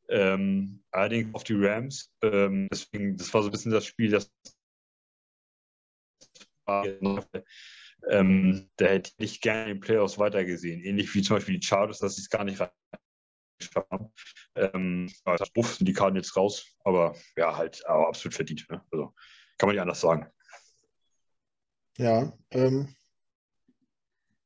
Ähm, allerdings auf die Rams. Ähm, deswegen, das war so ein bisschen das Spiel, das ähm, da hätte ich gerne in den Playoffs weitergesehen. Ähnlich wie zum Beispiel die Chargers, dass sie es gar nicht haben. Ähm, das Buff sind die Karten jetzt raus, aber ja, halt aber absolut verdient. Ne? Also kann man nicht anders sagen. Ja, ähm,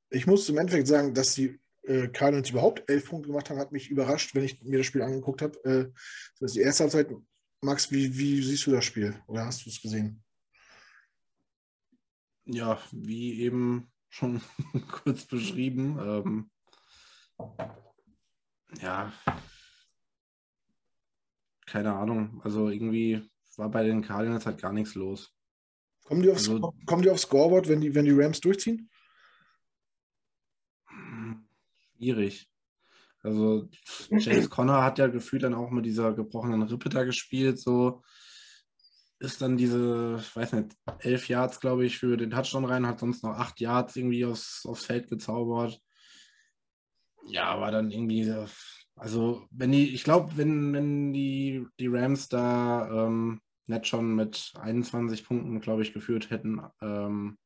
ich muss im Endeffekt sagen, dass die äh, Cardinals überhaupt elf Punkte gemacht haben, hat mich überrascht, wenn ich mir das Spiel angeguckt habe. Äh, das ist die erste Halbzeit. Max, wie, wie siehst du das Spiel? Oder hast du es gesehen? Ja, wie eben schon kurz beschrieben. Ähm, ja, keine Ahnung. Also irgendwie war bei den Cardinals halt gar nichts los. Kommen die aufs, also, kommen die aufs Scoreboard, wenn die, wenn die Rams durchziehen? Schwierig. Also James Conner hat ja gefühlt dann auch mit dieser gebrochenen Rippe da gespielt. So ist dann diese, ich weiß nicht, elf Yards, glaube ich, für den Touchdown rein, hat sonst noch acht Yards irgendwie aufs, aufs Feld gezaubert. Ja, war dann irgendwie, also wenn die, ich glaube, wenn, wenn die, die Rams da ähm, nicht schon mit 21 Punkten, glaube ich, geführt hätten, ähm,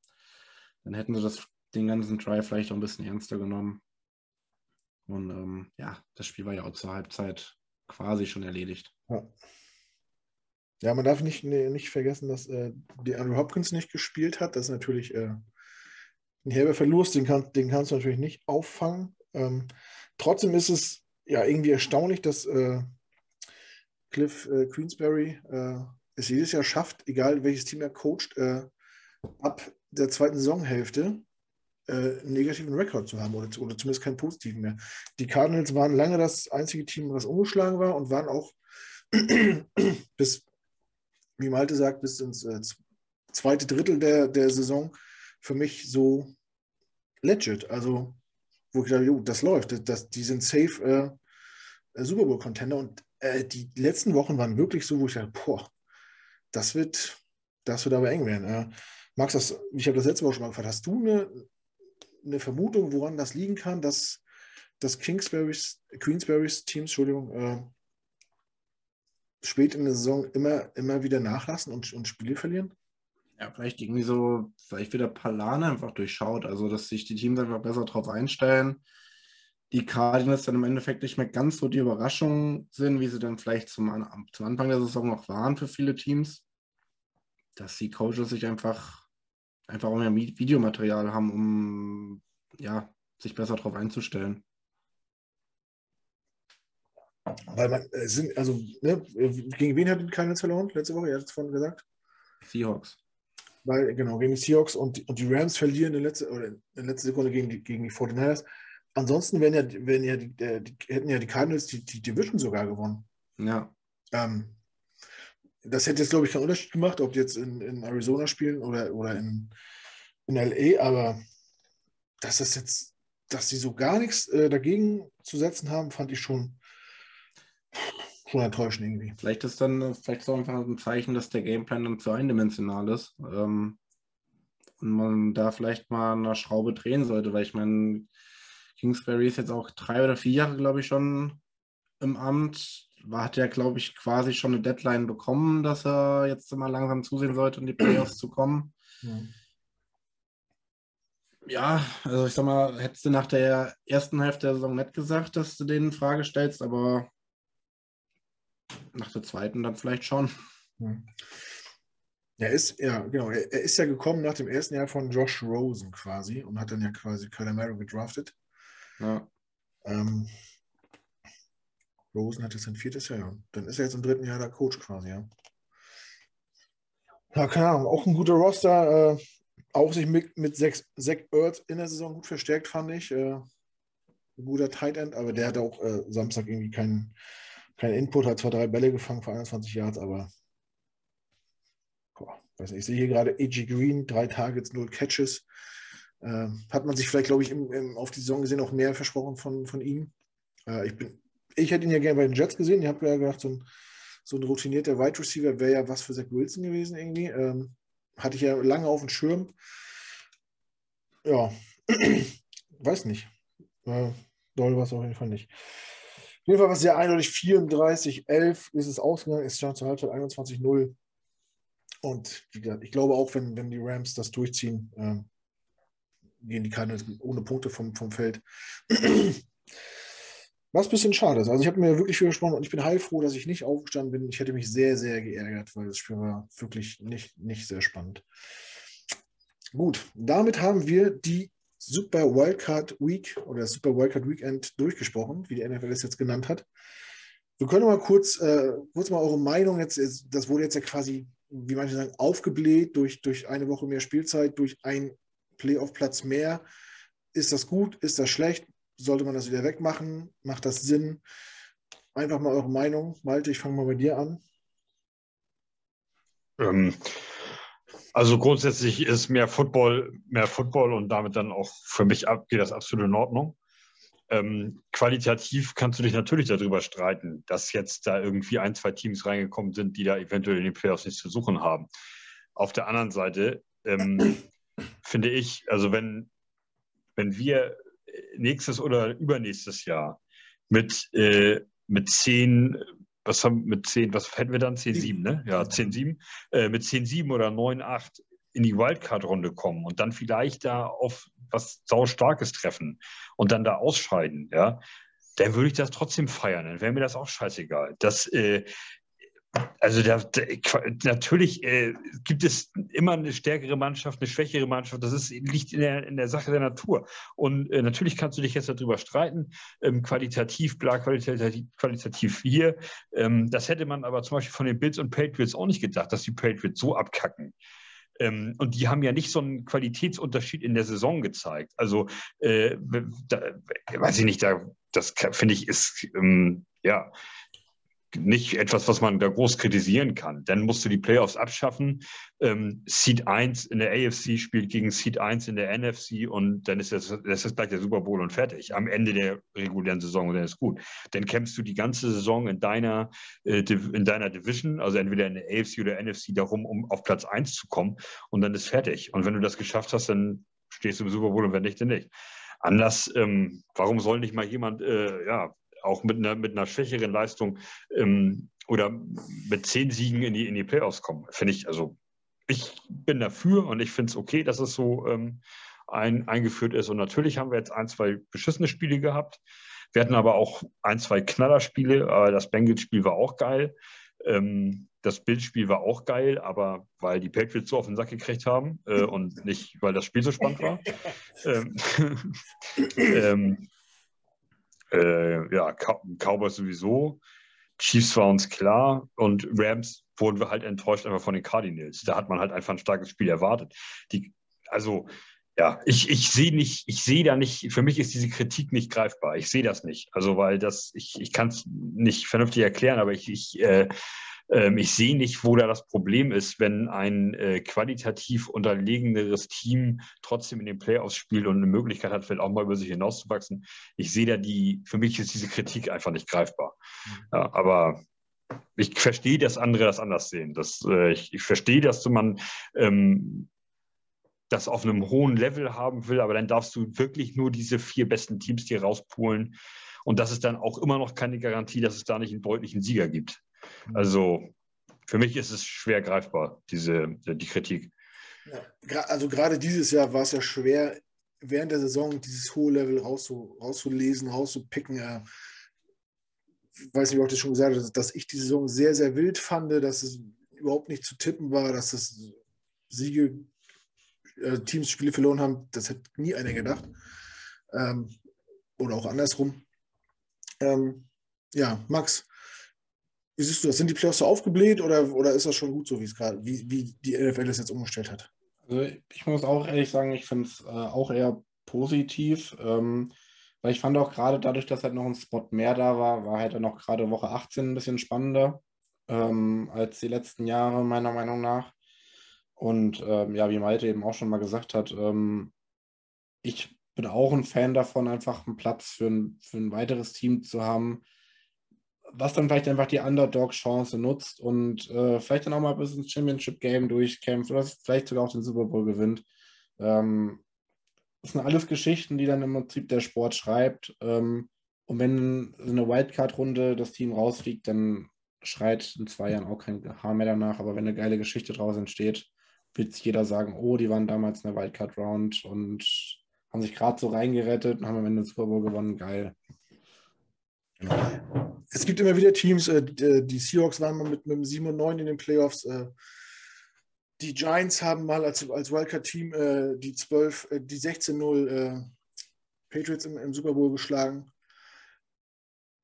dann hätten sie das, den ganzen Drive vielleicht auch ein bisschen ernster genommen. Und ähm, ja, das Spiel war ja auch zur Halbzeit quasi schon erledigt. Ja, ja man darf nicht, nicht vergessen, dass äh, die Andrew Hopkins nicht gespielt hat. Das ist natürlich äh, ein herber Verlust, den, kann, den kannst du natürlich nicht auffangen. Ähm, trotzdem ist es ja irgendwie erstaunlich, dass äh, Cliff äh, Queensberry äh, es jedes Jahr schafft, egal welches Team er coacht, äh, ab der zweiten Saisonhälfte äh, einen negativen Rekord zu haben oder, oder zumindest keinen positiven mehr. Die Cardinals waren lange das einzige Team, was umgeschlagen war und waren auch bis, wie Malte sagt, bis ins äh, zweite Drittel der, der Saison für mich so legit. Also, wo ich dachte, jo, das läuft, das, die sind safe äh, Super Bowl-Contender und äh, die letzten Wochen waren wirklich so, wo ich dachte, boah, das wird, das wird aber eng werden. Äh, Max, das, ich habe das letzte Woche schon mal gefragt, hast du eine, eine Vermutung, woran das liegen kann, dass das Kingsbury's, Queensberrys Teams, Entschuldigung, äh, spät in der Saison immer, immer wieder nachlassen und, und Spiele verlieren? Ja, vielleicht irgendwie so, vielleicht wieder Palane einfach durchschaut, also dass sich die Teams einfach besser darauf einstellen. Die Cardinals dann im Endeffekt nicht mehr ganz so die Überraschung sind, wie sie dann vielleicht zum, zum Anfang der Saison noch waren für viele Teams. Dass die Coaches sich einfach, einfach auch mehr Videomaterial haben, um ja, sich besser darauf einzustellen. Weil man äh, sind, also, ne, gegen wen hat die Cardinals verloren letzte Woche? Ihr habt es vorhin gesagt. Seahawks. Weil, genau, gegen die Seahawks und, und die Rams verlieren in der letzten, oder in der letzten Sekunde gegen die, gegen die 49ers. Ansonsten wären ja, wären ja die, die, hätten ja die Cardinals die, die Division sogar gewonnen. Ja. Ähm, das hätte jetzt, glaube ich, keinen Unterschied gemacht, ob die jetzt in, in Arizona spielen oder, oder in, in LA, aber dass das jetzt, dass sie so gar nichts äh, dagegen zu setzen haben, fand ich schon schon enttäuschend irgendwie. Vielleicht ist dann vielleicht so einfach ein Zeichen, dass der Gameplan dann zu eindimensional ist. Ähm, und man da vielleicht mal eine Schraube drehen sollte, weil ich meine, Kingsbury ist jetzt auch drei oder vier Jahre, glaube ich, schon im Amt. War, hat ja, glaube ich, quasi schon eine Deadline bekommen, dass er jetzt mal langsam zusehen sollte, in die Playoffs zu kommen. Ja. ja. also ich sag mal, hättest du nach der ersten Hälfte der Saison nicht gesagt, dass du den in Frage stellst, aber nach der zweiten dann vielleicht schon. Hm. Er ist, ja, genau, er, ist ja gekommen nach dem ersten Jahr von Josh Rosen quasi und hat dann ja quasi Murray gedraftet. Ja. Ähm, Rosen hat jetzt sein viertes Jahr, ja. Dann ist er jetzt im dritten Jahr der Coach quasi, ja. Ja, keine Ahnung, auch ein guter Roster. Äh, auch sich mit, mit Zach Ertz in der Saison gut verstärkt, fand ich. Äh, ein guter Tight End, aber der hat auch äh, Samstag irgendwie keinen kein Input, hat zwar drei Bälle gefangen für 21 Yards, aber boah, weiß nicht, ich sehe hier gerade A.G. Green, drei Targets, null Catches. Äh, hat man sich vielleicht, glaube ich, im, im, auf die Saison gesehen auch mehr versprochen von, von ihm. Äh, ich, bin, ich hätte ihn ja gerne bei den Jets gesehen. Ich habe ja gedacht, so ein, so ein routinierter Wide Receiver wäre ja was für Zach Wilson gewesen irgendwie. Ähm, hatte ich ja lange auf dem Schirm. Ja, weiß nicht. Äh, doll war es auf jeden Fall nicht. Auf jeden Fall war es sehr eindeutig. 34, 11 ist es ausgegangen. Es stand zur Halbzeit 21, 0. Und wie gesagt, ich glaube auch, wenn, wenn die Rams das durchziehen, ähm, gehen die Cardinals ohne Punkte vom, vom Feld. Was ein bisschen schade ist. Also ich habe mir wirklich viel gesprochen und ich bin heilfroh, dass ich nicht aufgestanden bin. Ich hätte mich sehr, sehr geärgert, weil das Spiel war wirklich nicht, nicht sehr spannend. Gut, damit haben wir die Super Wildcard Week oder Super Wildcard Weekend durchgesprochen, wie die NFL es jetzt genannt hat. Wir können mal kurz, äh, kurz mal eure Meinung jetzt, das wurde jetzt ja quasi, wie manche sagen, aufgebläht durch, durch eine Woche mehr Spielzeit, durch ein Playoff-Platz mehr. Ist das gut? Ist das schlecht? Sollte man das wieder wegmachen? Macht das Sinn? Einfach mal eure Meinung. Malte, ich fange mal bei dir an. Ähm, also grundsätzlich ist mehr Football, mehr Football und damit dann auch für mich ab, geht das absolut in Ordnung. Ähm, qualitativ kannst du dich natürlich darüber streiten, dass jetzt da irgendwie ein, zwei Teams reingekommen sind, die da eventuell in den Playoffs nichts zu suchen haben. Auf der anderen Seite ähm, finde ich, also wenn, wenn wir nächstes oder übernächstes Jahr mit, äh, mit zehn was haben mit 10, was hätten wir dann? 10-7, ne? Ja, 10-7. Äh, mit 10-7 oder 9-8 in die Wildcard-Runde kommen und dann vielleicht da auf was Saustarkes treffen und dann da ausscheiden, ja, dann würde ich das trotzdem feiern. Dann wäre mir das auch scheißegal. Das, äh, also da, da, natürlich äh, gibt es immer eine stärkere Mannschaft, eine schwächere Mannschaft. Das ist, liegt in der, in der Sache der Natur. Und äh, natürlich kannst du dich jetzt darüber streiten, ähm, qualitativ, bla, qualitativ, qualitativ hier. Ähm, das hätte man aber zum Beispiel von den Bills und Patriots auch nicht gedacht, dass die Patriots so abkacken. Ähm, und die haben ja nicht so einen Qualitätsunterschied in der Saison gezeigt. Also, äh, da, weiß ich nicht, da, das finde ich ist, ähm, ja, nicht etwas, was man da groß kritisieren kann. Dann musst du die Playoffs abschaffen. Ähm, Seed 1 in der AFC spielt gegen Seed 1 in der NFC und dann ist das, das ist gleich der Super Bowl und fertig. Am Ende der regulären Saison und dann ist gut. Dann kämpfst du die ganze Saison in deiner, äh, in deiner Division, also entweder in der AFC oder NFC, darum, um auf Platz 1 zu kommen und dann ist fertig. Und wenn du das geschafft hast, dann stehst du im Super Bowl und wenn nicht, dann nicht. Anders, ähm, warum soll nicht mal jemand äh, ja, auch mit einer, mit einer schwächeren Leistung ähm, oder mit zehn Siegen in die, in die Playoffs kommen. Finde ich, also ich bin dafür und ich finde es okay, dass es so ähm, ein, eingeführt ist. Und natürlich haben wir jetzt ein, zwei beschissene Spiele gehabt. Wir hatten aber auch ein, zwei Knallerspiele. Äh, das Bengals-Spiel war auch geil. Ähm, das Bildspiel war auch geil, aber weil die Patriots so auf den Sack gekriegt haben äh, und nicht, weil das Spiel so spannend war. ähm, ähm, äh, ja, Cowboys sowieso. Chiefs war uns klar und Rams wurden wir halt enttäuscht einfach von den Cardinals. Da hat man halt einfach ein starkes Spiel erwartet. Die, also, ja, ich, ich sehe nicht, ich sehe da nicht, für mich ist diese Kritik nicht greifbar. Ich sehe das nicht. Also, weil das, ich, ich kann es nicht vernünftig erklären, aber ich, ich äh, ähm, ich sehe nicht, wo da das Problem ist, wenn ein äh, qualitativ unterlegeneres Team trotzdem in den Playoffs spielt und eine Möglichkeit hat, vielleicht auch mal über sich hinauszuwachsen. Ich sehe da die, für mich ist diese Kritik einfach nicht greifbar. Mhm. Ja, aber ich verstehe, dass andere das anders sehen. Das, äh, ich, ich, verstehe, dass man ähm, das auf einem hohen Level haben will, aber dann darfst du wirklich nur diese vier besten Teams hier rauspulen. Und das ist dann auch immer noch keine Garantie, dass es da nicht einen deutlichen Sieger gibt. Mhm. Also für mich ist es schwer greifbar, diese, die Kritik. Ja, also gerade dieses Jahr war es ja schwer, während der Saison dieses hohe Level rauszu, rauszulesen, rauszupicken. Äh, ich weiß nicht, ob ich das schon gesagt habe, dass ich die Saison sehr, sehr wild fand, dass es überhaupt nicht zu tippen war, dass das Siege, äh, Teams Spiele verloren haben. Das hätte nie einer gedacht. Ähm, oder auch andersrum. Ähm, ja, Max, wie siehst du das? Sind die Playoffs so aufgebläht oder, oder ist das schon gut so, wie es gerade, wie, wie die NFL es jetzt umgestellt hat? Also ich muss auch ehrlich sagen, ich finde es äh, auch eher positiv, ähm, weil ich fand auch gerade dadurch, dass halt noch ein Spot mehr da war, war halt dann auch gerade Woche 18 ein bisschen spannender ähm, als die letzten Jahre, meiner Meinung nach. Und ähm, ja, wie Malte eben auch schon mal gesagt hat, ähm, ich bin auch ein Fan davon, einfach einen Platz für ein, für ein weiteres Team zu haben, was dann vielleicht einfach die Underdog-Chance nutzt und äh, vielleicht dann auch mal bis ins Championship-Game durchkämpft oder vielleicht sogar auch den Super Bowl gewinnt. Ähm, das sind alles Geschichten, die dann im Prinzip der Sport schreibt. Ähm, und wenn eine Wildcard-Runde das Team rausfliegt, dann schreit in zwei Jahren auch kein Haar mehr danach. Aber wenn eine geile Geschichte draus entsteht, wird sich jeder sagen, oh, die waren damals in der Wildcard-Round und haben sich gerade so reingerettet und haben am Ende den Super Bowl gewonnen. Geil. Genau es gibt immer wieder Teams, äh, die Seahawks waren mal mit, mit dem 7 und 9 in den Playoffs. Äh, die Giants haben mal als, als Wildcard-Team äh, die 12, äh, die 16-0 äh, Patriots im, im, Super Bowl geschlagen.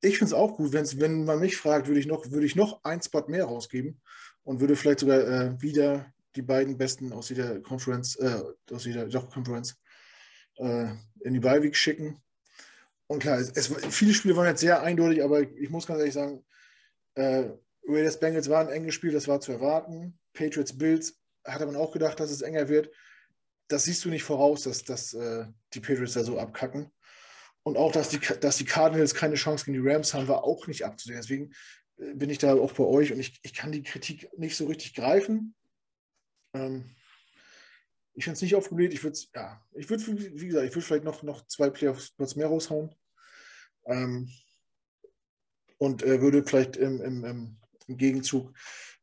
Ich finde es auch gut, wenn's, wenn man mich fragt, würde ich, noch, würde ich noch ein Spot mehr rausgeben und würde vielleicht sogar äh, wieder die beiden Besten aus jeder Conference, aus jeder doch, Conference in die Week schicken und klar, es, viele Spiele waren jetzt sehr eindeutig, aber ich muss ganz ehrlich sagen, äh, Raiders Bengals war ein enges Spiel, das war zu erwarten. Patriots Bills hatte man auch gedacht, dass es enger wird. Das siehst du nicht voraus, dass, dass äh, die Patriots da so abkacken. Und auch, dass die, dass die Cardinals keine Chance gegen die Rams haben, war auch nicht abzusehen. Deswegen äh, bin ich da auch bei euch und ich, ich kann die Kritik nicht so richtig greifen. Ähm, ich finde es nicht aufgebläht. Ich würde ja, ich würde, wie gesagt, ich würde vielleicht noch, noch zwei Playoffs mehr raushauen. Ähm, und äh, würde vielleicht im, im, im, Gegenzug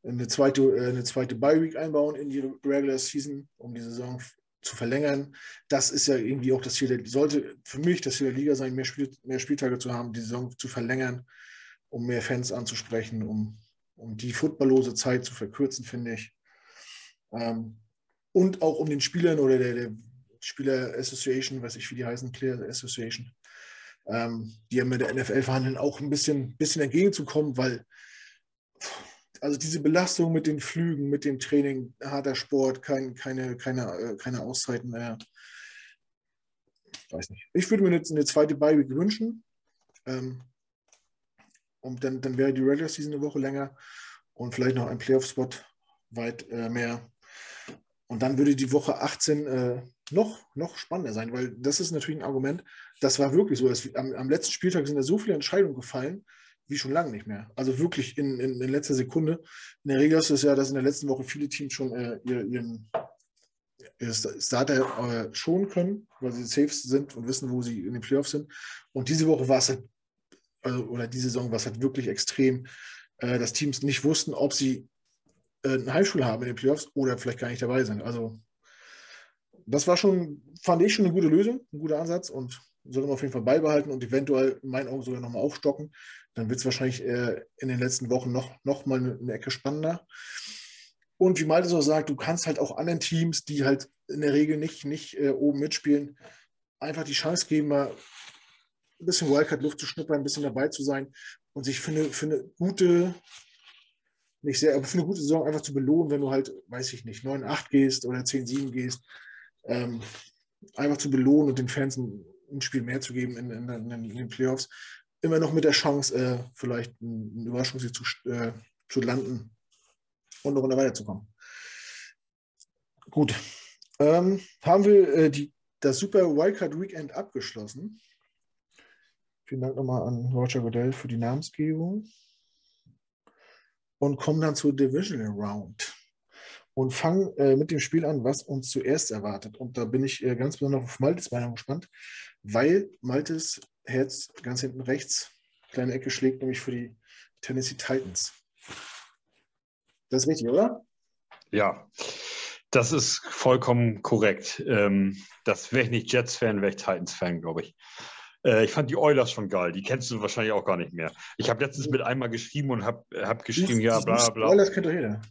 eine zweite, äh, eine zweite Bye-Week einbauen in die Regular Season, um die Saison zu verlängern. Das ist ja irgendwie auch das Ziel, der, sollte für mich das Ziel der Liga sein, mehr, Spiel, mehr Spieltage zu haben, die Saison zu verlängern, um mehr Fans anzusprechen, um, um die footballlose Zeit zu verkürzen, finde ich. Ähm, und auch um den Spielern oder der, der Spieler Association, weiß ich, wie die heißen, Clear Association, ähm, die ja mit der NFL verhandeln, auch ein bisschen, bisschen entgegenzukommen, weil Also diese Belastung mit den Flügen, mit dem Training, harter Sport, kein, keine, keine, äh, keine Auszeiten mehr. Weiß nicht. Ich würde mir jetzt eine zweite Bye-Week wünschen. Ähm, und dann, dann wäre die Regular Season eine Woche länger und vielleicht noch ein Playoff-Spot weit äh, mehr. Und dann würde die Woche 18 äh, noch, noch spannender sein, weil das ist natürlich ein Argument. Das war wirklich so. Dass am, am letzten Spieltag sind da so viele Entscheidungen gefallen, wie schon lange nicht mehr. Also wirklich in, in, in letzter Sekunde. In der Regel ist es ja, dass in der letzten Woche viele Teams schon äh, ihren, Starter äh, schonen können, weil sie safe sind und wissen, wo sie in den Playoffs sind. Und diese Woche war es halt, also, oder diese Saison war es halt wirklich extrem, äh, dass Teams nicht wussten, ob sie einen Heimschul haben in den Playoffs oder vielleicht gar nicht dabei sind. Also das war schon, fand ich schon eine gute Lösung, ein guter Ansatz und sollte man auf jeden Fall beibehalten und eventuell in meinen Augen sogar nochmal aufstocken. Dann wird es wahrscheinlich äh, in den letzten Wochen noch, noch mal eine, eine Ecke spannender. Und wie Malte auch sagt, du kannst halt auch anderen Teams, die halt in der Regel nicht, nicht äh, oben mitspielen, einfach die Chance geben, mal ein bisschen Wildcard-Luft zu schnuppern, ein bisschen dabei zu sein und sich für eine, für eine gute, nicht sehr, aber für eine gute Saison einfach zu belohnen, wenn du halt, weiß ich nicht, 9-8 gehst oder 10-7 gehst, ähm, einfach zu belohnen und den Fans ein, ein Spiel mehr zu geben in, in, in, in, den Playoffs. Immer noch mit der Chance, äh, vielleicht einen Überraschungssieg zu, äh, zu landen und eine Runde weiterzukommen. Gut. Ähm, haben wir äh, die, das Super Wildcard Weekend abgeschlossen. Vielen Dank nochmal an Roger Goodell für die Namensgebung. Und kommen dann zur Divisional Round. Und fangen äh, mit dem Spiel an, was uns zuerst erwartet. Und da bin ich äh, ganz besonders auf Maltes Meinung gespannt, weil Maltes Herz ganz hinten rechts, kleine Ecke schlägt, nämlich für die Tennessee Titans. Das ist richtig, oder? Ja, das ist vollkommen korrekt. Ähm, das wäre ich nicht Jets-Fan, wäre ich Titans-Fan, glaube ich. Äh, ich fand die Oilers schon geil. Die kennst du wahrscheinlich auch gar nicht mehr. Ich habe letztens mit einmal geschrieben und habe hab geschrieben, ja, bla bla. Oilers kennt doch jeder.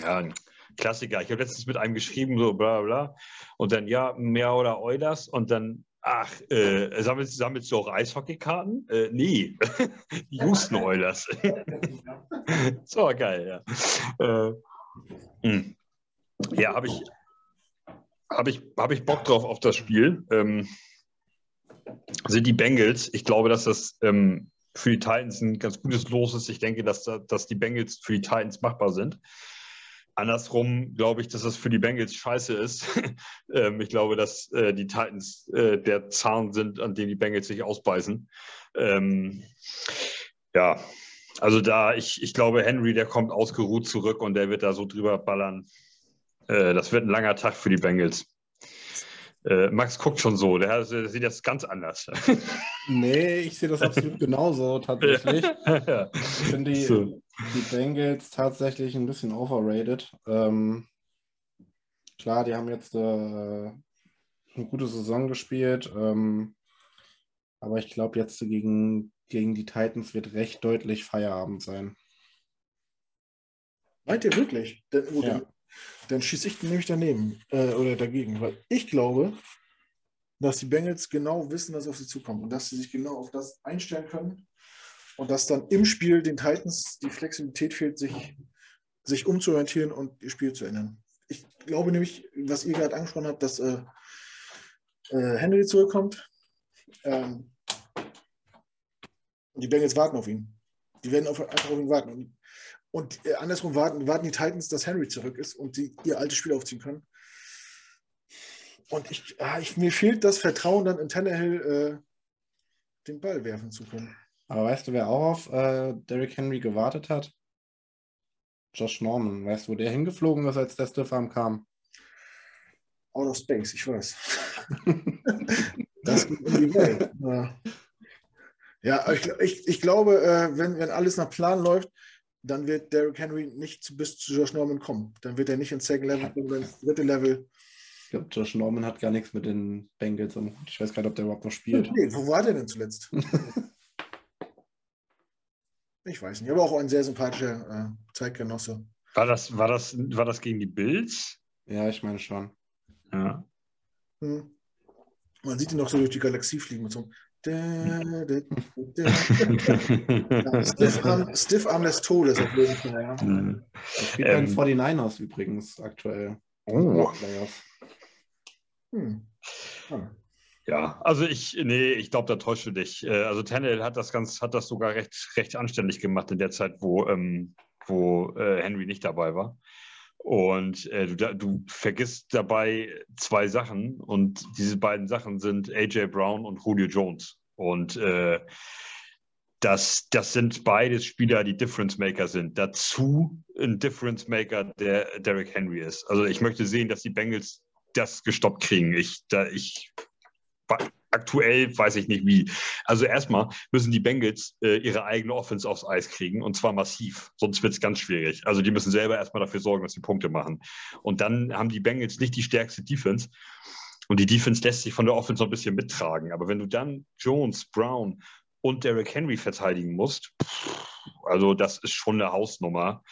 Ja, Klassiker. Ich habe letztens mit einem geschrieben, so bla bla. Und dann, ja, mehr oder Oilers. Und dann, ach, äh, sammelst, sammelst du auch Eishockeykarten? Äh, nee, die Houston Oilers. so geil, ja. Äh, hm. ja, habe ich, hab ich, hab ich Bock drauf auf das Spiel. Ähm, sind die Bengals. Ich glaube, dass das ähm, für die Titans ein ganz gutes Los ist. Ich denke, dass, dass die Bengals für die Titans machbar sind. Andersrum glaube ich, dass das für die Bengals scheiße ist. ähm, ich glaube, dass äh, die Titans äh, der Zahn sind, an dem die Bengals sich ausbeißen. Ähm, ja, also da, ich, ich glaube, Henry, der kommt ausgeruht zurück und der wird da so drüber ballern. Äh, das wird ein langer Tag für die Bengals. Äh, Max guckt schon so, der, der, sieht das ganz anders. nee, ich sehe das absolut genauso tatsächlich. ja. Ich finde die, so. die Bengals tatsächlich ein bisschen overrated. Ähm, klar, die haben jetzt äh, eine gute Saison gespielt, ähm, aber ich glaube, jetzt gegen, gegen die Titans wird recht deutlich Feierabend sein. Meint ihr wirklich? Der, ja dann schieße ich nämlich daneben äh, oder dagegen, weil ich glaube, dass die Bengals genau wissen, was auf sie zukommt und dass sie sich genau auf das einstellen können und dass dann im Spiel den Titans die Flexibilität fehlt, sich, sich umzuorientieren und ihr Spiel zu ändern. Ich glaube nämlich, was ihr gerade angesprochen habt, dass äh, äh, Henry zurückkommt. Ähm, die Bengals warten auf ihn. Die werden auf, einfach auf ihn warten. Und und äh, andersrum warten, warten die Titans, dass Henry zurück ist und sie ihr altes Spiel aufziehen können. Und ich, ah, ich, mir fehlt das Vertrauen, dann in Tannehill äh, den Ball werfen zu können. Aber weißt du, wer auch auf äh, Derrick Henry gewartet hat? Josh Norman. Weißt du, wo der hingeflogen ist, als der Stiffarm kam? Out of Space, ich weiß. das geht in die Welt. Ja, ich, ich, ich glaube, äh, wenn, wenn alles nach Plan läuft, dann wird Derrick Henry nicht bis zu Josh Norman kommen. Dann wird er nicht ins Second Level kommen, sondern ins dritte Level. Ich glaube, Josh Norman hat gar nichts mit den Bengals und ich weiß gar nicht, ob der überhaupt noch spielt. Nee, wo war der denn zuletzt? ich weiß nicht, aber auch ein sehr sympathischer äh, Zeitgenosse. War das, war, das, war das gegen die Bills? Ja, ich meine schon. Ja. Hm. Man sieht ihn noch so durch die Galaxie fliegen mit so einem ja, Stiff, Arm, Stiff Arm des Todes auf jeden Fall, ja. Mhm. Spielt bei den Ähm. 49ers übrigens aktuell. Oh. Hm. Ah. Ja, also ich, nee, ich glaube, da täuscht du dich. Äh, Also Tannehill hat das ganz, hat das sogar recht, recht anständig gemacht in der Zeit, wo, ähm, wo äh, Henry nicht dabei war. Und äh, du, du vergisst dabei zwei Sachen und diese beiden Sachen sind AJ Brown und Julio Jones. Und äh, das, das sind beides Spieler, die Difference Maker sind. Dazu ein Difference Maker, der Derrick Henry ist. Also ich möchte sehen, dass die Bengals das gestoppt kriegen. Ich, da, ich aktuell weiß ich nicht wie. Also erstmal müssen die Bengals äh, ihre eigene Offense aufs Eis kriegen und zwar massiv. Sonst wird es ganz schwierig. Also die müssen selber erstmal dafür sorgen, dass sie Punkte machen. Und dann haben die Bengals nicht die stärkste Defense. Und die Defense lässt sich von der Offense noch ein bisschen mittragen. Aber wenn du dann Jones, Brown und Derrick Henry verteidigen musst, pff, also das ist schon eine Hausnummer.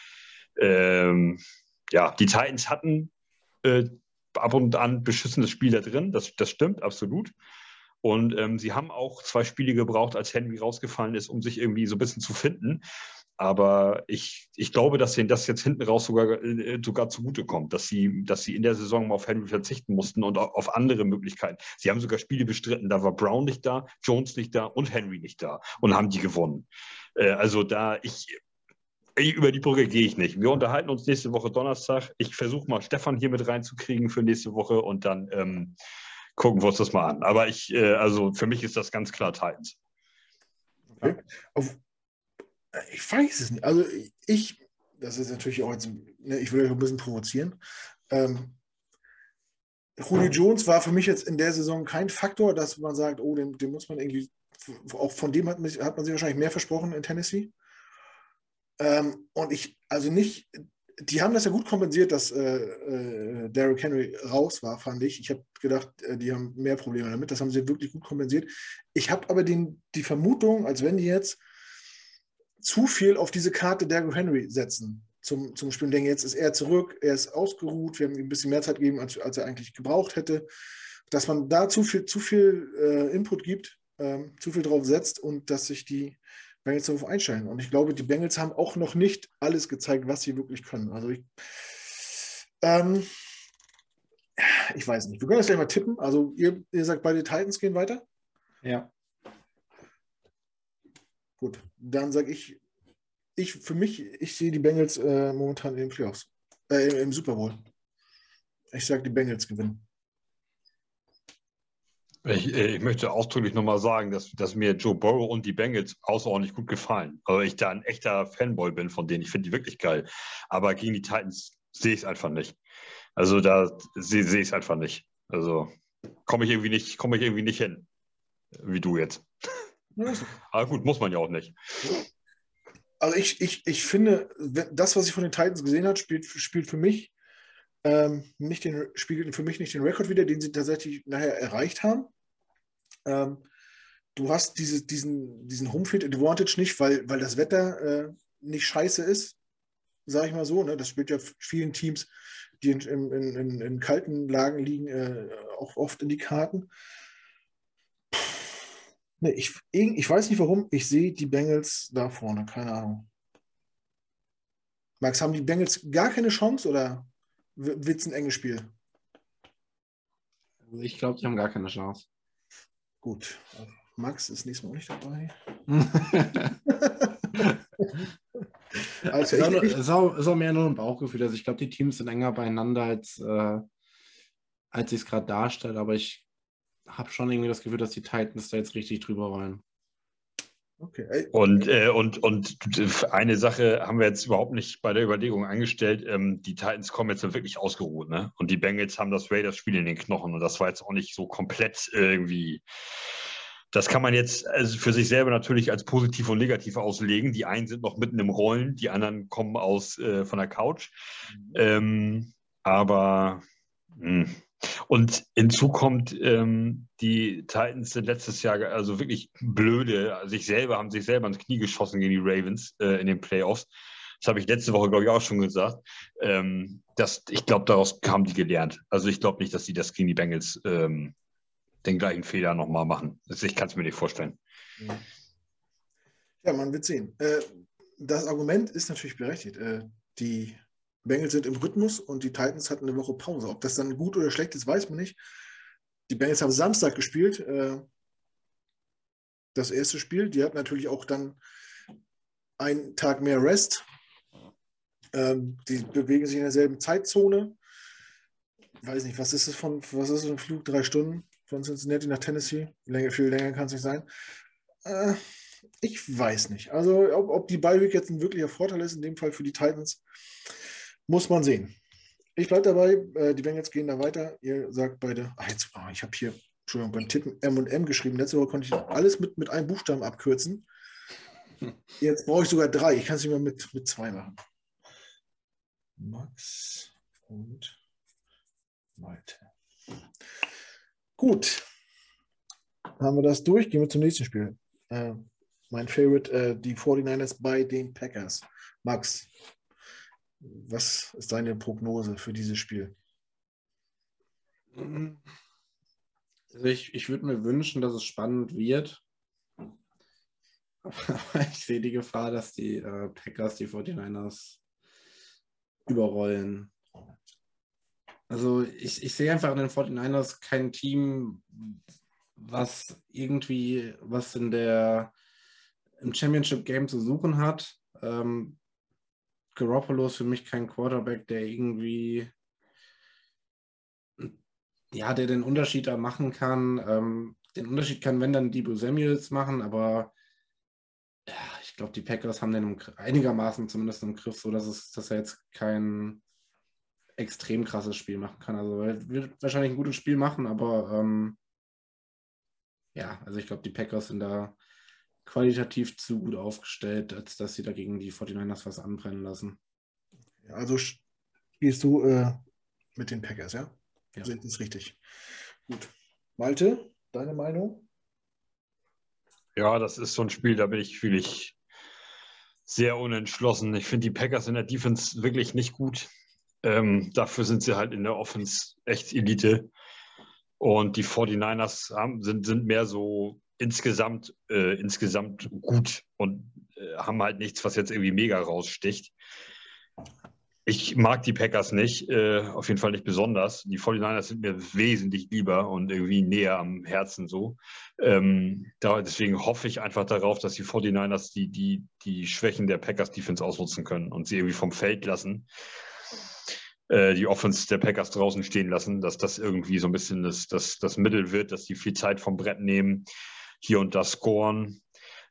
Ähm, ja, die Titans hatten äh, ab und an beschissenes Spiel da drin. Das, das stimmt, absolut. Und ähm, sie haben auch zwei Spiele gebraucht, als Henry rausgefallen ist, um sich irgendwie so ein bisschen zu finden. Aber ich, ich glaube, dass denen das jetzt hinten raus sogar, äh, sogar zugutekommt, dass sie, dass sie in der Saison mal auf Henry verzichten mussten und auf andere Möglichkeiten. Sie haben sogar Spiele bestritten, da war Brown nicht da, Jones nicht da und Henry nicht da und haben die gewonnen. Äh, also da, ich, ich, über die Brücke gehe ich nicht. Wir unterhalten uns nächste Woche Donnerstag. Ich versuche mal Stefan hier mit reinzukriegen für nächste Woche und dann ähm, gucken wir uns das mal an. Aber ich, äh, also für mich ist das ganz klar Titans. Auf, ich weiß es nicht. Also ich, das ist natürlich auch jetzt, ne, ich will euch ein bisschen provozieren. Ähm, Julio Jones war für mich jetzt in der Saison kein Faktor, dass man sagt, oh, den, den muss man irgendwie, auch von dem hat, man- hat man sich wahrscheinlich mehr versprochen in Tennessee. Ähm, und ich, also nicht, die haben das ja gut kompensiert, dass äh, äh, Derrick Henry raus war, fand ich. Ich habe gedacht, äh, die haben mehr Probleme damit. Das haben sie wirklich gut kompensiert. Ich habe aber den, die Vermutung, als wenn die jetzt zu viel auf diese Karte Derrick Henry setzen zum, zum Spielen. Denke, jetzt ist er zurück, er ist ausgeruht, wir haben ihm ein bisschen mehr Zeit gegeben, als, als er eigentlich gebraucht hätte. Dass man da zu viel, zu viel äh, Input gibt, ähm, zu viel drauf setzt und dass sich die Bengals darauf einstellen. Und ich glaube, die Bengals haben auch noch nicht alles gezeigt, was sie wirklich können. Also ich, ähm, ich weiß nicht. Wir können das gleich mal tippen. Also ihr, ihr sagt, beide Titans gehen weiter? Ja. Gut, dann sage ich, ich für mich, ich sehe die Bengals äh, momentan in den Playoffs, äh, im, im Super Bowl. Ich sage, die Bengals gewinnen. Ich, äh, ich möchte ausdrücklich nochmal sagen, dass, dass mir Joe Burrow und die Bengals außerordentlich gut gefallen. Also ich da ein echter Fanboy bin von denen. Ich finde die wirklich geil. Aber gegen die Titans sehe ich es einfach nicht. Also da sehe seh ich es einfach nicht. Also komme ich irgendwie nicht, komme ich irgendwie nicht hin. Wie du jetzt. Aber gut, muss man ja auch nicht. Also ich, ich, ich finde, das, was ich von den Titans gesehen habe, spielt, spielt für mich ähm, nicht den, spiegelt für mich nicht den Rekord wieder, den sie tatsächlich nachher erreicht haben. Ähm, du hast diese, diesen, diesen Homefield Advantage nicht, weil, weil das Wetter äh, nicht scheiße ist, sage ich mal so. Ne? Das spielt ja vielen Teams, die in, in, in, in kalten Lagen liegen, äh, auch oft in die Karten. Nee, ich, ich weiß nicht warum, ich sehe die Bengals da vorne, keine Ahnung. Max, haben die Bengals gar keine Chance oder wird es ein enges Spiel? Also ich glaube, die haben gar keine Chance. Gut. Max ist nächstes Mal auch nicht dabei. Also Es ist, auch ich, ist, auch, ist auch mehr nur ein Bauchgefühl. Also ich glaube, die Teams sind enger beieinander, als, äh, als ich es gerade darstelle. Aber ich habe schon irgendwie das Gefühl, dass die Titans da jetzt richtig drüber wollen. okay. Und, äh, und, und eine Sache haben wir jetzt überhaupt nicht bei der Überlegung eingestellt. Ähm, die Titans kommen jetzt wirklich ausgeruht, ne? Und die Bengals haben das Raiders-Spiel in den Knochen. Und das war jetzt auch nicht so komplett irgendwie. Das kann man jetzt also für sich selber natürlich als positiv und negativ auslegen. Die einen sind noch mitten im Rollen, die anderen kommen aus äh, von der Couch. Ähm, aber mh. und hinzu kommt, ähm, die Titans sind letztes Jahr also wirklich blöde, sich selber, haben sich selber ins Knie geschossen gegen die Ravens äh, in den Playoffs. Das habe ich letzte Woche, glaube ich, auch schon gesagt. Ähm, das, ich glaube, daraus haben die gelernt. Also ich glaube nicht, dass sie das gegen die Bengals ähm, den gleichen Fehler nochmal machen. Ich kann es mir nicht vorstellen. Ja, man wird sehen. Äh, das Argument ist natürlich berechtigt. Äh, die Bengals sind im Rhythmus und die Titans hatten eine Woche Pause. Ob das dann gut oder schlecht ist, weiß man nicht. Die Bengals haben Samstag gespielt. Äh, das erste Spiel. Die hatten natürlich auch dann einen Tag mehr Rest. Ähm, die bewegen sich in derselben Zeitzone. Weiß nicht, was ist es von, was ist ein Flug? Drei Stunden von Cincinnati nach Tennessee? Länger, viel länger kann es nicht sein. Äh, ich weiß nicht. Also, ob, ob die Bye-Week jetzt ein wirklicher Vorteil ist, in dem Fall für die Titans, muss man sehen. Ich bleibe dabei, äh, die Bengals gehen da weiter. Ihr sagt beide, ach jetzt, oh, ich habe hier, Entschuldigung, beim Tippen M und M geschrieben. Letzte Woche konnte ich alles mit, mit einem Buchstaben abkürzen. Jetzt brauche ich sogar drei. Ich kann es nicht mehr mit, mit zwei machen. Max und Malte. Gut. Haben wir das durch? Gehen wir zum nächsten Spiel. Äh, mein Favorite, äh, die 49ers bei den Packers. Max, was ist deine Prognose für dieses Spiel? Also ich, ich würde mir wünschen, dass es spannend wird. Aber ich sehe die Gefahr, dass die äh, Packers die 49ers überrollen. Also ich, ich sehe einfach in den 49ers kein Team, was irgendwie was in der im Championship Game zu suchen hat. Ähm, Garoppolo ist für mich kein Quarterback, der irgendwie ja, der den Unterschied da machen kann. Ähm, den Unterschied kann, wenn dann Debo Samuels machen, aber ja, ich glaube, die Packers haben den einigermaßen zumindest im Griff, so dass es, dass er jetzt kein extrem krasses Spiel machen kann. Also er wird wahrscheinlich ein gutes Spiel machen, aber ähm, ja, also ich glaube, die Packers sind da qualitativ zu gut aufgestellt, als dass sie dagegen die 49ers was anbrennen lassen. Also spielst du äh, mit den Packers, ja? ja. Ich das richtig? Gut. Malte, deine Meinung? Ja, das ist so ein Spiel, da bin ich, fühle ich sehr unentschlossen. Ich finde die Packers in der Defense wirklich nicht gut. Ähm, dafür sind sie halt in der Offense echt Elite. Und die 49ers haben, sind, sind mehr so insgesamt, äh, insgesamt gut und äh, haben halt nichts, was jetzt irgendwie mega raussticht. Ich mag die Packers nicht, äh, auf jeden Fall nicht besonders. Die 49ers sind mir wesentlich lieber und irgendwie näher am Herzen so. Ähm, da, deswegen hoffe ich einfach darauf, dass die 49ers die, die, die Schwächen der Packers Defense ausnutzen können und sie irgendwie vom Feld lassen. Äh, die Offense der Packers draußen stehen lassen, dass das irgendwie so ein bisschen das, das, das Mittel wird, dass die viel Zeit vom Brett nehmen, hier und da scoren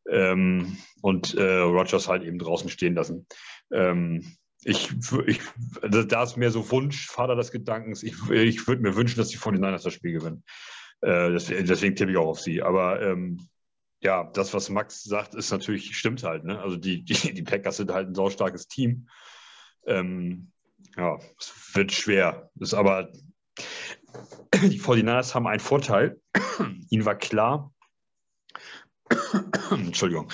ähm, und äh, Rogers halt eben draußen stehen lassen. Ähm, ich, ich, also da ist mehr so Wunsch, Vater des Gedankens. Ich, ich würde mir wünschen, dass die 49ers das Spiel gewinnen. Äh, deswegen, deswegen tippe ich auch auf sie. Aber ähm, ja, das, was Max sagt, ist natürlich, stimmt halt. Ne? Also die, die, die Packers sind halt ein saustarkes Team. Ähm, ja, es wird schwer. Ist aber die 49ers haben einen Vorteil. Ihnen war klar, Entschuldigung,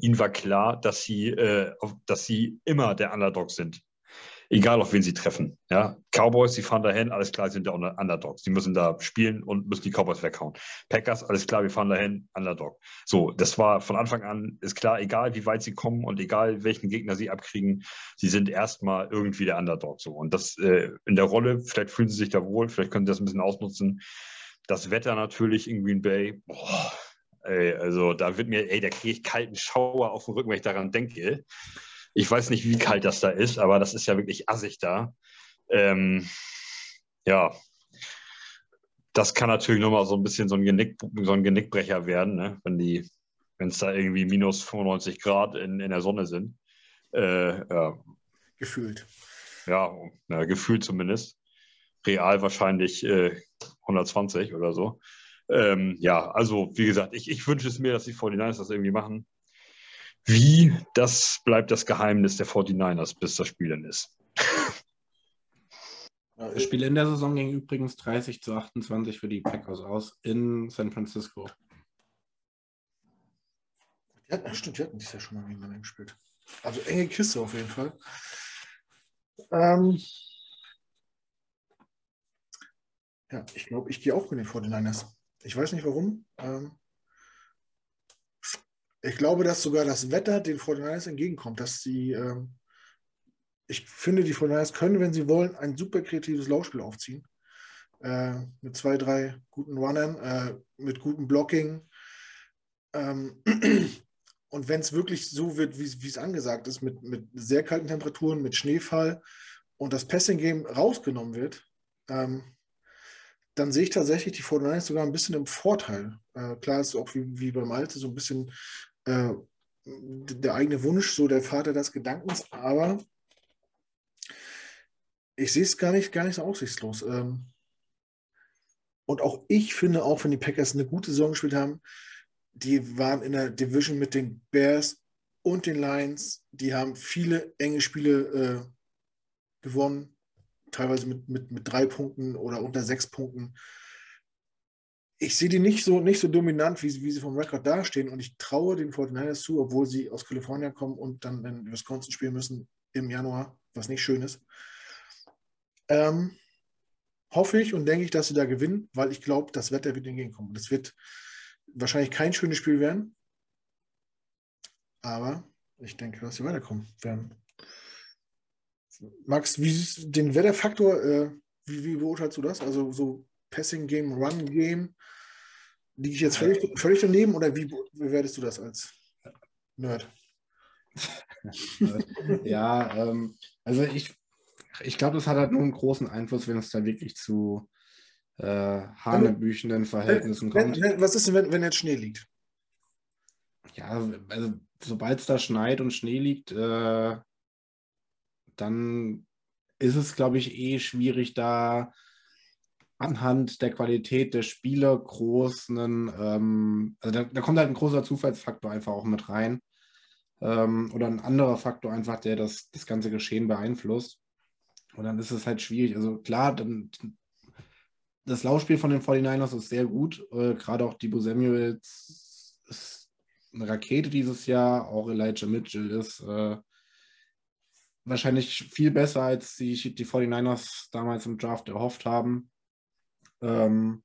ihnen war klar, dass sie, äh, dass sie immer der Underdog sind. Egal, auf wen sie treffen. Ja? Cowboys, die fahren dahin, alles klar, sind der Underdogs. Die müssen da spielen und müssen die Cowboys weghauen. Packers, alles klar, wir fahren dahin, Underdog. So, das war von Anfang an, ist klar, egal wie weit sie kommen und egal welchen Gegner sie abkriegen, sie sind erstmal irgendwie der Underdog. So. Und das äh, in der Rolle, vielleicht fühlen sie sich da wohl, vielleicht können sie das ein bisschen ausnutzen. Das Wetter natürlich in Green Bay, boah, Ey, also da wird mir, ey, da kriege ich kalten Schauer auf den Rücken, wenn ich daran denke. Ich weiß nicht, wie kalt das da ist, aber das ist ja wirklich assig da. Ähm, ja, das kann natürlich nochmal so ein bisschen so ein, Genick, so ein Genickbrecher werden, ne? wenn die, wenn es da irgendwie minus 95 Grad in, in der Sonne sind. Äh, ja. Gefühlt. Ja, na, gefühlt zumindest. Real wahrscheinlich äh, 120 oder so. Ähm, ja, also wie gesagt, ich, ich wünsche es mir, dass die 49ers das irgendwie machen. Wie, das bleibt das Geheimnis der 49ers, bis das Spiel dann ist. Das Spiel in der Saison ging übrigens 30 zu 28 für die Packers aus in San Francisco. Die hatten, stimmt, die hatten dies ja schon mal gegeneinander gespielt. Also enge Kiste auf jeden Fall. Ähm, ja, ich glaube, ich gehe auch mit den 49ers. Ich weiß nicht warum. Ähm, ich glaube, dass sogar das Wetter den 49ers entgegenkommt, dass sie, ähm, ich finde, die 49ers können, wenn sie wollen, ein super kreatives Laufspiel aufziehen. Äh, mit zwei, drei guten Runnern, äh, mit gutem Blocking. Ähm, und wenn es wirklich so wird, wie es angesagt ist, mit, mit sehr kalten Temperaturen, mit Schneefall und das Passing-Game rausgenommen wird, ähm, dann sehe ich tatsächlich die 49 sogar ein bisschen im Vorteil. Äh, klar ist auch wie, wie beim Alte so ein bisschen äh, der eigene Wunsch, so der Vater des Gedankens, aber ich sehe es gar nicht, gar nicht so aussichtslos. Ähm, und auch ich finde, auch wenn die Packers eine gute Saison gespielt haben, die waren in der Division mit den Bears und den Lions. Die haben viele enge Spiele äh, gewonnen, teilweise mit, mit, mit drei Punkten oder unter sechs Punkten. Ich sehe die nicht so, nicht so dominant, wie, wie sie vom Rekord dastehen. Und ich traue den 49ers zu, obwohl sie aus Kalifornien kommen und dann in Wisconsin spielen müssen im Januar, was nicht schön ist. Ähm, hoffe ich und denke ich, dass sie da gewinnen, weil ich glaube, das Wetter wird entgegenkommen. Das wird wahrscheinlich kein schönes Spiel werden. Aber ich denke, dass sie weiterkommen werden. Max, wie den Wetterfaktor, äh, wie, wie, beurteilst du das? Also so Passing Game, Run Game, liege ich jetzt völlig, völlig daneben oder wie bewertest du das als Nerd? ja, ähm, also ich, ich glaube, das hat halt nur einen großen Einfluss, wenn es da wirklich zu äh, hanebüchenden Verhältnissen wenn, kommt. Wenn, was ist denn, wenn, wenn jetzt Schnee liegt? Ja, also sobald es da schneit und Schnee liegt, äh, dann ist es, glaube ich, eh schwierig, da anhand der Qualität der Spieler großen, ähm, also da, da, kommt halt ein großer Zufallsfaktor einfach auch mit rein. Ähm, oder ein anderer Faktor einfach, der das, das ganze Geschehen beeinflusst. Und dann ist es halt schwierig. Also klar, dann, das Laufspiel von den 49ers ist sehr gut. Äh, Gerade auch Debo Samuels ist eine Rakete dieses Jahr. Auch Elijah Mitchell ist äh, wahrscheinlich viel besser, als die, die 49ers damals im Draft erhofft haben. Ähm,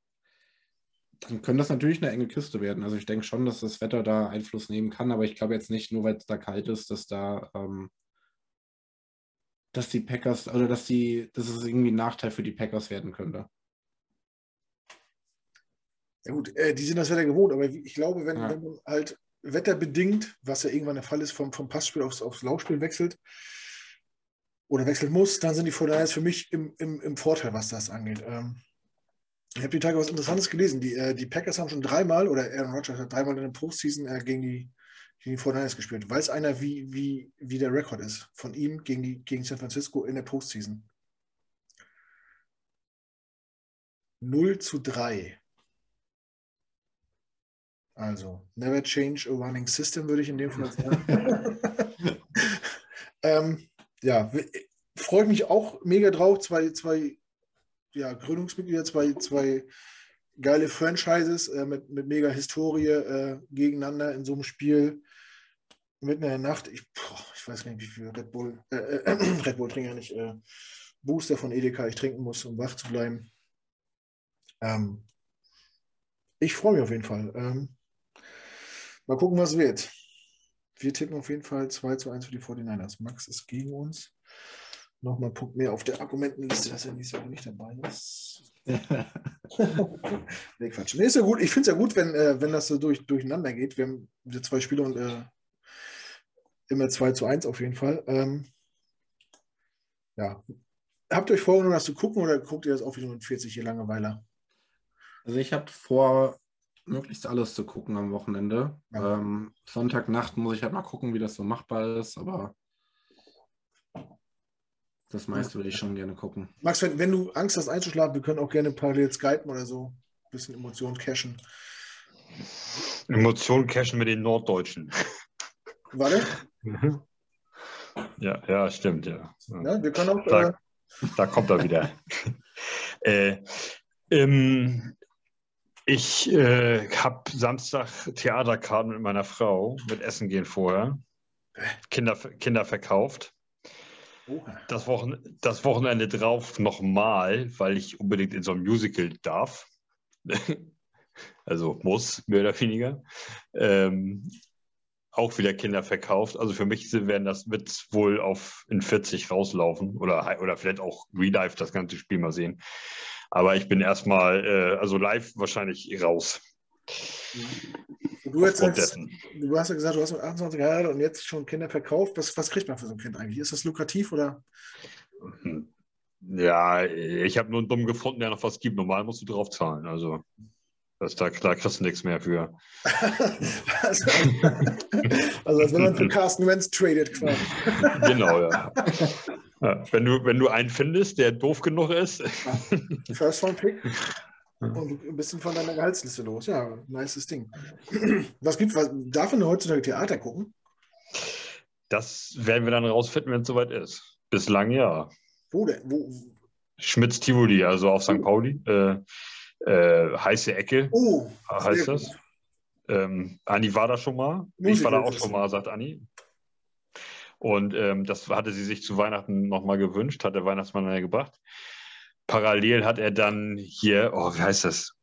dann können das natürlich eine enge Kiste werden. Also ich denke schon, dass das Wetter da Einfluss nehmen kann, aber ich glaube jetzt nicht, nur weil es da kalt ist, dass da ähm, dass die Packers oder dass die, dass es irgendwie ein Nachteil für die Packers werden könnte. Ja gut, äh, die sind das Wetter gewohnt, aber ich glaube, wenn, ja. wenn man halt wetterbedingt, was ja irgendwann der Fall ist, vom, vom Passspiel aufs, aufs Laufspiel wechselt, oder wechseln muss, dann sind die 49 für mich im, im, im Vorteil, was das angeht. Ähm, ich habe die Tage was Interessantes gelesen. Die, äh, die Packers haben schon dreimal, oder Aaron Rodgers hat dreimal in der Postseason äh, gegen die, gegen die 49ers gespielt. Weiß einer, wie, wie, wie der Rekord ist von ihm gegen, die, gegen San Francisco in der Postseason? 0 zu 3. Also, never change a running system, würde ich in dem Fall sagen. ähm, ja, freue mich auch mega drauf. Zwei, zwei ja, Gründungsmitglieder, zwei, zwei geile Franchises äh, mit, mit mega Historie äh, gegeneinander in so einem Spiel. Mitten in der Nacht, ich, boah, ich weiß gar nicht, wie viel Red Bull, äh, äh Red Bull trinke ja nicht, äh, Booster von Edeka ich trinken muss, um wach zu bleiben. Ähm, ich freue mich auf jeden Fall. Ähm, mal gucken, was wird. Wir tippen auf jeden Fall 2 zu 1 für die 49ers. Max ist gegen uns. Nochmal ein Punkt mehr auf der Argumentenliste, dass er nächste Woche nicht dabei ist. nee, Quatsch. Nee, ist ja gut. Ich finde es ja gut, wenn, äh, wenn das so durch, durcheinander geht. Wir haben zwei Spiele und äh, immer 2 zu 1 auf jeden Fall. Ähm, ja. Habt ihr euch vorgenommen, das zu gucken oder guckt ihr das auch wieder mit 40 hier Langeweile? Also ich habe vor, möglichst alles zu gucken am Wochenende. Ja. Ähm, Sonntagnacht muss ich halt mal gucken, wie das so machbar ist, aber das meiste würde ich schon gerne gucken. Max, wenn, wenn du Angst hast einzuschlafen, wir können auch gerne parallel skypen oder so. Ein bisschen Emotionen cashen. Emotionen cashen mit den Norddeutschen. Warte? Ja, ja, stimmt, ja. ja wir können auch. Da, äh, da kommt er wieder. äh, ähm, ich äh, habe Samstag Theaterkarten mit meiner Frau, mit Essen gehen vorher. Kinder, Kinder verkauft. Das, Wochen, das Wochenende drauf nochmal, weil ich unbedingt in so ein Musical darf. Also muss, mehr oder weniger. Ähm, auch wieder Kinder verkauft. Also für mich werden das wird wohl auf in 40 rauslaufen oder, oder vielleicht auch Relive das ganze Spiel mal sehen. Aber ich bin erstmal, äh, also live wahrscheinlich raus. Du, jetzt sagst, du hast ja gesagt, du hast mit 28 Jahren und jetzt schon Kinder verkauft. Was, was kriegt man für so ein Kind eigentlich? Ist das lukrativ oder? Hm. Ja, ich habe nur einen Dumm gefunden, der noch was gibt. Normal musst du drauf zahlen. Also das, da, da kriegst du nichts mehr für. also, also als wenn man für Carsten Wentz tradet quasi. genau, ja. ja. Wenn, du, wenn du einen findest, der doof genug ist. First one pick. Und ein bisschen von deiner Gehaltsliste los. Ja, nices Ding. Was gibt was, Darf man heutzutage Theater gucken? Das werden wir dann rausfinden, wenn es soweit ist. Bislang ja. Wo denn? Wo? Schmitz Tivoli, also auf St. Pauli. Äh, äh, heiße Ecke oh, heißt das. Ähm, Anni war da schon mal. Musical ich war da auch schon mal, sagt Anni. Und ähm, das hatte sie sich zu Weihnachten nochmal gewünscht, hat der Weihnachtsmann dann gebracht. Parallel hat er dann hier, oh, wie heißt das?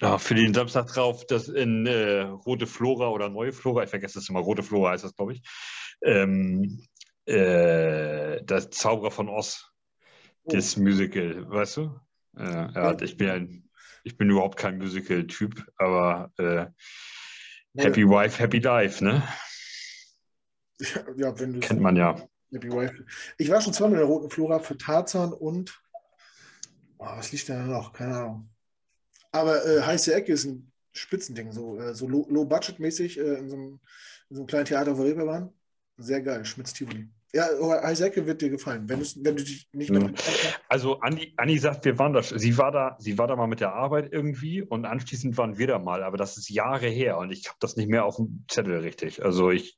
Oh, für den Samstag drauf, das in äh, Rote Flora oder Neue Flora, ich vergesse das immer, Rote Flora heißt das, glaube ich. Ähm, äh, das Zauberer von Oz, oh. das Musical, weißt du? Äh, ja, ich bin ein, ich bin überhaupt kein Musical-Typ, aber äh, Happy ja. Wife, Happy Life, ne? Ja, wenn du Kennt man ja. Ich war schon zweimal in der Roten Flora für Tarzan und oh, was liegt da noch? Keine Ahnung. Aber äh, Heiße Ecke ist ein Spitzending, so, äh, so low-budget-mäßig äh, in, so in, so einem kleinen Theater, wo wir waren. Sehr geil, Schmitz-Tivoli. Ja, Heisecke wird dir gefallen, wenn, wenn du dich nicht mehr. Also Anni, Anni sagt, wir waren da, sie war da, sie war da mal mit der Arbeit irgendwie und anschließend waren wir da mal, aber das ist Jahre her und ich habe das nicht mehr auf dem Zettel richtig. Also ich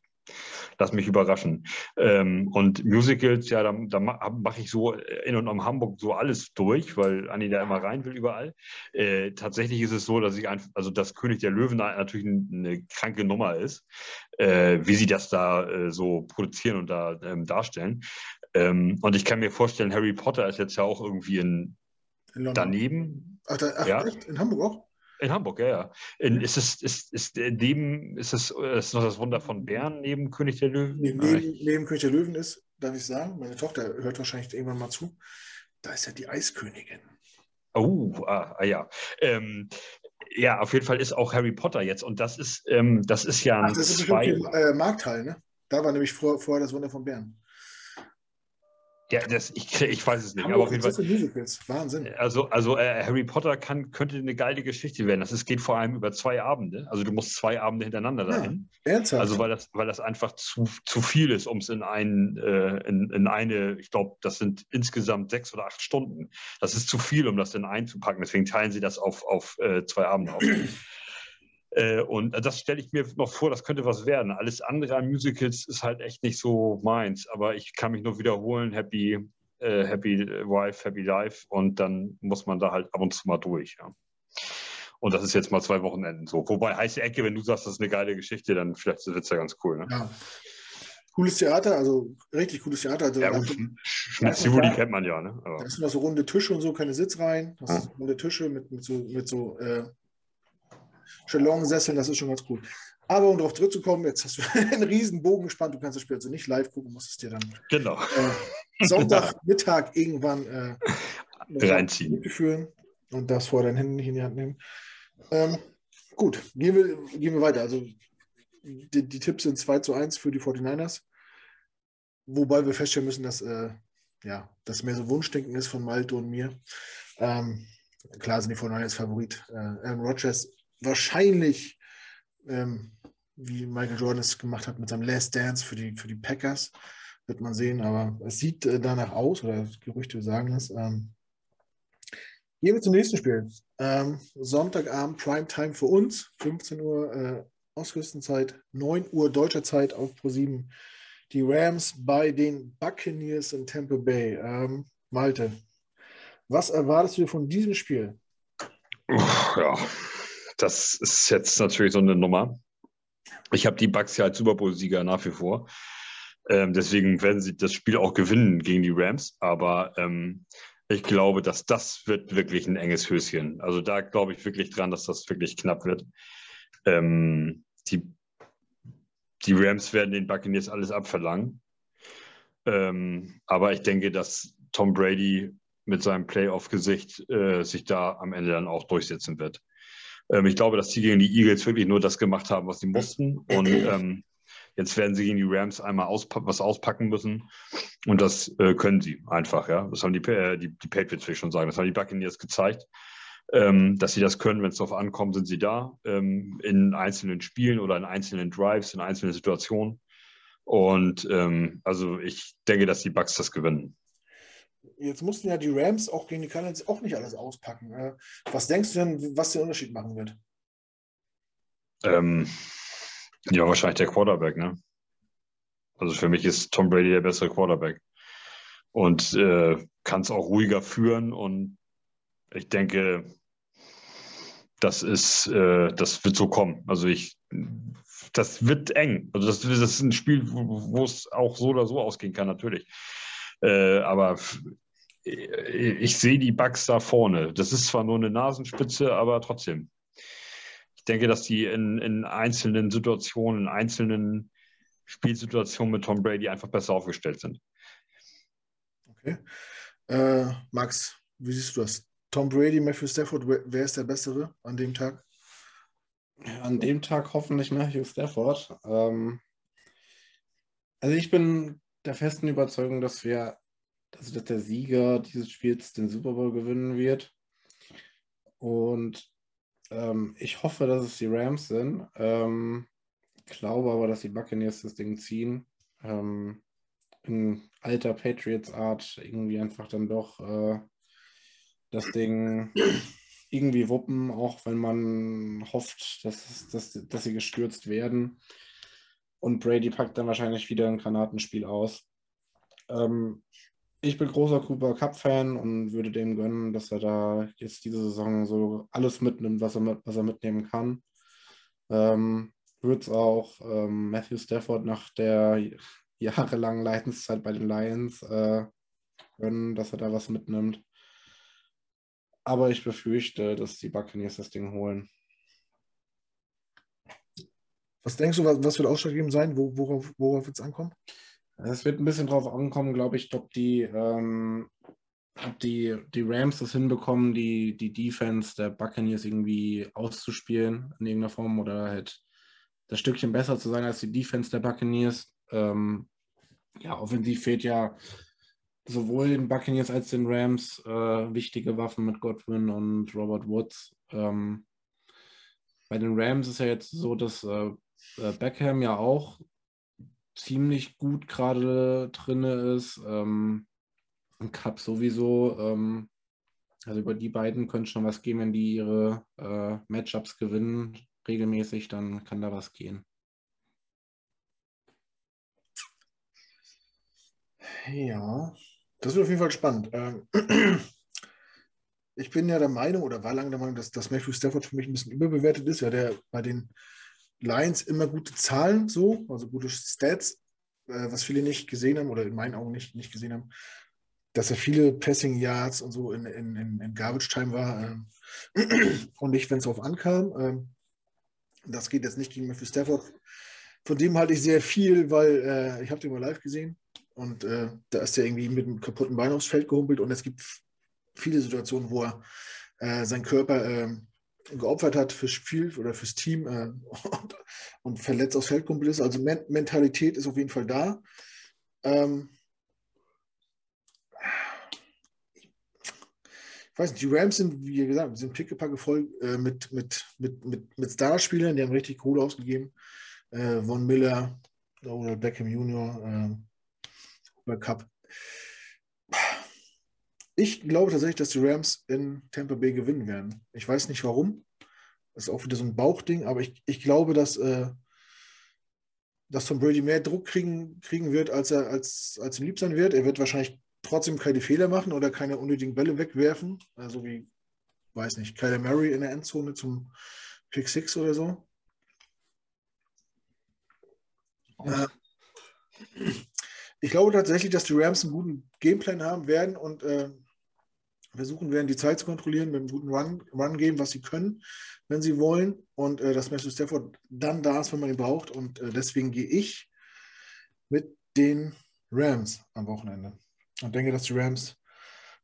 lass mich überraschen. Ähm, und Musicals, ja, da, da mache ich so in und um Hamburg so alles durch, weil Anni da immer rein will überall. Äh, tatsächlich ist es so, dass ich einfach, also das König der Löwen natürlich eine kranke Nummer ist, äh, wie sie das da äh, so produzieren und da ähm, darstellen. Ähm, und ich kann mir vorstellen, Harry Potter ist jetzt ja auch irgendwie in, in daneben. Ach, da, ach ja. echt? In Hamburg auch? In Hamburg, ja, ja. In, ist es, ist, ist neben, ist es ist noch das Wunder von Bern neben König der Löwen? Neben, neben, neben König der Löwen ist, darf ich sagen, meine Tochter hört wahrscheinlich irgendwann mal zu, da ist ja die Eiskönigin. Oh, ah, ah ja. Ähm, ja, auf jeden Fall ist auch Harry Potter jetzt und das ist, ähm, das ist ja ein Ach, das ist zwei... äh, Markthall, ne? Da war nämlich vor, vorher das Wunder von Bern. Ja, das, ich, ich weiß es nicht. Aber auf jeden Fall. Musicals. Wahnsinn. Also, also äh, Harry Potter kann, könnte eine geile Geschichte werden. Das ist, geht vor allem über zwei Abende. Also du musst zwei Abende hintereinander ja, dahin. Ernsthaft? Also weil das, weil das einfach zu, zu viel ist, um es in, ein, äh, in, in eine, ich glaube, das sind insgesamt sechs oder acht Stunden. Das ist zu viel, um das dann einzupacken. Deswegen teilen sie das auf, auf äh, zwei Abende auf. Äh, und das stelle ich mir noch vor, das könnte was werden. Alles andere an Musicals ist halt echt nicht so meins. Aber ich kann mich nur wiederholen, Happy, äh, Happy Wife, Happy Life. Und dann muss man da halt ab und zu mal durch. Ja. Und das ist jetzt mal zwei Wochenenden so. Wobei heiße Ecke, wenn du sagst, das ist eine geile Geschichte, dann vielleicht wird es ja ganz cool. Ne? Ja. Cooles Theater, also richtig cooles Theater. Also, ja, Schmitzivoli kennt man ja. Ne? Aber. Da sind noch so runde Tische und so, keine Sitzreihen. Das ja. sind runde Tische mit, mit so, mit so äh, Chalon-Sesseln, das ist schon ganz cool. Aber um darauf zurückzukommen, jetzt hast du einen riesen Bogen gespannt. Du kannst das Spiel also nicht live gucken, musst es dir dann genau. äh, Sonntagmittag irgendwann äh, reinziehen. Führen und das vor deinen Händen nicht in die Hand nehmen. Ähm, gut, gehen wir, gehen wir weiter. Also die, die, Tipps sind 2 zu 1 für die 49ers. Wobei wir feststellen müssen, dass äh, ja, das mehr so Wunschdenken ist von Malte und mir. Ähm, klar sind die 49ers Favorit. Äh, Aaron Rodgers wahrscheinlich, ähm, wie Michael Jordan es gemacht hat mit seinem Last Dance für die, für die Packers, wird man sehen, aber es sieht äh, danach aus, oder Gerüchte sagen es. Ähm, gehen wir zum nächsten Spiel. Ähm, Sonntagabend, Primetime für uns, 15 Uhr äh, Ostküstenzeit, 9 Uhr deutscher Zeit auf Pro7. Die Rams bei den Buccaneers in Tampa Bay. Ähm, Malte, was erwartest du von diesem Spiel? Ja, das ist jetzt natürlich so eine Nummer. Ich habe die Bucks ja als Super Bowl-Sieger nach wie vor. Ähm, deswegen werden sie das Spiel auch gewinnen gegen die Rams. Aber ähm, ich glaube, dass das wird wirklich ein enges Höschen. Also da glaube ich wirklich dran, dass das wirklich knapp wird. Ähm, die, die Rams werden den Buccaneers alles abverlangen. Ähm, aber ich denke, dass Tom Brady mit seinem Playoff-Gesicht äh, sich da am Ende dann auch durchsetzen wird. Ähm, ich glaube, dass sie gegen die Eagles wirklich nur das gemacht haben, was sie mussten. Und ähm, jetzt werden sie gegen die Rams einmal auspa was auspacken müssen. Und das äh, können sie einfach, ja. Das haben die, äh, die, die Patriots, will ich schon sagen. Das haben die Buccaneers gezeigt. Ähm, dass sie das können, wenn es darauf ankommt, sind sie da. Ähm, in einzelnen Spielen oder in einzelnen Drives, in einzelnen Situationen. Und ähm, also ich denke, dass die Bucks das gewinnen. Jetzt mussten ja die Rams auch gegen die Cardinals auch nicht alles auspacken. Äh, was denkst du denn, was den Unterschied machen wird? Ähm, ja, wahrscheinlich der Quarterback, ne? Also für mich ist Tom Brady der bessere Quarterback und äh, kann es auch ruhiger führen. Und ich denke, das ist, äh, das wird so kommen. Also ich, das wird eng. Also das, das ist ein Spiel, wo es auch so oder so ausgehen kann, natürlich. Äh, aber ich sehe die Bugs da vorne. Das ist zwar nur eine Nasenspitze, aber trotzdem. Ich denke, dass die in, in einzelnen Situationen, in einzelnen Spielsituationen mit Tom Brady einfach besser aufgestellt sind. Okay. Äh, Max, wie siehst du das? Tom Brady, Matthew Stafford, wer ist der Bessere an dem Tag? An dem Tag hoffentlich Matthew Stafford. Ähm, also ich bin der festen Überzeugung, dass wir, also dass der Sieger dieses Spiels den Super Bowl gewinnen wird. Und ähm, ich hoffe, dass es die Rams sind. Ähm, glaube aber, dass die Buccaneers das Ding ziehen. Ähm, in alter Patriots-Art irgendwie einfach dann doch äh, das Ding irgendwie wuppen, auch wenn man hofft, dass, dass, dass sie gestürzt werden. Und Brady packt dann wahrscheinlich wieder ein Granatenspiel aus. Ähm, ich bin großer Cooper Cup-Fan und würde dem gönnen, dass er da jetzt diese Saison so alles mitnimmt, was er, mit, was er mitnehmen kann. Ähm, Würde es auch ähm, Matthew Stafford nach der jahrelangen Leidenszeit bei den Lions äh, gönnen, dass er da was mitnimmt. Aber ich befürchte, dass die Buccaneers das Ding holen. Was denkst du, was, was wird ausschlaggebend sein? Wo, worauf worauf wird es ankommen? Es wird ein bisschen drauf ankommen, glaube ich, ob die, ähm, ob die, die Rams das hinbekommen, die, die Defense der Buccaneers irgendwie auszuspielen in irgendeiner Form oder halt das Stückchen besser zu sein als die Defense der Buccaneers. Ähm, ja, offensiv fehlt ja sowohl den Buccaneers als den Rams äh, wichtige Waffen mit Godwin und Robert Woods. Ähm, bei den Rams ist ja jetzt so, dass äh, äh Beckham ja auch ziemlich gut gerade drin ist. Ähm, Im Cup sowieso. Ähm, also über die beiden könnte schon was gehen, wenn die ihre äh, Matchups gewinnen regelmäßig, dann kann da was gehen. Ja, das wird auf jeden Fall spannend. Ähm, ich bin ja der Meinung oder war lange der Meinung, dass, dass Matthew Stafford für mich ein bisschen überbewertet ist. Ja, der bei den Lions immer gute Zahlen, so, also gute Stats, äh, was viele nicht gesehen haben oder in meinen Augen nicht, nicht gesehen haben, dass er viele Passing Yards und so in, in, in, in Garbage Time war ähm, und nicht, wenn es darauf ankam. Ähm, das geht jetzt nicht gegen Matthew Stafford. Von dem halte ich sehr viel, weil äh, ich habe den mal live gesehen und äh, da ist er irgendwie mit einem kaputten Bein aufs Feld gehumpelt und es gibt viele Situationen, wo er äh, seinen Körper ähm, geopfert hat fürs Spiel oder fürs Team äh, und, und, verletzt aufs Feld kumpel ist. Also Men Mentalität ist auf jeden Fall da. Ähm, ich weiß nicht, die Rams sind, wie gesagt, sind pickepacke voll äh, mit, mit, mit, mit, mit Starspielern, die haben richtig Kohle ausgegeben. Äh, Von Miller, oder Beckham Jr., äh, Cup. Ich glaube tatsächlich, dass die Rams in Tampa Bay gewinnen werden. Ich weiß nicht warum. Das ist auch wieder so ein Bauchding, aber ich, ich glaube, dass, äh, dass Tom Brady mehr Druck kriegen, kriegen wird, als er als, als ihm lieb sein wird. Er wird wahrscheinlich trotzdem keine Fehler machen oder keine unnötigen Bälle wegwerfen. Also wie, weiß nicht, Kyler Murray in der Endzone zum Pick 6 oder so. Äh, ich glaube tatsächlich, dass die Rams einen guten Gameplan haben werden und äh, versuchen werden, die Zeit zu kontrollieren mit einem guten Run, Run geben, was sie können, wenn sie wollen. Und äh, dass Matthew Stafford dann da ist, wenn man ihn braucht. Und äh, deswegen gehe ich mit den Rams am Wochenende. Und denke, dass die Rams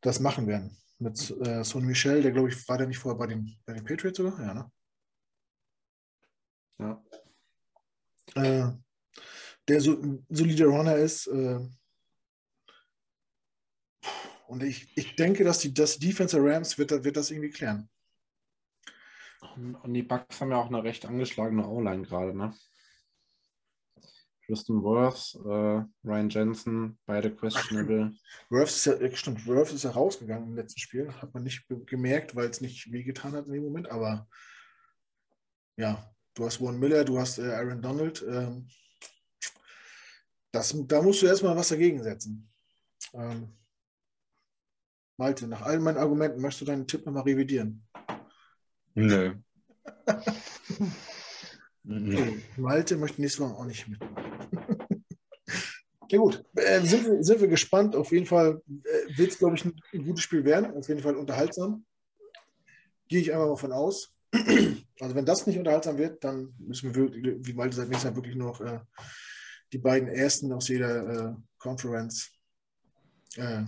das machen werden. Mit äh, Son Michel, der glaube ich, war der nicht vorher bei den, bei den Patriots sogar? Ja, ne? Ja. Äh, der so solider Runner ist. Äh, und ich, ich denke, dass die das Defense der Rams wird, wird das irgendwie klären. Und die Bucks haben ja auch eine recht angeschlagene O-Line gerade, ne? Tristan Worth, äh, Ryan Jensen, beide questionable. Worth ist ja, stimmt, Worth ist ja rausgegangen im letzten Spiel. Hat man nicht gemerkt, weil es nicht wehgetan hat in dem Moment, aber ja, du hast Warren Miller, du hast äh, Aaron Donald. Ähm, das, da musst du erstmal was dagegen setzen. Ähm, Malte, nach all meinen Argumenten möchtest du deinen Tipp nochmal revidieren? Nö. okay. Malte möchte nächstes Mal auch nicht mitmachen. ja gut, äh, sind, wir, sind wir gespannt. Auf jeden Fall äh, wird es, glaube ich, ein, ein, gutes Spiel werden. Auf jeden Fall unterhaltsam. Gehe ich einfach mal von aus. also wenn das nicht unterhaltsam wird, dann müssen wir, wie Malte sagt, nächstes Mal wirklich nur noch äh, die beiden ersten aus jeder äh, Conference äh,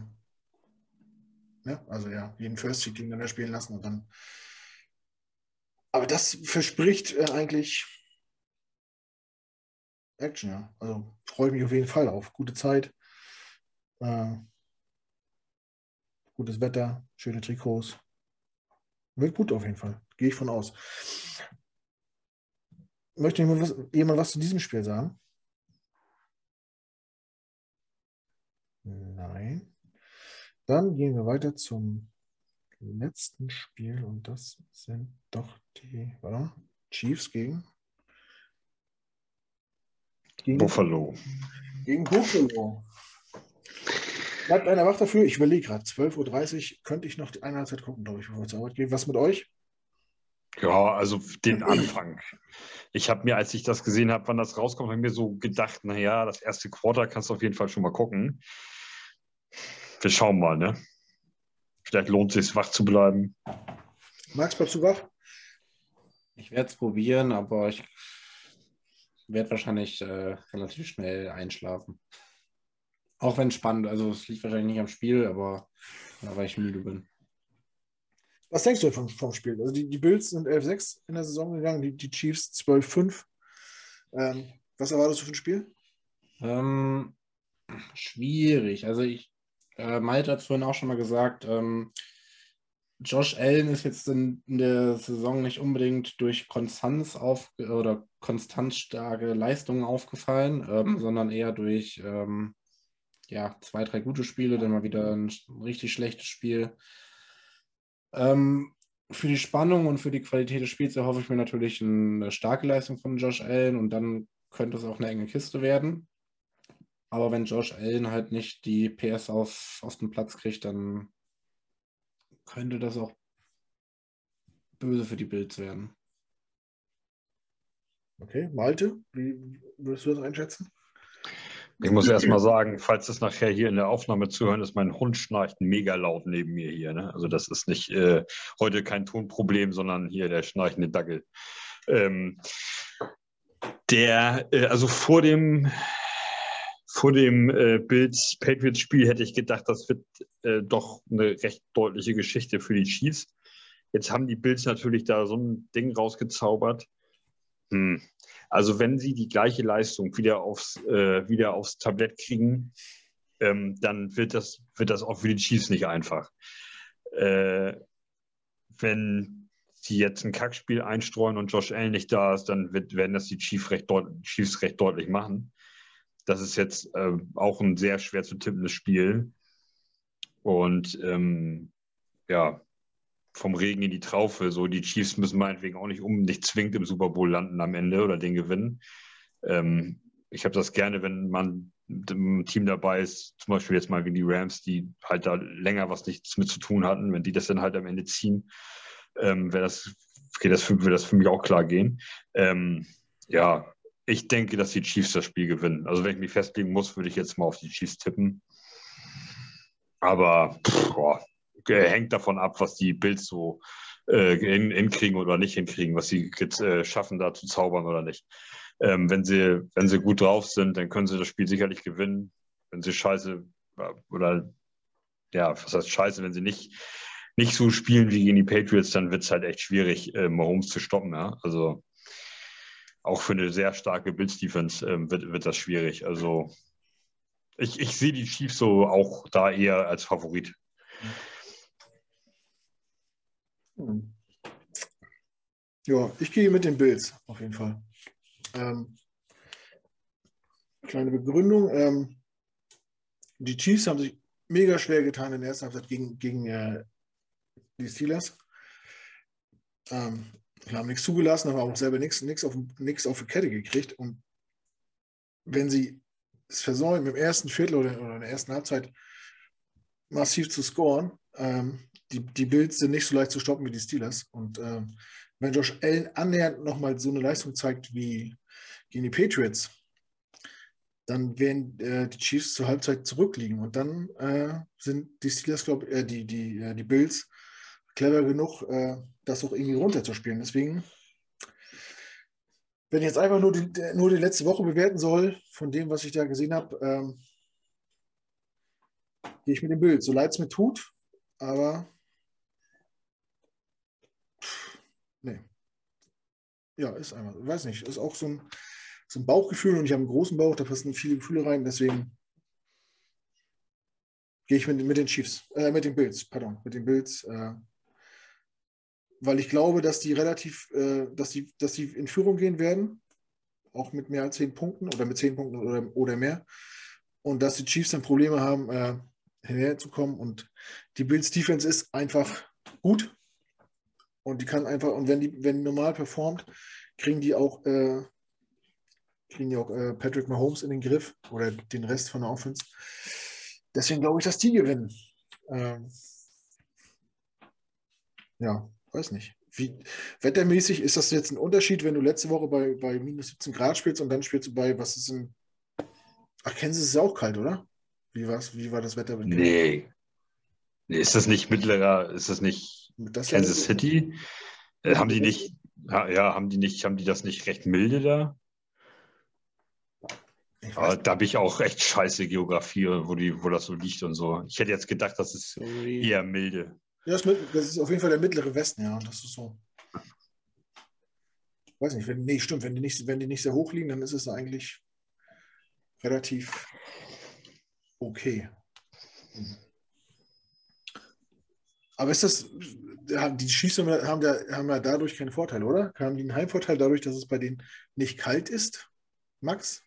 Ne? Also ja, jeden First Seed gegeneinander spielen lassen und dann. Aber das verspricht äh, eigentlich Action, ja. Also freue ich mich auf jeden Fall auf. Gute Zeit, äh, gutes Wetter, schöne Trikots. Wird gut auf jeden Fall. Gehe ich von aus. Möchte jemand was, jemand was zu diesem Spiel sagen? Nein. Dann gehen wir weiter zum letzten Spiel und das sind doch die warte, Chiefs gegen, gegen Buffalo. Gegen Buffalo. Bleibt einer wach dafür? Ich überlege gerade. 12.30 Uhr könnte ich noch die Einheitszeit gucken, glaube ich, bevor wir zur Arbeit gehen. Was mit euch? Ja, also den Anfang. Ich habe mir, als ich das gesehen habe, wann das rauskommt, habe mir so gedacht, naja, das erste Quarter kannst du auf jeden Fall schon mal gucken wir schauen mal, ne? Vielleicht lohnt es sich, wach zu bleiben. Max, bleibst du wach? Ich werde es probieren, aber ich werde wahrscheinlich äh, relativ schnell einschlafen. Auch wenn es spannend, also es liegt wahrscheinlich nicht am Spiel, aber ja, weil ich müde bin. Was denkst du vom, vom Spiel? Also die, die Bills sind 11-6 in der Saison gegangen, die, die Chiefs 12-5. Ähm, was erwartest du für ein Spiel? Ähm, schwierig. Also ich äh, Malte hat es vorhin auch schon mal gesagt, ähm, Josh Allen ist jetzt in, in, der Saison nicht unbedingt durch Konstanz auf oder konstant starke Leistungen aufgefallen, ähm, sondern eher durch ähm, ja, zwei, drei gute Spiele, dann mal wieder ein richtig schlechtes Spiel. Ähm, für die Spannung und für die Qualität des Spiels erhoffe ich mir natürlich eine starke Leistung von Josh Allen und dann könnte es auch eine enge Kiste werden. Aber wenn Josh Allen halt nicht die PS auf, auf den Platz kriegt, dann könnte das auch böse für die Bills werden. Okay, Malte, wie würdest du das einschätzen? Ich muss erst mal sagen, falls das nachher hier in der Aufnahme zu hören ist, mein Hund schnarcht mega laut neben mir hier. Ne? Also das ist nicht äh, heute kein Tonproblem, sondern hier der schnarchende Dackel. Ähm, der, äh, also vor dem vor dem äh, Bills Patriots Spiel hätte ich gedacht, das wird äh, doch eine recht deutliche Geschichte für die Chiefs. Jetzt haben die Bills natürlich da so ein Ding rausgezaubert. Hm. Also wenn sie die gleiche Leistung wieder aufs, äh, wieder aufs Tablett kriegen, ähm, dann wird das, wird das auch für die Chiefs nicht einfach. Äh, wenn sie jetzt ein Kackspiel einstreuen und Josh Allen nicht da ist, dann wird, werden das die Chiefs recht, Chiefs recht deutlich machen. Das ist jetzt äh, auch ein sehr schwer zu tippendes Spiel. Und ähm, ja, vom Regen in die Traufe. So, die Chiefs müssen meinetwegen auch nicht um, nicht zwingend im Super Bowl landen am Ende oder den gewinnen. Ähm, ich habe das gerne, wenn man im Team dabei ist, zum Beispiel jetzt mal wie die Rams, die halt da länger was nichts mit zu tun hatten, wenn die das dann halt am Ende ziehen, ähm, wäre das, okay, das würde das für mich auch klar gehen. Ähm, ja, ich denke, dass die Chiefs das Spiel gewinnen. Also wenn ich mich festlegen muss, würde ich jetzt mal auf die Chiefs tippen. Aber boah, äh, hängt davon ab, was die Bills so äh, hin, hinkriegen oder nicht hinkriegen, was sie jetzt, äh, schaffen, da zu zaubern oder nicht. Ähm, wenn, sie, wenn sie gut drauf sind, dann können sie das Spiel sicherlich gewinnen. Wenn sie scheiße oder ja, was heißt scheiße, wenn sie nicht, nicht so spielen wie gegen die Patriots, dann wird es halt echt schwierig, äh, Mahomes zu stoppen. Ja? Also auch für eine sehr starke Bills-Defense ähm, wird, wird das schwierig. Also ich, ich sehe die Chiefs so auch da eher als Favorit. Hm. Ja, ich gehe mit den Bills auf jeden Fall. Ähm, kleine Begründung. Ähm, die Chiefs haben sich mega schwer getan in der ersten Halbzeit gegen, gegen äh, die Steelers. Ähm, haben nichts zugelassen, haben auch selber nichts, nichts, auf, nichts auf die Kette gekriegt. Und wenn sie es versäumen, im ersten Viertel oder, oder in der ersten Halbzeit massiv zu scoren, ähm, die, die Bills sind nicht so leicht zu stoppen wie die Steelers. Und ähm, wenn Josh Allen annähernd nochmal so eine Leistung zeigt wie gegen die Patriots, dann werden äh, die Chiefs zur Halbzeit zurückliegen. Und dann äh, sind die Steelers, glaube äh, die, die, äh, die Bills clever genug, äh, das auch irgendwie runterzuspielen. Deswegen, wenn ich jetzt einfach nur die, nur die letzte Woche bewerten soll, von dem, was ich da gesehen habe, ähm, gehe ich mit dem Bild. So leid es mir tut, aber nee. Ja, ist einfach, weiß nicht, ist auch so ein, so ein Bauchgefühl und ich habe einen großen Bauch, da passen viele Gefühle rein, deswegen gehe ich mit, mit den Chiefs, äh, mit den Bills, pardon, mit den Bills, äh, weil ich glaube, dass die relativ, äh, dass, die, dass die in Führung gehen werden, auch mit mehr als zehn Punkten oder mit zehn Punkten oder, oder mehr und dass die Chiefs dann Probleme haben, äh, hinherzukommen und die Bills Defense ist einfach gut und die kann einfach, und wenn die, wenn die normal performt, kriegen die auch äh, kriegen ja auch äh, Patrick Mahomes in den Griff oder den Rest von der Offense. Deswegen glaube ich, dass die gewinnen. Ähm, ja, weiß nicht. Wie, wettermäßig ist das jetzt ein Unterschied, wenn du letzte Woche bei, bei minus 17 Grad spielst und dann spielst du bei, was ist in. Ach, Kansas ist ja auch kalt, oder? Wie, war's, wie war das Wetter? Nee. nee. Ist das nicht mittlerer, ist das nicht das Kansas City? Äh, haben die nicht, ja, haben die nicht, haben die das nicht recht milde da? Da habe ich auch echt scheiße Geografie, wo, die, wo das so liegt und so. Ich hätte jetzt gedacht, das ist Sorry. eher milde. Ja, das ist auf jeden Fall der mittlere Westen, ja. Das ist so. Ich weiß nicht, wenn, nee, stimmt, wenn die, nicht, wenn die nicht sehr hoch liegen, dann ist es eigentlich relativ okay. Aber ist das, die Schießen haben, ja, haben ja dadurch keinen Vorteil, oder? Haben die einen Heimvorteil dadurch, dass es bei denen nicht kalt ist, Max?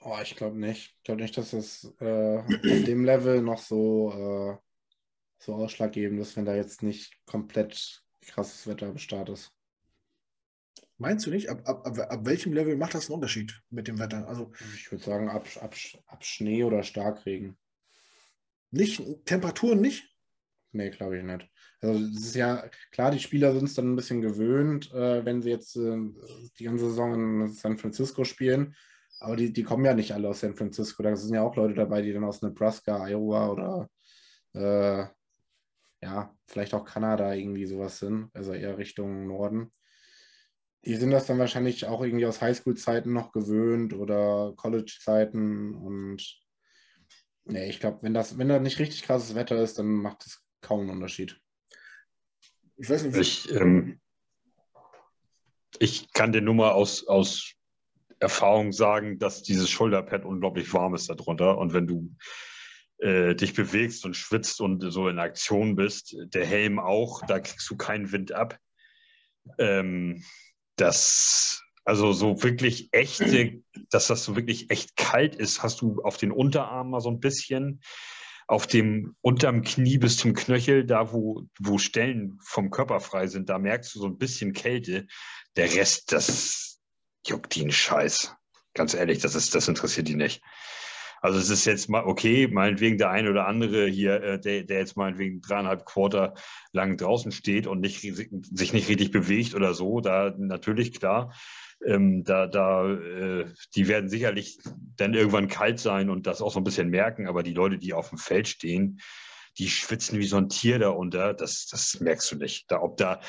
Oh, ich glaube nicht. Ich glaube nicht, dass es äh, auf dem Level noch so, äh, so ausschlaggebend ist, wenn da jetzt nicht komplett krasses Wetter am Start ist. Meinst du nicht? Ab, ab, ab, ab welchem Level macht das einen Unterschied mit dem Wetter? Also, ich würde sagen, ab, ab, ab Schnee oder Starkregen. Nicht? Temperaturen nicht? Nee, glaube ich nicht. Also es ist ja klar, die Spieler sind es dann ein bisschen gewöhnt, äh, wenn sie jetzt äh, die ganze Saison in San Francisco spielen. Aber die, die kommen ja nicht alle aus San Francisco. Da sind ja auch Leute dabei, die dann aus Nebraska, Iowa oder äh, ja, vielleicht auch Kanada irgendwie sowas sind, also eher Richtung Norden. Die sind das dann wahrscheinlich auch irgendwie aus Highschool-Zeiten noch gewöhnt oder College-Zeiten und nee, ich glaube, wenn das, wenn da nicht richtig krasses Wetter ist, dann macht es kaum einen Unterschied. Ich weiß nicht. Ich, ähm, ich kann dir nur mal aus, aus Erfahrung sagen, dass dieses Schulterpad unglaublich warm ist darunter. Und wenn du äh, dich bewegst und schwitzt und so in Aktion bist, der Helm auch, da kriegst du keinen Wind ab. Ähm, das, also so wirklich echte, dass das so wirklich echt kalt ist, hast du auf den Unterarm mal so ein bisschen. Auf dem unterm Knie bis zum Knöchel, da wo, wo Stellen vom Körper frei sind, da merkst du so ein bisschen Kälte. Der Rest, das, juckt einen Scheiß. Ganz ehrlich, das, ist, das interessiert die nicht. Also es ist jetzt mal okay, meinetwegen der eine oder andere hier, äh, der, der jetzt meinetwegen dreieinhalb Quarter lang draußen steht und nicht, sich nicht richtig bewegt oder so, da natürlich klar, ähm, da, da, äh, die werden sicherlich dann irgendwann kalt sein und das auch so ein bisschen merken, aber die Leute, die auf dem Feld stehen, die schwitzen wie so ein Tier da unter. Das, das merkst du nicht. Da, ob da,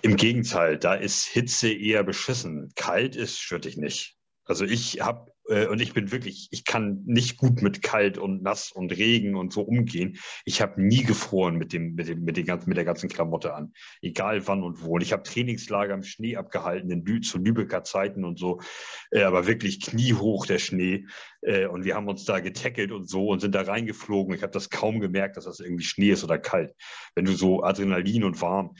im Gegenteil, da ist Hitze eher beschissen. Kalt ist, dich nicht. Also ich habe und ich bin wirklich, ich kann nicht gut mit kalt und nass und Regen und so umgehen. Ich habe nie gefroren mit dem, mit dem, mit den ganzen, mit der ganzen Klamotte an, egal wann und wo. Und ich habe Trainingslager im Schnee abgehalten in Lü zu Lübecker Zeiten und so, äh, aber wirklich kniehoch der Schnee. Äh, und wir haben uns da getackelt und so und sind da reingeflogen. Ich habe das kaum gemerkt, dass das irgendwie Schnee ist oder kalt. Wenn du so Adrenalin und warm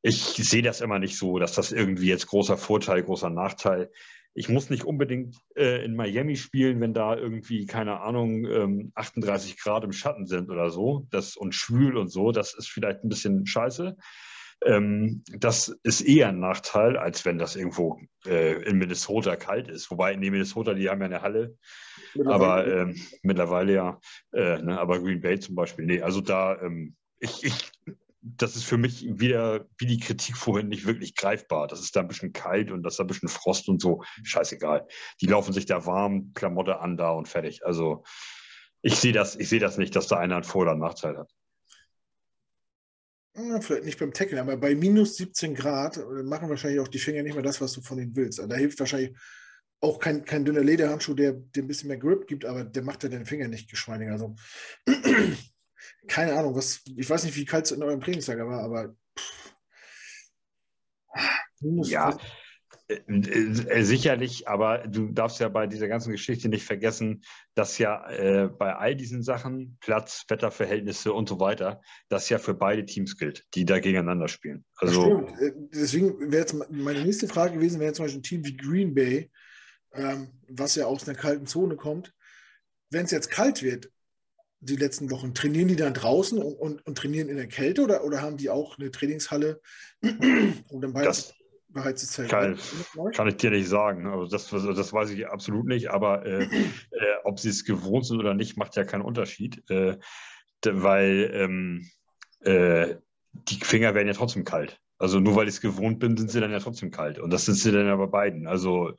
ich sehe das immer nicht so, dass das irgendwie jetzt großer Vorteil, großer Nachteil ich muss nicht unbedingt äh, in Miami spielen, wenn da irgendwie, keine Ahnung, ähm, 38 Grad im Schatten sind oder so das, und schwül und so. Das ist vielleicht ein bisschen scheiße. Ähm, das ist eher ein Nachteil, als wenn das irgendwo äh, in Minnesota kalt ist. Wobei in Minnesota, die haben ja eine Halle. Aber ähm, mittlerweile ja. Äh, ne, aber Green Bay zum Beispiel, nee, also da, ähm, ich, ich das ist für mich wieder, wie die Kritik vorhin, nicht wirklich greifbar. Das ist da ein bisschen kalt und das ist ein bisschen Frost und so. Scheißegal. Die laufen sich da warm, Klamotte an da und fertig. Also ich sehe das, ich das nicht, dass da einer einen Vor- oder einen Nachteil hat. Vielleicht nicht beim Tackle, aber bei minus 17 Grad äh, machen wahrscheinlich auch die Finger nicht mehr das, was du von ihnen willst. Also da hilft wahrscheinlich auch kein, kein dünner Lederhandschuh, der dir ein bisschen mehr Grip gibt, aber der macht ja den Finger nicht geschmeidiger. Also keine Ahnung, was, ich weiß nicht, wie kalt es in eurem Trainingslager war, aber pff, ja, äh, äh, sicherlich, aber du darfst ja bei dieser ganzen Geschichte nicht vergessen, dass ja äh, bei all diesen Sachen, Platz, Wetterverhältnisse und so weiter, das ja für beide Teams gilt, die da gegeneinander spielen. Also, äh, Deswegen wäre jetzt meine nächste Frage gewesen, wäre zum Beispiel ein Team wie Green Bay, ähm, was ja aus einer kalten Zone kommt. Wenn es jetzt kalt wird, die letzten Wochen? Trainieren die dann draußen und, und, und trainieren in der Kälte oder, oder haben die auch eine Trainingshalle und dann bereits, bereits Zelt? Kann, kann, ich dir nicht sagen. Also das, das weiß ich absolut nicht, aber äh, äh, ob sie es gewohnt sind oder nicht, macht ja keinen Unterschied, äh, weil ähm, äh, die Finger werden ja trotzdem kalt. Also nur weil ich es gewohnt bin, sind sie dann ja trotzdem kalt. Und das sind sie dann ja bei beiden. Also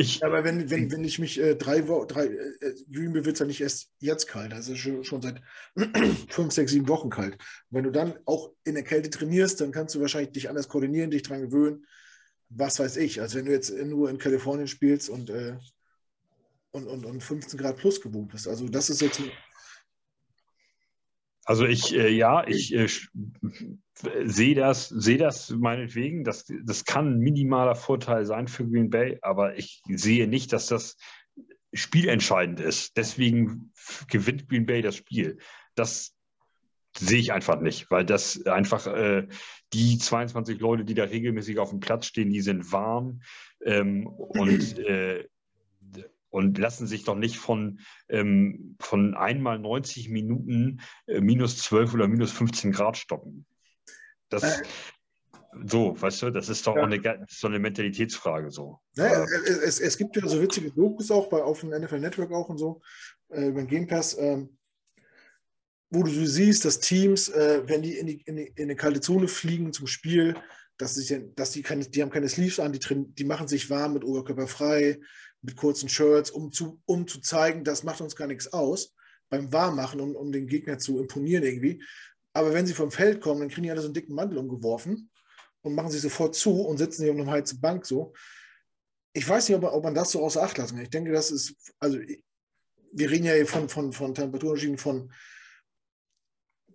ich, aber wenn, wenn, wenn ich mich äh, drei Wochen, drei, äh, Green Bay wird es ja nicht erst jetzt kalt, also schon, schon seit fünf, sechs, sieben Wochen kalt. Und wenn du dann auch in der Kälte trainierst, dann kannst du wahrscheinlich dich anders koordinieren, dich dran gewöhnen. Was weiß ich. Also wenn du jetzt nur in Kalifornien spielst und, äh, und, und, und 15 Grad plus gewohnt bist. Also das ist jetzt also ich, äh, ja, ich äh, sehe das, sehe das meinetwegen. Das, das kann ein minimaler Vorteil sein für Green Bay, aber ich sehe nicht, dass das spielentscheidend ist. Deswegen gewinnt Green Bay das Spiel. Das sehe ich einfach nicht, weil das einfach äh, die 22 Leute, die da regelmäßig auf dem Platz stehen, die sind warm ähm, und äh, und lassen sich doch nicht von, ähm, von einmal 90 Minuten äh, minus 12 oder minus 15 Grad stoppen. Das, äh, so, weißt du, das ist doch ja. auch eine, so eine Mentalitätsfrage so. Ja, es, es, gibt ja so witzige Dokus auch bei, auf dem NFL Network auch und so, äh, über den Game Pass, äh, wo du so siehst, dass Teams, äh, wenn die in, die in, die in eine kalte Zone fliegen zum Spiel, dass, sich, dass die, keine, die haben keine Sleeves an, die, die machen sich warm mit Oberkörper frei, mit kurzen Shirts, um zu, um zu zeigen, das macht uns gar nichts aus beim Warmmachen, um, um den Gegner zu imponieren irgendwie. Aber wenn sie vom Feld kommen, dann kriegen die alle so einen dicken Mantel umgeworfen und machen sich sofort zu und sitzen hier auf einer heizen Bank so. Ich weiß nicht, ob man, ob man das so außer Acht lassen kann. Ich denke, das ist, also wir reden ja hier von, von, von Temperaturunterschieden von,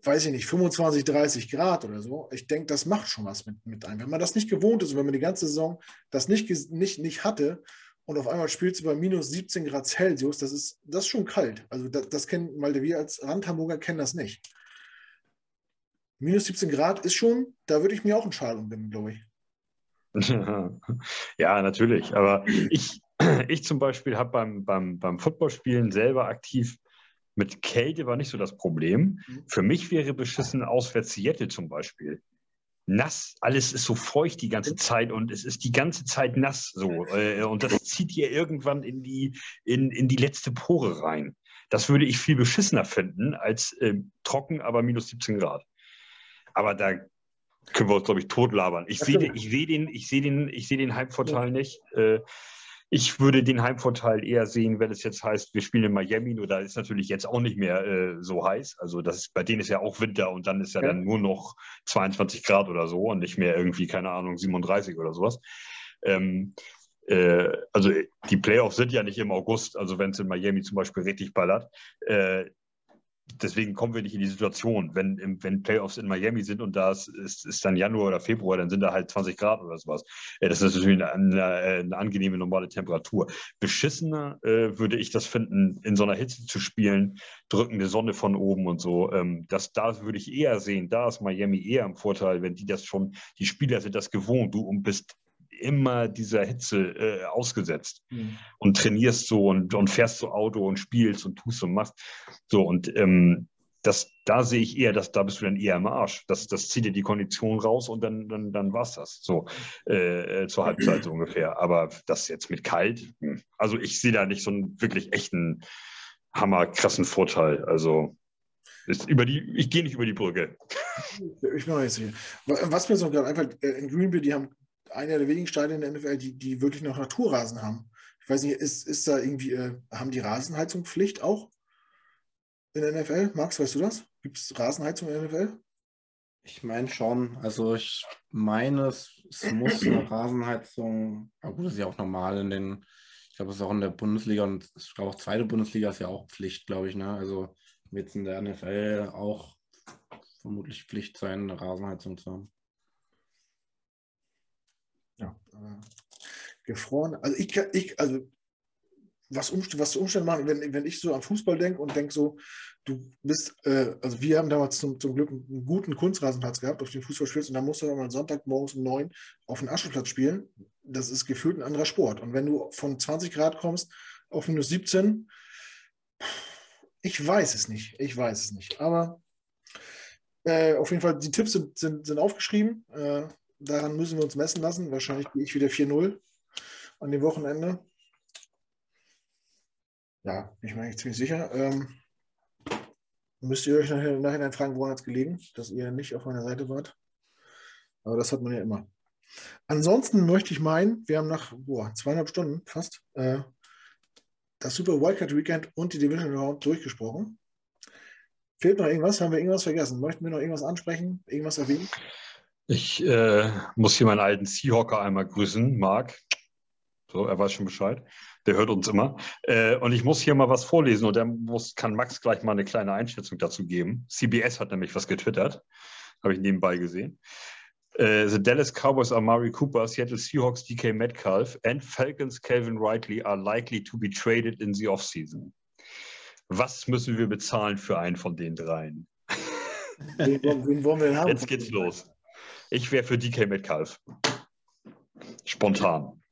weiß ich nicht, 25, 30 Grad oder so. Ich denke, das macht schon was mit, mit einem. Wenn man das nicht gewohnt ist und wenn man die ganze Saison das nicht, nicht, nicht hatte und auf einmal spielst du bei minus 17 Grad Celsius, das ist, das ist schon kalt. Also das, das kennen, weil wir als Randhamburger kennen das nicht. Minus 17 Grad ist schon, da würde ich mir auch einen Schal umbinden, glaube ich. ja, natürlich. Aber ich, ich zum Beispiel habe beim, beim, beim Footballspielen selber aktiv mit Kälte war nicht so das Problem. Mhm. Für mich wäre beschissen auswärts Seattle zum Beispiel nass, alles ist so feucht die ganze Zeit und es ist die ganze Zeit nass so. Äh, und das zieht ihr irgendwann in die, in, in die letzte Pore rein. Das würde ich viel beschissener finden als äh, trocken, aber minus 17 Grad. Aber da können wir uns, glaube ich, totlabern. Ich sehe ich seh den, ich seh den, ich seh den Heimvorteil nicht. Äh, ich würde den Heimvorteil eher sehen, wenn es jetzt heißt, wir spielen in Miami, nur da ist natürlich jetzt auch nicht mehr äh, so heiß. Also das ist, bei denen ist ja auch Winter und dann ist ja, ja, dann nur noch 22 Grad oder so und nicht mehr irgendwie, keine Ahnung, 37 oder sowas. Ähm, äh, also die Playoffs sind ja nicht im August, also wenn es in Miami zum Beispiel richtig ballert. Äh, deswegen kommen wir nicht in die Situation, wenn, wenn Playoffs in Miami sind und da ist, ist, dann Januar oder Februar, dann sind da halt 20 Grad oder sowas. Das ist natürlich eine, eine, eine angenehme, normale Temperatur. Beschissener äh, würde ich das finden, in so einer Hitze zu spielen, drückende Sonne von oben und so. Ähm, das, da würde ich eher sehen, da ist Miami eher im Vorteil, wenn die das schon, die Spieler sind das gewohnt, du bist immer dieser Hitze äh, ausgesetzt mhm. und trainierst so und, und fährst so Auto und spielst und tust und machst. So und ähm, das, da sehe ich eher, dass da bist du dann eher im Arsch. Das, das zieht dir die Kondition raus und dann, dann, dann war es das. So äh, äh, zur Halbzeit so ungefähr. Aber das jetzt mit kalt, hm. also ich sehe da nicht so einen wirklich echten, hammerkrassen Vorteil. Also ist über die, ich gehe nicht über die Brücke. Ich bin jetzt hier. Was mir so gerade einfach, äh, in Greenville, die haben einer der wenigen Stadien in der NFL, die, die wirklich noch Naturrasen haben. Ich weiß nicht, ist, ist da irgendwie, äh, haben die Rasenheizung Pflicht auch in der NFL? Max, weißt du das? Gibt es Rasenheizung in der NFL? Ich meine schon. Also ich meine, es, es muss eine Rasenheizung, aber gut, das ist ja auch normal in den, ich glaube, es ist auch in der Bundesliga und ich glaube auch zweite Bundesliga ist ja auch Pflicht, glaube ich. Ne? Also wird es in der NFL auch vermutlich Pflicht sein, eine Rasenheizung zu haben. Ja, äh, gefroren. Also ich, ich also was, Umstände, was Umstände machen, wenn, wenn ich so an Fußball denke und denke so, du bist, äh, also wir haben damals zum, zum Glück einen guten Kunstrasenplatz gehabt, auf dem Fußball spielst und dann musst du dann mal Sonntag morgens um neun auf den Ascheplatz spielen. Das ist gefühlt ein anderer Sport. Und wenn du von 20 Grad kommst auf minus 17, ich weiß es nicht. Ich weiß es nicht. Aber äh, auf jeden Fall, die Tipps sind, sind, sind aufgeschrieben. Äh, daran müssen wir uns messen lassen. Wahrscheinlich gehe ich wieder 4-0 an dem Wochenende. Ja, ich mir eigentlich ziemlich sicher. Ähm, müsst ihr euch nachher, nachhinein fragen, woran hat es gelegen, dass ihr nicht auf meiner Seite wart. Aber das hat man ja immer. Ansonsten möchte ich meinen, wir haben nach boah, zweieinhalb Stunden fast äh, das Super Wildcard Weekend und die Division Round durchgesprochen. Fehlt noch irgendwas? Haben wir irgendwas vergessen? Möchten wir noch irgendwas ansprechen? Irgendwas erwähnen? Ich äh, muss hier meinen alten Seahawker einmal grüßen, Marc. So, er weiß schon Bescheid. Der hört uns immer. Äh, und ich muss hier mal was vorlesen und der muss, kann Max gleich mal eine kleine Einschätzung dazu geben. CBS hat nämlich was getwittert. Habe ich nebenbei gesehen. Uh, the Dallas Cowboys Amari Cooper, Seattle Seahawks DK Metcalf and Falcons Calvin Ridley are likely to be traded in the offseason. Was müssen wir bezahlen für einen von den dreien? Wen, wen wollen wir haben? Jetzt geht's los. Ich wäre für DK Metcalf. Spontan.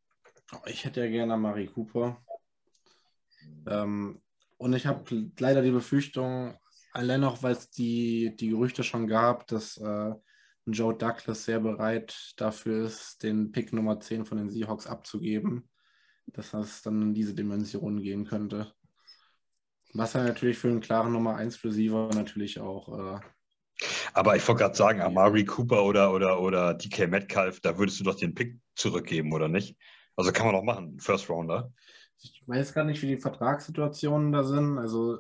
Ich hätte ja gerne Mari Cooper. Ähm, und ich habe leider die Befürchtung, allein auch weil es die, die Gerüchte schon gab, dass äh, Joe Douglas sehr bereit dafür ist, den Pick Nummer 10 von den Seahawks abzugeben, dass das dann in diese Dimension gehen könnte. Was er natürlich für einen klaren Nummer 1 Receiver natürlich auch äh, aber ich wollte gerade sagen, Amari Cooper oder, oder, oder DK Metcalf, da würdest du doch den Pick zurückgeben, oder nicht? Also kann man doch machen, First Rounder. Ich weiß gar nicht, wie die Vertragssituationen da sind. Also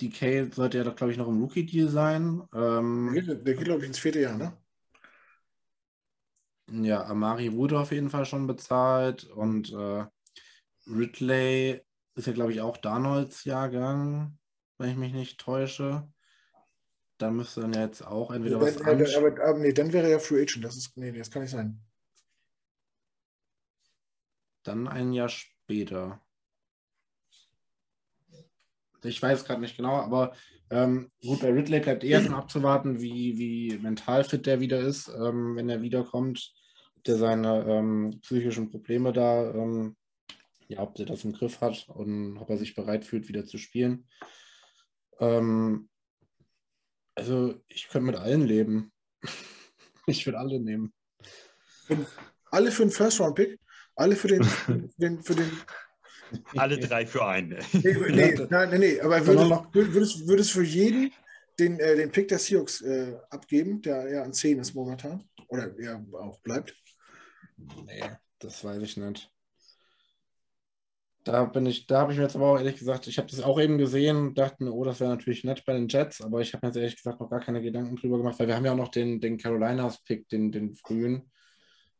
DK sollte ja doch, glaube ich, noch im Rookie-Deal sein. Ähm, der geht, glaube ich, ins vierte Jahr, ne? Ja, Amari wurde auf jeden Fall schon bezahlt und äh, Ridley ist ja, glaube ich, auch Darnolds Jahrgang, wenn ich mich nicht täusche da müsste dann jetzt auch entweder ja, was dann, aber, aber, nee, dann wäre er ja Free Agent. Das ist, nee, das kann nicht sein. Dann ein Jahr später. Ich weiß gerade nicht genau, aber ähm, gut, bei Ridley bleibt eher erstmal abzuwarten, wie, wie mental fit der wieder ist, ähm, wenn er wiederkommt, ob der seine ähm, psychischen Probleme da, ähm, ja, ob der das im Griff hat und ob er sich bereit fühlt, wieder zu spielen. Ähm, also, ich könnte mit allen leben. ich würde alle nehmen. Alle für den First-Round-Pick? Alle für den, für den, für den alle drei für einen. Nee, nee, nee, nee aber würdest, würdest, würdest für jeden den, äh, den Pick der Seahawks äh, abgeben, der ja an 10 ist momentan? Oder ja auch bleibt? Nee, das weiß ich nicht. Da bin ich, da habe ich mir jetzt aber auch ehrlich gesagt, ich habe das auch eben gesehen und dachte mir, oh, das wäre natürlich nett bei den Jets, aber ich habe mir jetzt ehrlich gesagt noch gar keine Gedanken drüber gemacht, weil wir haben ja auch noch den, den Carolinas-Pick, den, den frühen.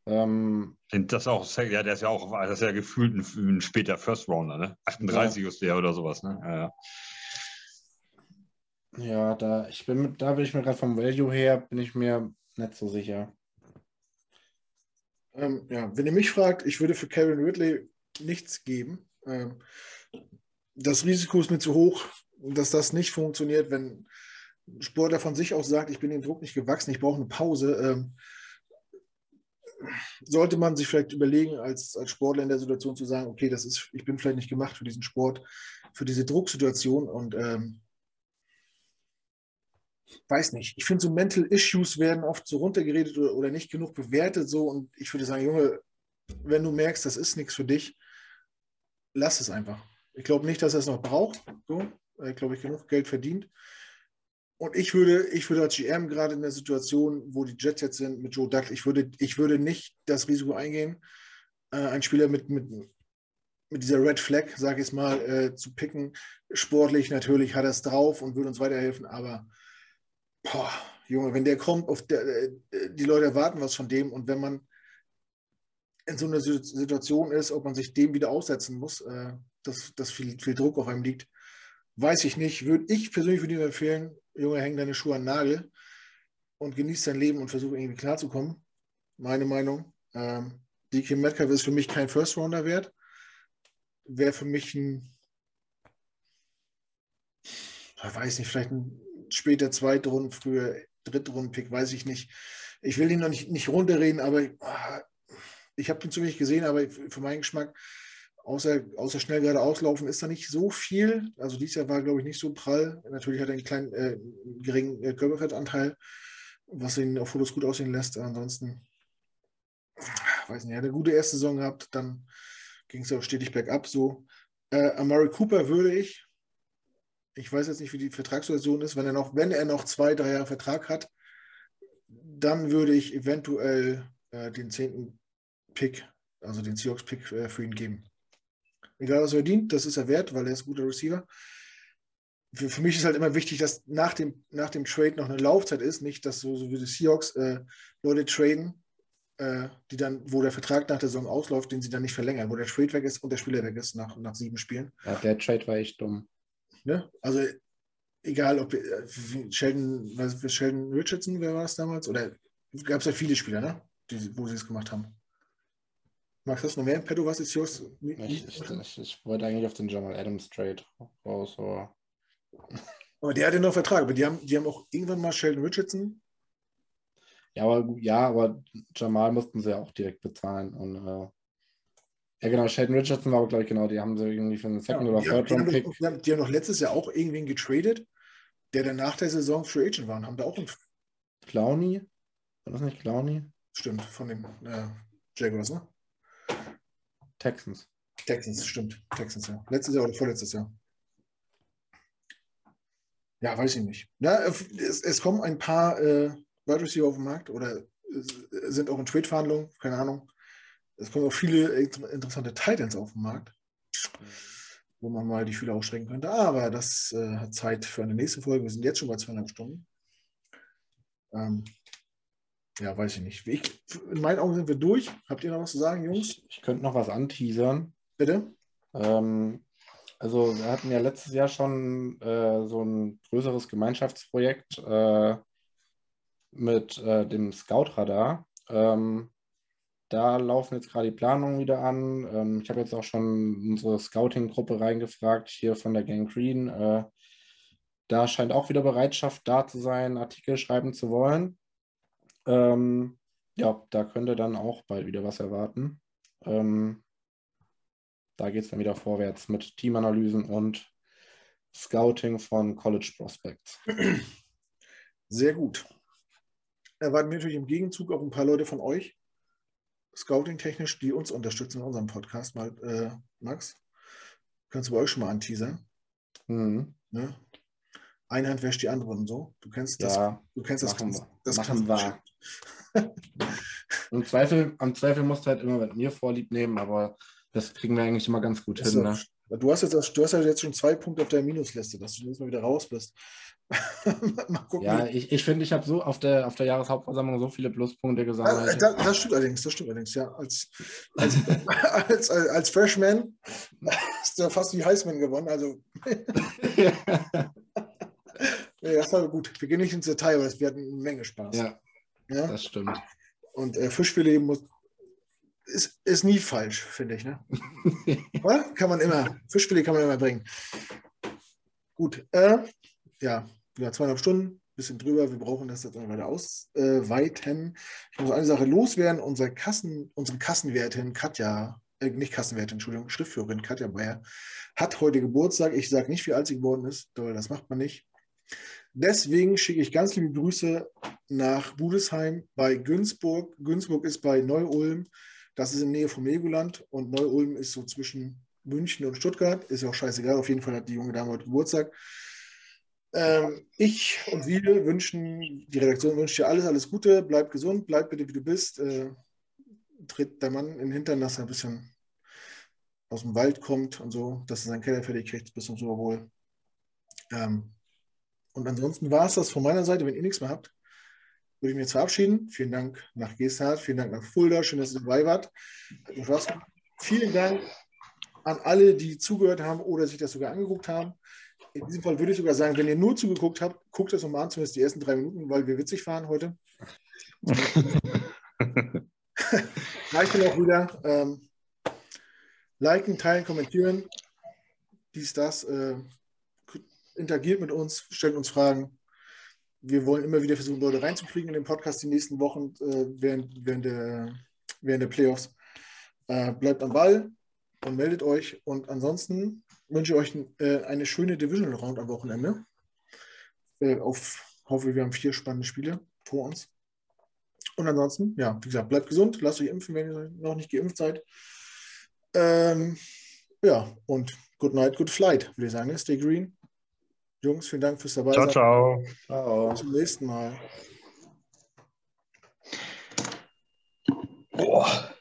Ähm, das auch, ja, der ist ja auch, das ist ja gefühlt ein, ein später First Rounder, ne? 38 ja. ist der oder sowas, ne? Ja, ja. ja da, ich bin, da bin ich mir gerade vom Value her, bin ich mir nicht so sicher. Ähm, ja, wenn ihr mich fragt, ich würde für Kevin Ridley nichts geben. Ähm, das Risiko ist mir zu hoch, dass das nicht funktioniert, wenn ein Sportler von sich aus sagt, ich bin dem Druck nicht gewachsen, ich brauche eine Pause. Ähm, sollte man sich vielleicht überlegen, als, als Sportler in der Situation zu sagen, okay, das ist, ich bin vielleicht nicht gemacht für diesen Sport, für diese Drucksituation und ähm, weiß nicht. Ich finde, so Mental Issues werden oft so runtergeredet oder, oder nicht genug bewertet so und ich würde sagen, Junge, wenn du merkst, das ist nichts für dich, lass es einfach. Ich glaube nicht, dass er es noch braucht. So. Ich glaube, ich genug Geld verdient. Und ich würde, ich würde als GM gerade in der Situation, wo die Jets jetzt sind mit Joe Duck, ich würde, ich würde nicht das Risiko eingehen, äh, einen Spieler mit, mit, mit dieser Red Flag, sage ich es mal, äh, zu picken. Sportlich natürlich hat er es drauf und würde uns weiterhelfen, aber boah, Junge, wenn der kommt, der, äh, die Leute erwarten was von dem und wenn man in so einer Situation ist, ob man sich dem wieder aussetzen muss, äh, dass, dass viel, viel Druck auf einem liegt, weiß ich nicht. Würde ich persönlich würde ihm empfehlen, Junge, häng deine Schuhe an den Nagel und genieß dein Leben und versuche irgendwie klarzukommen. Meine Meinung. Ähm, DK Metcalf ist für mich kein First Rounder wert. Wäre für mich ein, weiß nicht, vielleicht ein später Zweitrunden, früher Drittrunden-Pick, weiß ich nicht. Ich will ihn noch nicht, nicht runterreden, aber ah, ich habe den zu wenig gesehen, aber für meinen Geschmack, außer, außer schnell gerade auslaufen, ist da nicht so viel. Also dieses Jahr war, glaube ich, nicht so prall. Natürlich hat er einen kleinen, äh, geringen äh, Körperfettanteil, was ihn auf Fotos gut aussehen lässt. ansonsten, weiß nicht, er hat eine gute erste Saison gehabt, dann ging es auch stetig bergab. So, äh, Amari Cooper würde ich, ich weiß jetzt nicht, wie die Vertragssituation ist, wenn er noch, wenn er noch zwei, drei Jahre Vertrag hat, dann würde ich eventuell äh, den zehnten Pick, also den Seahawks-Pick äh, für ihn geben. Egal, was er verdient, das ist er wert, weil er ist ein guter Receiver. Für, für, mich ist halt immer wichtig, dass nach dem, nach dem Trade noch eine Laufzeit ist, nicht, dass so, so wie die Seahawks äh, Leute traden, äh, die dann, wo der Vertrag nach der Saison ausläuft, den sie dann nicht verlängern, wo der Trade weg ist und der Spieler weg ist nach, nach sieben Spielen. Ja, der Trade war echt dumm. Ne? Also egal, ob äh, Sheldon, was, Sheldon Richardson, wer war es damals? Oder gab es ja viele Spieler, ne? Die, wo sie es gemacht haben. Max, hast du noch mehr im Petto? Was ist Jos? Ich, ich, ich, ich, wollte eigentlich auf den Jamal Adams Trade raus. Aber, aber der hat ja noch Vertrag. Aber die haben, die haben auch irgendwann mal Sheldon Richardson. Ja, aber, ja, aber Jamal mussten sie ja auch direkt bezahlen. Und, äh, ja, genau, Sheldon Richardson war aber, glaube ich, genau, die haben sie irgendwie für einen Second- ja, oder Third-Round-Pick. Die, haben, die haben noch letztes Jahr auch irgendwen getradet, der dann nach der Saison Free Agent war und haben da auch einen. Clowny? War das nicht Clowny? Stimmt, von den äh, Jaguars, ne? Texans. Texans, stimmt. Texans, ja. Letztes Jahr oder vorletztes Jahr. Ja, weiß ich nicht. Ja, es, es kommen ein paar äh, Wide Receiver auf den Markt oder sind auch in Trade-Verhandlungen, keine Ahnung. Es kommen auch viele interessante Titans auf den Markt, wo man mal die Fühler ausstrecken könnte. Aber das äh, hat Zeit für eine nächste Folge. Wir sind jetzt schon bei zweieinhalb Stunden. Ähm, ja, weiß ich nicht. Ich, in meinen Augen sind wir durch. Habt ihr noch was zu sagen, Jungs? Ich, ich könnte noch was anteasern. Bitte? Ähm, also wir hatten ja letztes Jahr schon äh, so ein größeres Gemeinschaftsprojekt äh, mit äh, dem Scout-Radar. Ähm, da laufen jetzt gerade die Planungen wieder an. Ähm, ich habe jetzt auch schon unsere Scouting-Gruppe reingefragt, hier von der Gang Green. Äh, da scheint auch wieder Bereitschaft da zu sein, Artikel schreiben zu wollen. Ähm, ja, da könnt ihr dann auch bald wieder was erwarten. Ähm, da geht es dann wieder vorwärts mit Teamanalysen und Scouting von College Prospects. Sehr gut. Erwarten wir natürlich im Gegenzug auch ein paar Leute von euch, Scouting-technisch, die uns unterstützen in unserem Podcast. Mal, äh, Max, kannst du bei euch schon mal anteasern? Mhm. Ne? Eine Hand wäscht die andere und so. Du kennst das. Ja, du kennst das. Machen, das machen wir. Im Zweifel, am Zweifel musst du halt immer mit mir vorlieb nehmen, aber Das kriegen wir eigentlich immer ganz gut hin. Ne? Du, hast jetzt, du hast ja jetzt schon zwei Punkte auf der Minusliste, dass du jetzt mal wieder raus bist. mal gucken. Ja, ich, ich finde, ich habe so auf der, auf der Jahreshauptversammlung so viele Pluspunkte gesammelt. Das, das, stimmt allerdings, das stimmt allerdings, ja. Als, als, als, als, als Freshman hast du fast die Heisman gewonnen. Also. Ja, das war gut. Wir gehen nicht ins Detail, aber wir hatten eine Menge Spaß. Ja, ja? das stimmt. Und äh, Fischfilet muss, ist, ist nie falsch, finde ich. Ne? Oder? Kann man immer, Fischfilet kann man immer bringen. Gut, äh, ja, ja, zweieinhalb Stunden, bisschen drüber. Wir brauchen das jetzt weiter ausweiten. ich muss eine Sache loswerden. Unsere, Kassen, unsere Kassenwertin Katja, äh, nicht Kassenwertin, Entschuldigung, Schriftführerin Katja Bayer, hat heute Geburtstag. Ich sage nicht, wie alt sie geworden ist, weil das macht man nicht. Deswegen schicke ich ganz liebe Grüße nach Budesheim bei Günzburg. Günzburg ist bei Neu-Ulm. Das ist in Nähe vom Legoland und Neu-Ulm ist so zwischen München und Stuttgart. Ist ja auch scheißegal. Auf jeden Fall hat die junge Dame heute Geburtstag. Ähm, ich und wir wünschen, die Redaktion wünscht dir alles, alles Gute. Bleib gesund, bleib bitte wie du bist. Äh, tritt der Mann in den Hintern, dass er ein bisschen aus dem Wald kommt und so, dass er seinen Keller fertig kriegt bis zum Super Bowl. Ähm, und ansonsten war es das von meiner Seite. Wenn ihr nichts mehr habt, würde ich mich jetzt verabschieden. Vielen Dank nach Gestart, vielen Dank nach Fulda. Schön, dass ihr dabei wart. Vielen Dank an alle, die zugehört haben oder sich das sogar angeguckt haben. In diesem Fall würde ich sogar sagen, wenn ihr nur zugeguckt habt, guckt das nochmal an, zumindest die ersten drei Minuten, weil wir witzig fahren heute. Reicht dann auch wieder. Ähm, liken, teilen, kommentieren. Dies, das. Äh, interagiert mit uns, stellt uns Fragen wir wollen immer wieder versuchen, Leute reinzukriegen in den Podcast die nächsten Wochen äh, während, während, der, während der Playoffs. Äh, bleibt am Ball und meldet euch. Und ansonsten wünsche ich euch äh, eine schöne Divisional Round am Wochenende. Äh, auf, hoffe, wir haben vier spannende Spiele vor uns. Und ansonsten, ja, wie gesagt, bleibt gesund, lasst euch impfen, wenn ihr noch nicht geimpft seid. Ähm, ja, und good night, good flight, würde ich sagen. Stay green. Jungs, vielen Dank fürs dabei Ciao, ciao. ciao. Bis zum nächsten Mal. Boah.